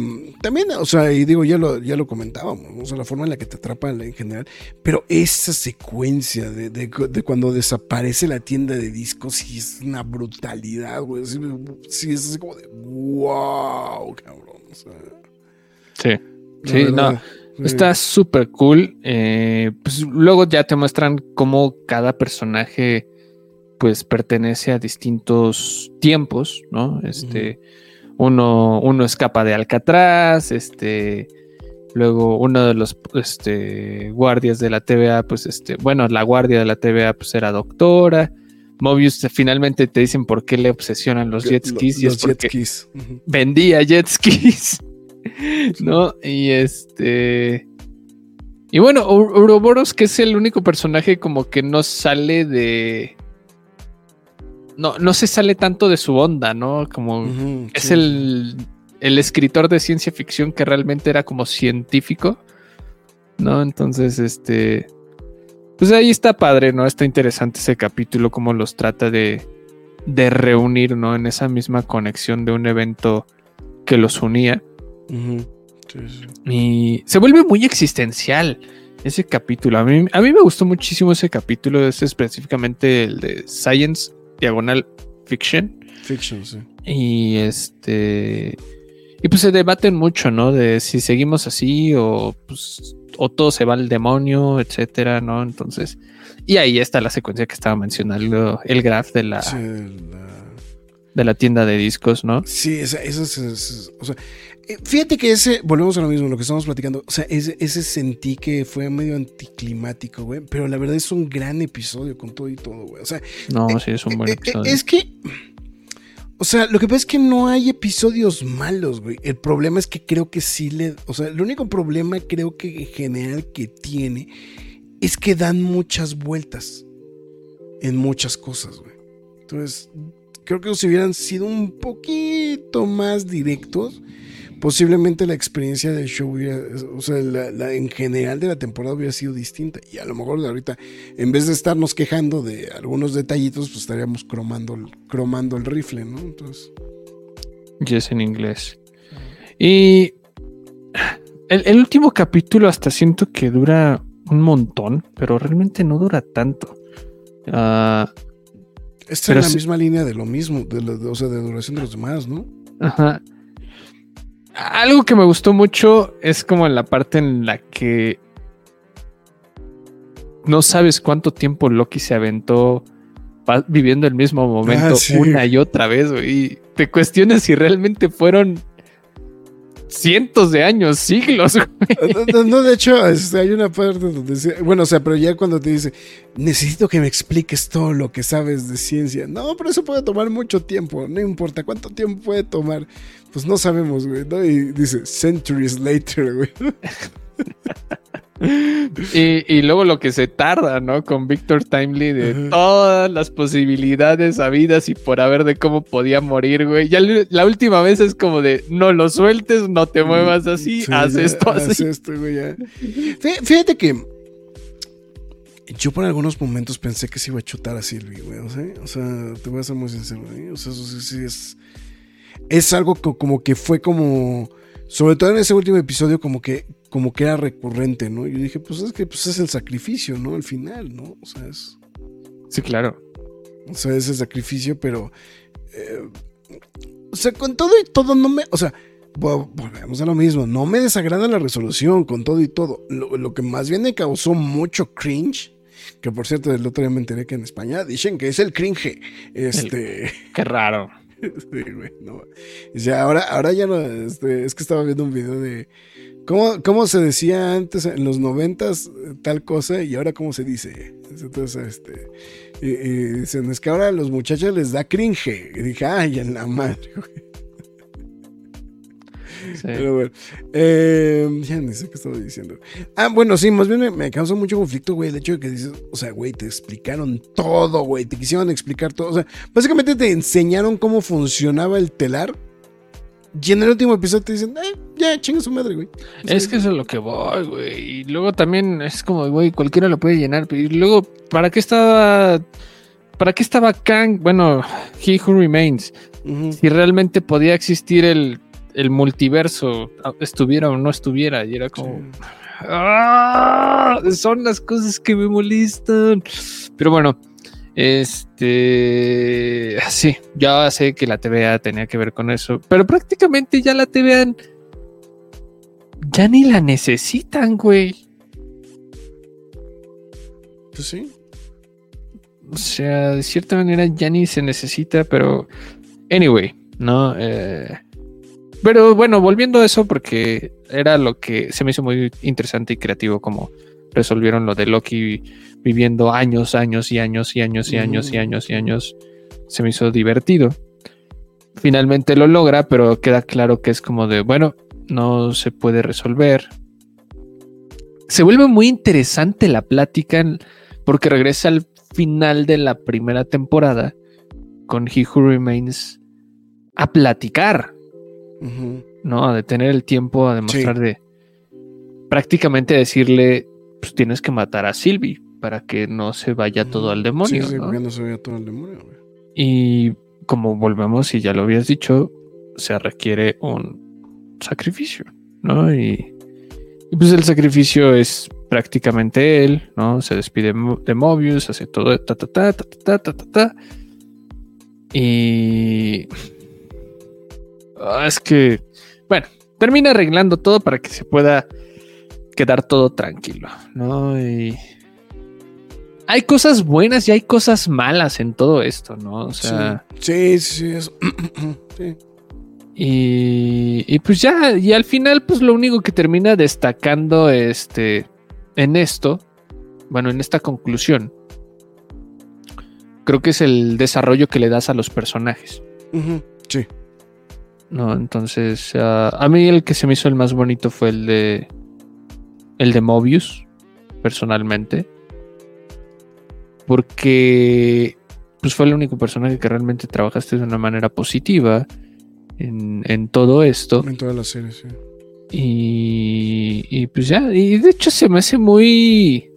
también, o sea, y digo, ya lo, ya lo comentábamos, ¿no? o sea, la forma en la que te atrapa en general, pero esa secuencia de, de- de cuando desaparece la tienda de discos, sí es una brutalidad, güey. Sí, sí, es así como de wow, cabrón. O sea, Sí. Sí, verdad, no. Está súper cool. eh, pues luego ya te muestran cómo cada personaje pues pertenece a distintos tiempos, ¿no? Este, uno, uno escapa de Alcatraz, este, luego uno de los este, guardias de la TVA, pues este, bueno, la guardia de la TVA pues era doctora. Mobius eh, finalmente te dicen por qué le obsesionan los jet skis y Los es porque jet skis. Vendía jet skis. ¿No? Y este. Y bueno, Ur- Ouroboros, que es el único personaje como que no sale de. No, no se sale tanto de su onda, ¿no? Como es sí. el, el escritor de ciencia ficción que realmente era como científico, ¿no? Entonces, este. Pues ahí está padre, ¿no? Está interesante ese capítulo, cómo los trata de, de reunir, ¿no? En esa misma conexión de un evento que los unía. Ujú, sí, sí. Y se vuelve muy existencial ese capítulo. A mí, a mí me gustó muchísimo ese capítulo, es específicamente el de Science Diagonal Fiction. Fiction, sí. Y este. Y pues se debaten mucho, ¿no? De si seguimos así o pues o todo se va al demonio, etcétera, ¿no? Entonces, y ahí está la secuencia que estaba mencionando, el graph de la, de la tienda de discos, ¿no? Sí, eso es, o sea, fíjate que ese, volvemos a lo mismo, lo que estamos platicando, o sea, ese, ese sentí que fue medio anticlimático, güey, pero la verdad es un gran episodio con todo y todo, güey, o sea. No, eh, sí, es un buen eh, episodio. Es que o sea, lo que pasa es que no hay episodios malos, güey. El problema es que creo que sí le. O sea, el único problema creo que en general que tiene es que dan muchas vueltas en muchas cosas, güey. Entonces, creo que si hubieran sido un poquito más directos, posiblemente la experiencia del show hubiera, o sea, la, en general de la temporada hubiera sido distinta. Y a lo mejor de ahorita, en vez de estarnos quejando de algunos detallitos, pues estaríamos cromando, cromando el rifle, ¿no? Entonces. Y es en inglés. Y el, último capítulo hasta siento que dura un montón, pero realmente no dura tanto. Uh, Está en la misma línea de lo mismo, de o sea, de duración de los demás, ¿no? Ajá algo que me gustó mucho es como en la parte en la que no sabes cuánto tiempo Loki se aventó viviendo el mismo momento ah, una y otra vez, Y te cuestionas si realmente fueron cientos de años, siglos. No, de hecho, este, hay una parte donde dice, bueno, o sea, pero ya cuando te dice, necesito que me expliques todo lo que sabes de ciencia. No, pero eso puede tomar mucho tiempo, no importa cuánto tiempo puede tomar. Pues no sabemos, güey, ¿no? Y dice, centuries later, güey. Y, luego lo que se tarda, ¿no? Con Victor Timely de todas las posibilidades habidas y por haber de cómo podía morir, güey. Ya la última vez es como de no lo sueltes, no te muevas así, haz esto así. esto, güey, ya. Fíjate que yo por algunos momentos pensé que se iba a chutar a Silvi, güey. O sea, o sea, te voy a ser muy sincero, güey. O sea, eso sí, sí es. Es algo que, como que fue como. Sobre todo en ese último episodio, como que como que era recurrente, ¿no? Yo dije, pues es que pues es el sacrificio, ¿no? Al final, ¿no? O sea, es... Sí, claro. O sea, es el sacrificio, pero... Eh, o sea, con todo y todo no me... O sea, volvemos a lo mismo. No me desagrada la resolución con todo y todo. Lo, que más bien me causó mucho cringe... Que por cierto, el otro día me enteré que en España dicen que es el cringe. Este. qué raro. sí, ahora, ahora ya no. Este, es que estaba viendo un video de ¿Cómo, se decía antes en los noventas tal cosa y ahora cómo se dice? Entonces, este, y, dicen, es que ahora a los muchachos les da cringe. Y dije, ay, en la madre, Pero bueno, eh, ya ni sé qué estaba diciendo. Ah, bueno, sí, más bien me, me causó mucho conflicto, güey, el hecho de que dices, o sea, güey, te explicaron todo, güey, te quisieron explicar todo. O sea, básicamente te enseñaron cómo funcionaba el telar y en el último episodio te dicen, eh, ya, chinga su madre, güey. es que eso es lo que voy, güey. Y luego también es como, güey, cualquiera lo puede llenar. Y luego, ¿para qué estaba. ¿Para qué estaba Kang? Bueno, He Who Remains. Si realmente podía existir el, el, multiverso, estuviera o no estuviera. Y era como. ¡Ah! Son las cosas que me molestan. Pero bueno, este, sí, ya sé que la TVA tenía que ver con eso, pero prácticamente ya la TVA ya ni la necesitan, güey. Pues sí. O sea, de cierta manera ya ni se necesita, pero anyway, ¿no? Eh, pero bueno, volviendo a eso, porque era lo que se me hizo muy interesante y creativo como resolvieron lo de Loki viviendo años, años y años y años y años y años y años. Se me hizo divertido. Finalmente lo logra, pero queda claro que es como de, bueno, no se puede resolver. Se vuelve muy interesante la plática porque regresa al final de la primera temporada con He Who Remains a platicar, ¿no? A detener el tiempo, a demostrar de prácticamente decirle, pues tienes que matar a Sylvie para que no se vaya todo al demonio. Sí, ¿no? no se vaya todo al demonio. Y como volvemos, y ya lo habías dicho, se requiere un sacrificio, ¿no? Y, pues el sacrificio es prácticamente él, ¿no? Se despide de Mobius, hace todo, ta, ta, ta, ta, ta, ta, ta, ta. Y... Ah, es que bueno, termina arreglando todo para que se pueda quedar todo tranquilo, ¿no? Y hay cosas buenas y hay cosas malas en todo esto, ¿no? O sea, sí, sí, sí. sí. Y, y, pues ya, y al final, pues lo único que termina destacando este, en esto, bueno, en esta conclusión, creo que es el desarrollo que le das a los personajes. Sí. No, entonces, uh, a mí el que se me hizo el más bonito fue el de, el de Mobius, personalmente, porque pues fue el único personaje que realmente trabajaste de una manera positiva en, todo esto. En toda la serie, sí. Y, pues ya, y de hecho se me hace muy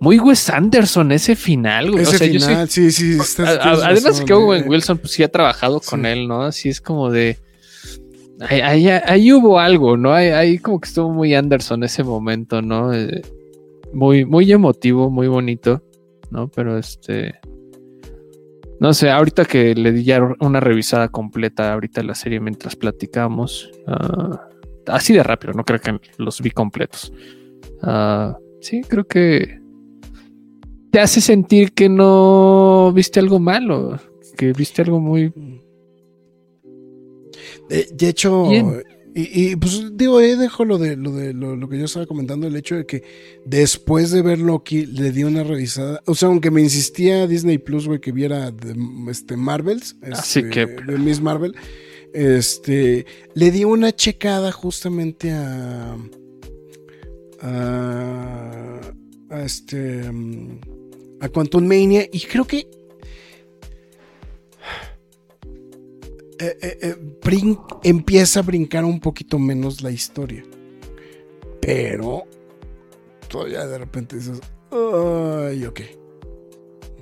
muy Wes Anderson ese final, Ese final, sí, sí. además que Owen Wilson pues sí ha trabajado con él, ¿no? Así es como de... Ahí, hubo algo, ¿no? Ahí, como que estuvo muy Anderson ese momento, ¿no? Eh, muy, muy emotivo, muy bonito, ¿no? Pero este... No sé, ahorita que le di ya una revisada completa ahorita la serie mientras platicamos. Ah, así de rápido, no creo que los vi completos. Ah, sí, creo que te hace sentir que no viste algo malo, que viste algo muy... De, hecho, y, pues digo, eh, dejo lo de, lo, de lo, que yo estaba comentando, el hecho de que después de ver Loki le di una revisada. O sea, aunque me insistía Disney Plus, güey, que viera este, Marvels, Así este, que... de Miss Marvel, este, le di una checada justamente a. a, a este. a Quantum Mania y creo que Eh, eh, eh, empieza a brincar un poquito menos la historia. Pero todavía de repente dices, ay, ok.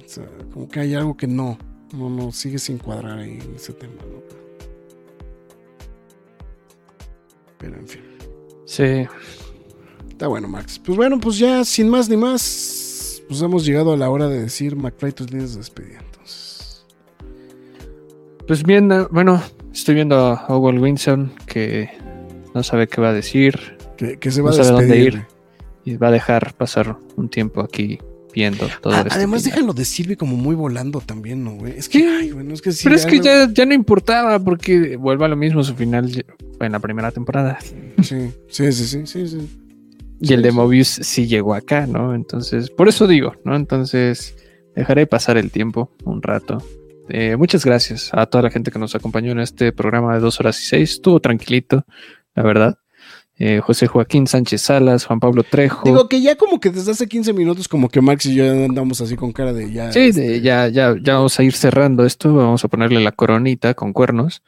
O sea, como que hay algo que no, no, no, sigue sin cuadrar en ese tema, Pero en fin. Sí. Está bueno, Max. Pues bueno, pues ya sin más ni más, pues hemos llegado a la hora de decir McFly tus líneas de despedida. Pues bien, bueno, estoy viendo a Owen Winson que no sabe qué va a decir. Que, se va a despedir. dónde ir. Y va a dejar pasar un tiempo aquí viendo todo esto. Además, déjalo de Silvi como muy volando también, ¿no, güey? Es que, ay, bueno, es que sí. Pero es que ya, ya, no importaba porque vuelve a lo mismo. Su final en la primera temporada. Sí, sí, sí, sí, sí. Y el de Mobius sí llegó acá, ¿no? Entonces, por eso digo, ¿no? Entonces, dejaré pasar el tiempo un rato eh, muchas gracias a toda la gente que nos acompañó en este programa de dos horas y seis. Estuvo tranquilito, la verdad. Eh, José Joaquín Sánchez Salas, Juan Pablo Trejo. Digo que ya como que desde hace 15 minutos como que Max y yo andamos así con cara de ya. Sí, este, ya, ya, ya vamos a ir cerrando esto, vamos a ponerle la coronita con cuernos.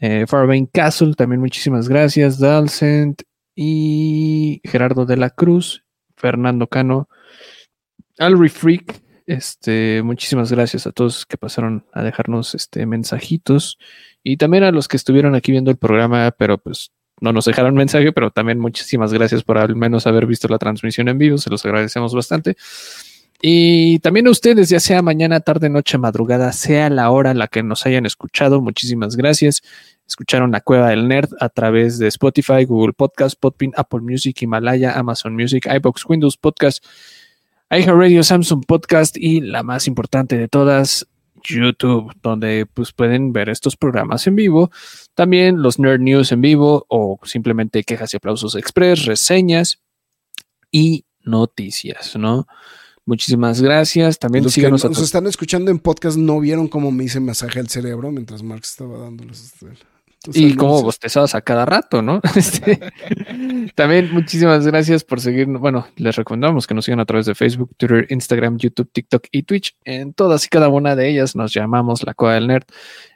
Eh, Farbain Castle, también muchísimas gracias. Dalcent y Gerardo de la Cruz, Fernando Cano, Alri Freak, este, muchísimas gracias a todos que pasaron a dejarnos este mensajitos y también a los que estuvieron aquí viendo el programa, pero pues no nos dejaron mensaje, pero también muchísimas gracias por al menos haber visto la transmisión en vivo, se los agradecemos bastante. Y también a ustedes, ya sea mañana, tarde, noche, madrugada, sea la hora a la que nos hayan escuchado, muchísimas gracias. Escucharon La Cueva del Nerd a través de Spotify, Google Podcast, Podpin, Apple Music, Himalaya, Amazon Music, iBox, Windows Podcast, Radio, Samsung Podcast y la más importante de todas, YouTube, donde pues pueden ver estos programas en vivo, también los Nerd News en vivo o simplemente quejas y aplausos express, reseñas y noticias, ¿no? Muchísimas gracias. También los que nos, están escuchando en podcast no vieron cómo me hice masaje al cerebro mientras Marx estaba dándoles y como bostezabas a cada rato, ¿no? Este, también muchísimas gracias por seguir. Bueno, les recomendamos que nos sigan a través de Facebook, Twitter, Instagram, YouTube, TikTok y Twitch. En todas y cada una de ellas nos llamamos La Coa del Nerd.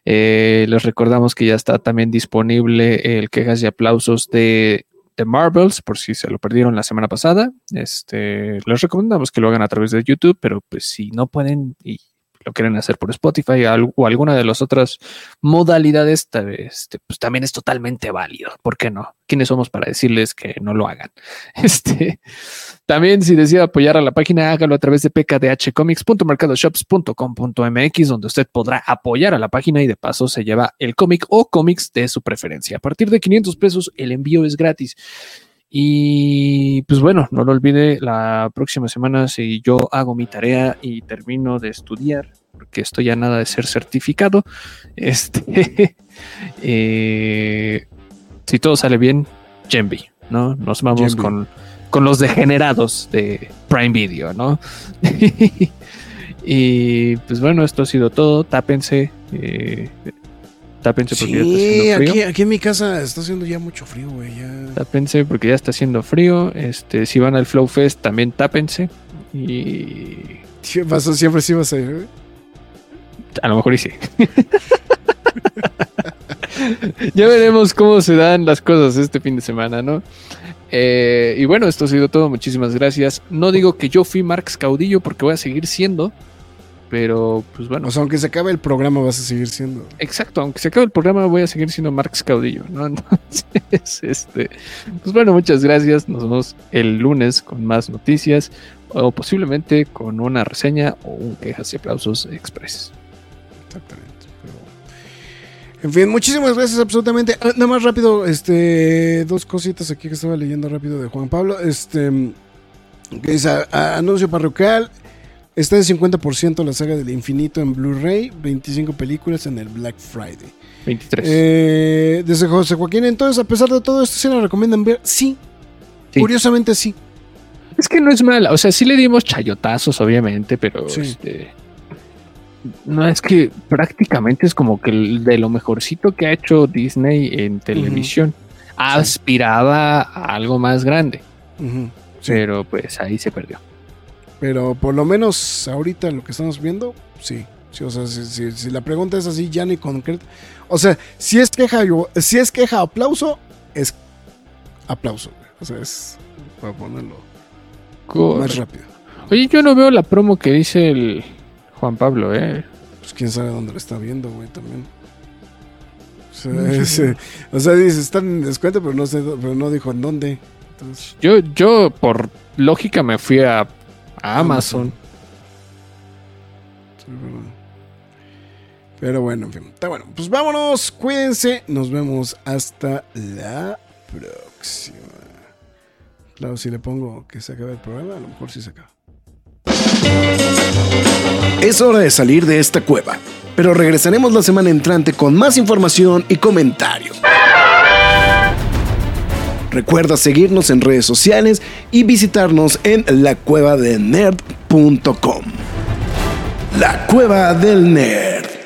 Eh, les recordamos que ya está también disponible el quejas y aplausos de, de Marvels, por si se lo perdieron la semana pasada. Este, les recomendamos que lo hagan a través de YouTube, pero pues si no pueden y lo quieren hacer por Spotify o alguna de las otras modalidades, este, pues también es totalmente válido. ¿Por qué no? ¿Quiénes somos para decirles que no lo hagan? Este, también si decide apoyar a la página, hágalo a través de pkdhcomics.mercadoshops.com.mx, donde usted podrá apoyar a la página y de paso se lleva el cómic o cómics de su preferencia. A partir de 500 pesos, el envío es gratis. Y pues bueno, no lo olvide, la próxima semana si yo hago mi tarea y termino de estudiar, porque estoy ya nada de ser certificado, este, eh, si todo sale bien, Genby, ¿no? Nos vamos con, con, los degenerados de Prime Video, ¿no? y pues bueno, esto ha sido todo, tápense. Eh, Tápense porque ya está haciendo frío. Aquí, aquí en mi casa está haciendo ya mucho frío, güey. Ya... Tápense porque ya está haciendo frío. Este, si van al Flow Fest, también tápense. Y. siempre sí vas a güey. A lo mejor y sí. ya veremos cómo se dan las cosas este fin de semana, ¿no? Eh, y bueno, esto ha sido todo. Muchísimas gracias. No digo que yo fui Marx Caudillo porque voy a seguir siendo. Pero, pues bueno. O sea, aunque se acabe el programa, vas a seguir siendo. Exacto, aunque se acabe el programa, voy a seguir siendo Marx Caudillo, ¿no? Entonces, este. Pues bueno, muchas gracias. Nos vemos el lunes con más noticias. O posiblemente con una reseña o un quejas y aplausos express. Exactamente. En fin, muchísimas gracias, absolutamente. Ah, nada más rápido, este, dos cositas aquí que estaba leyendo rápido de Juan Pablo. Este, que dice anuncio parroquial. Está en 50% la saga del infinito en Blu-ray, 25 películas en el Black Friday. 23. Eh, desde José Joaquín, entonces, a pesar de todo esto, ¿se la recomiendan ver? Sí. Curiosamente sí. Es que no es mala. O sea, sí le dimos chayotazos, obviamente, pero este, no es que prácticamente es como que de lo mejorcito que ha hecho Disney en televisión. Aspiraba a algo más grande. Pero pues ahí se perdió. Pero por lo menos ahorita lo que estamos viendo, sí. o sea, si, la pregunta es así, ya ni concreto. O sea, si es queja, si es queja aplauso, es aplauso. O sea, es para ponerlo más rápido. Oye, yo no veo la promo que dice el Juan Pablo, ¿eh? Pues quién sabe dónde lo está viendo, güey, también. O sea, dice, están en descuento, pero no, sé, pero no dijo en dónde. Yo, yo, por lógica, me fui a Amazon. Pero bueno, en fin. Está bueno. Pues vámonos. Cuídense. Nos vemos hasta la próxima. Claro, si le pongo que se acabe el programa, a lo mejor sí se acaba. Es hora de salir de esta cueva, pero regresaremos la semana entrante con más información y comentarios. Recuerda seguirnos en redes sociales y visitarnos en lacuevadelnerd.com. La Cueva del Nerd.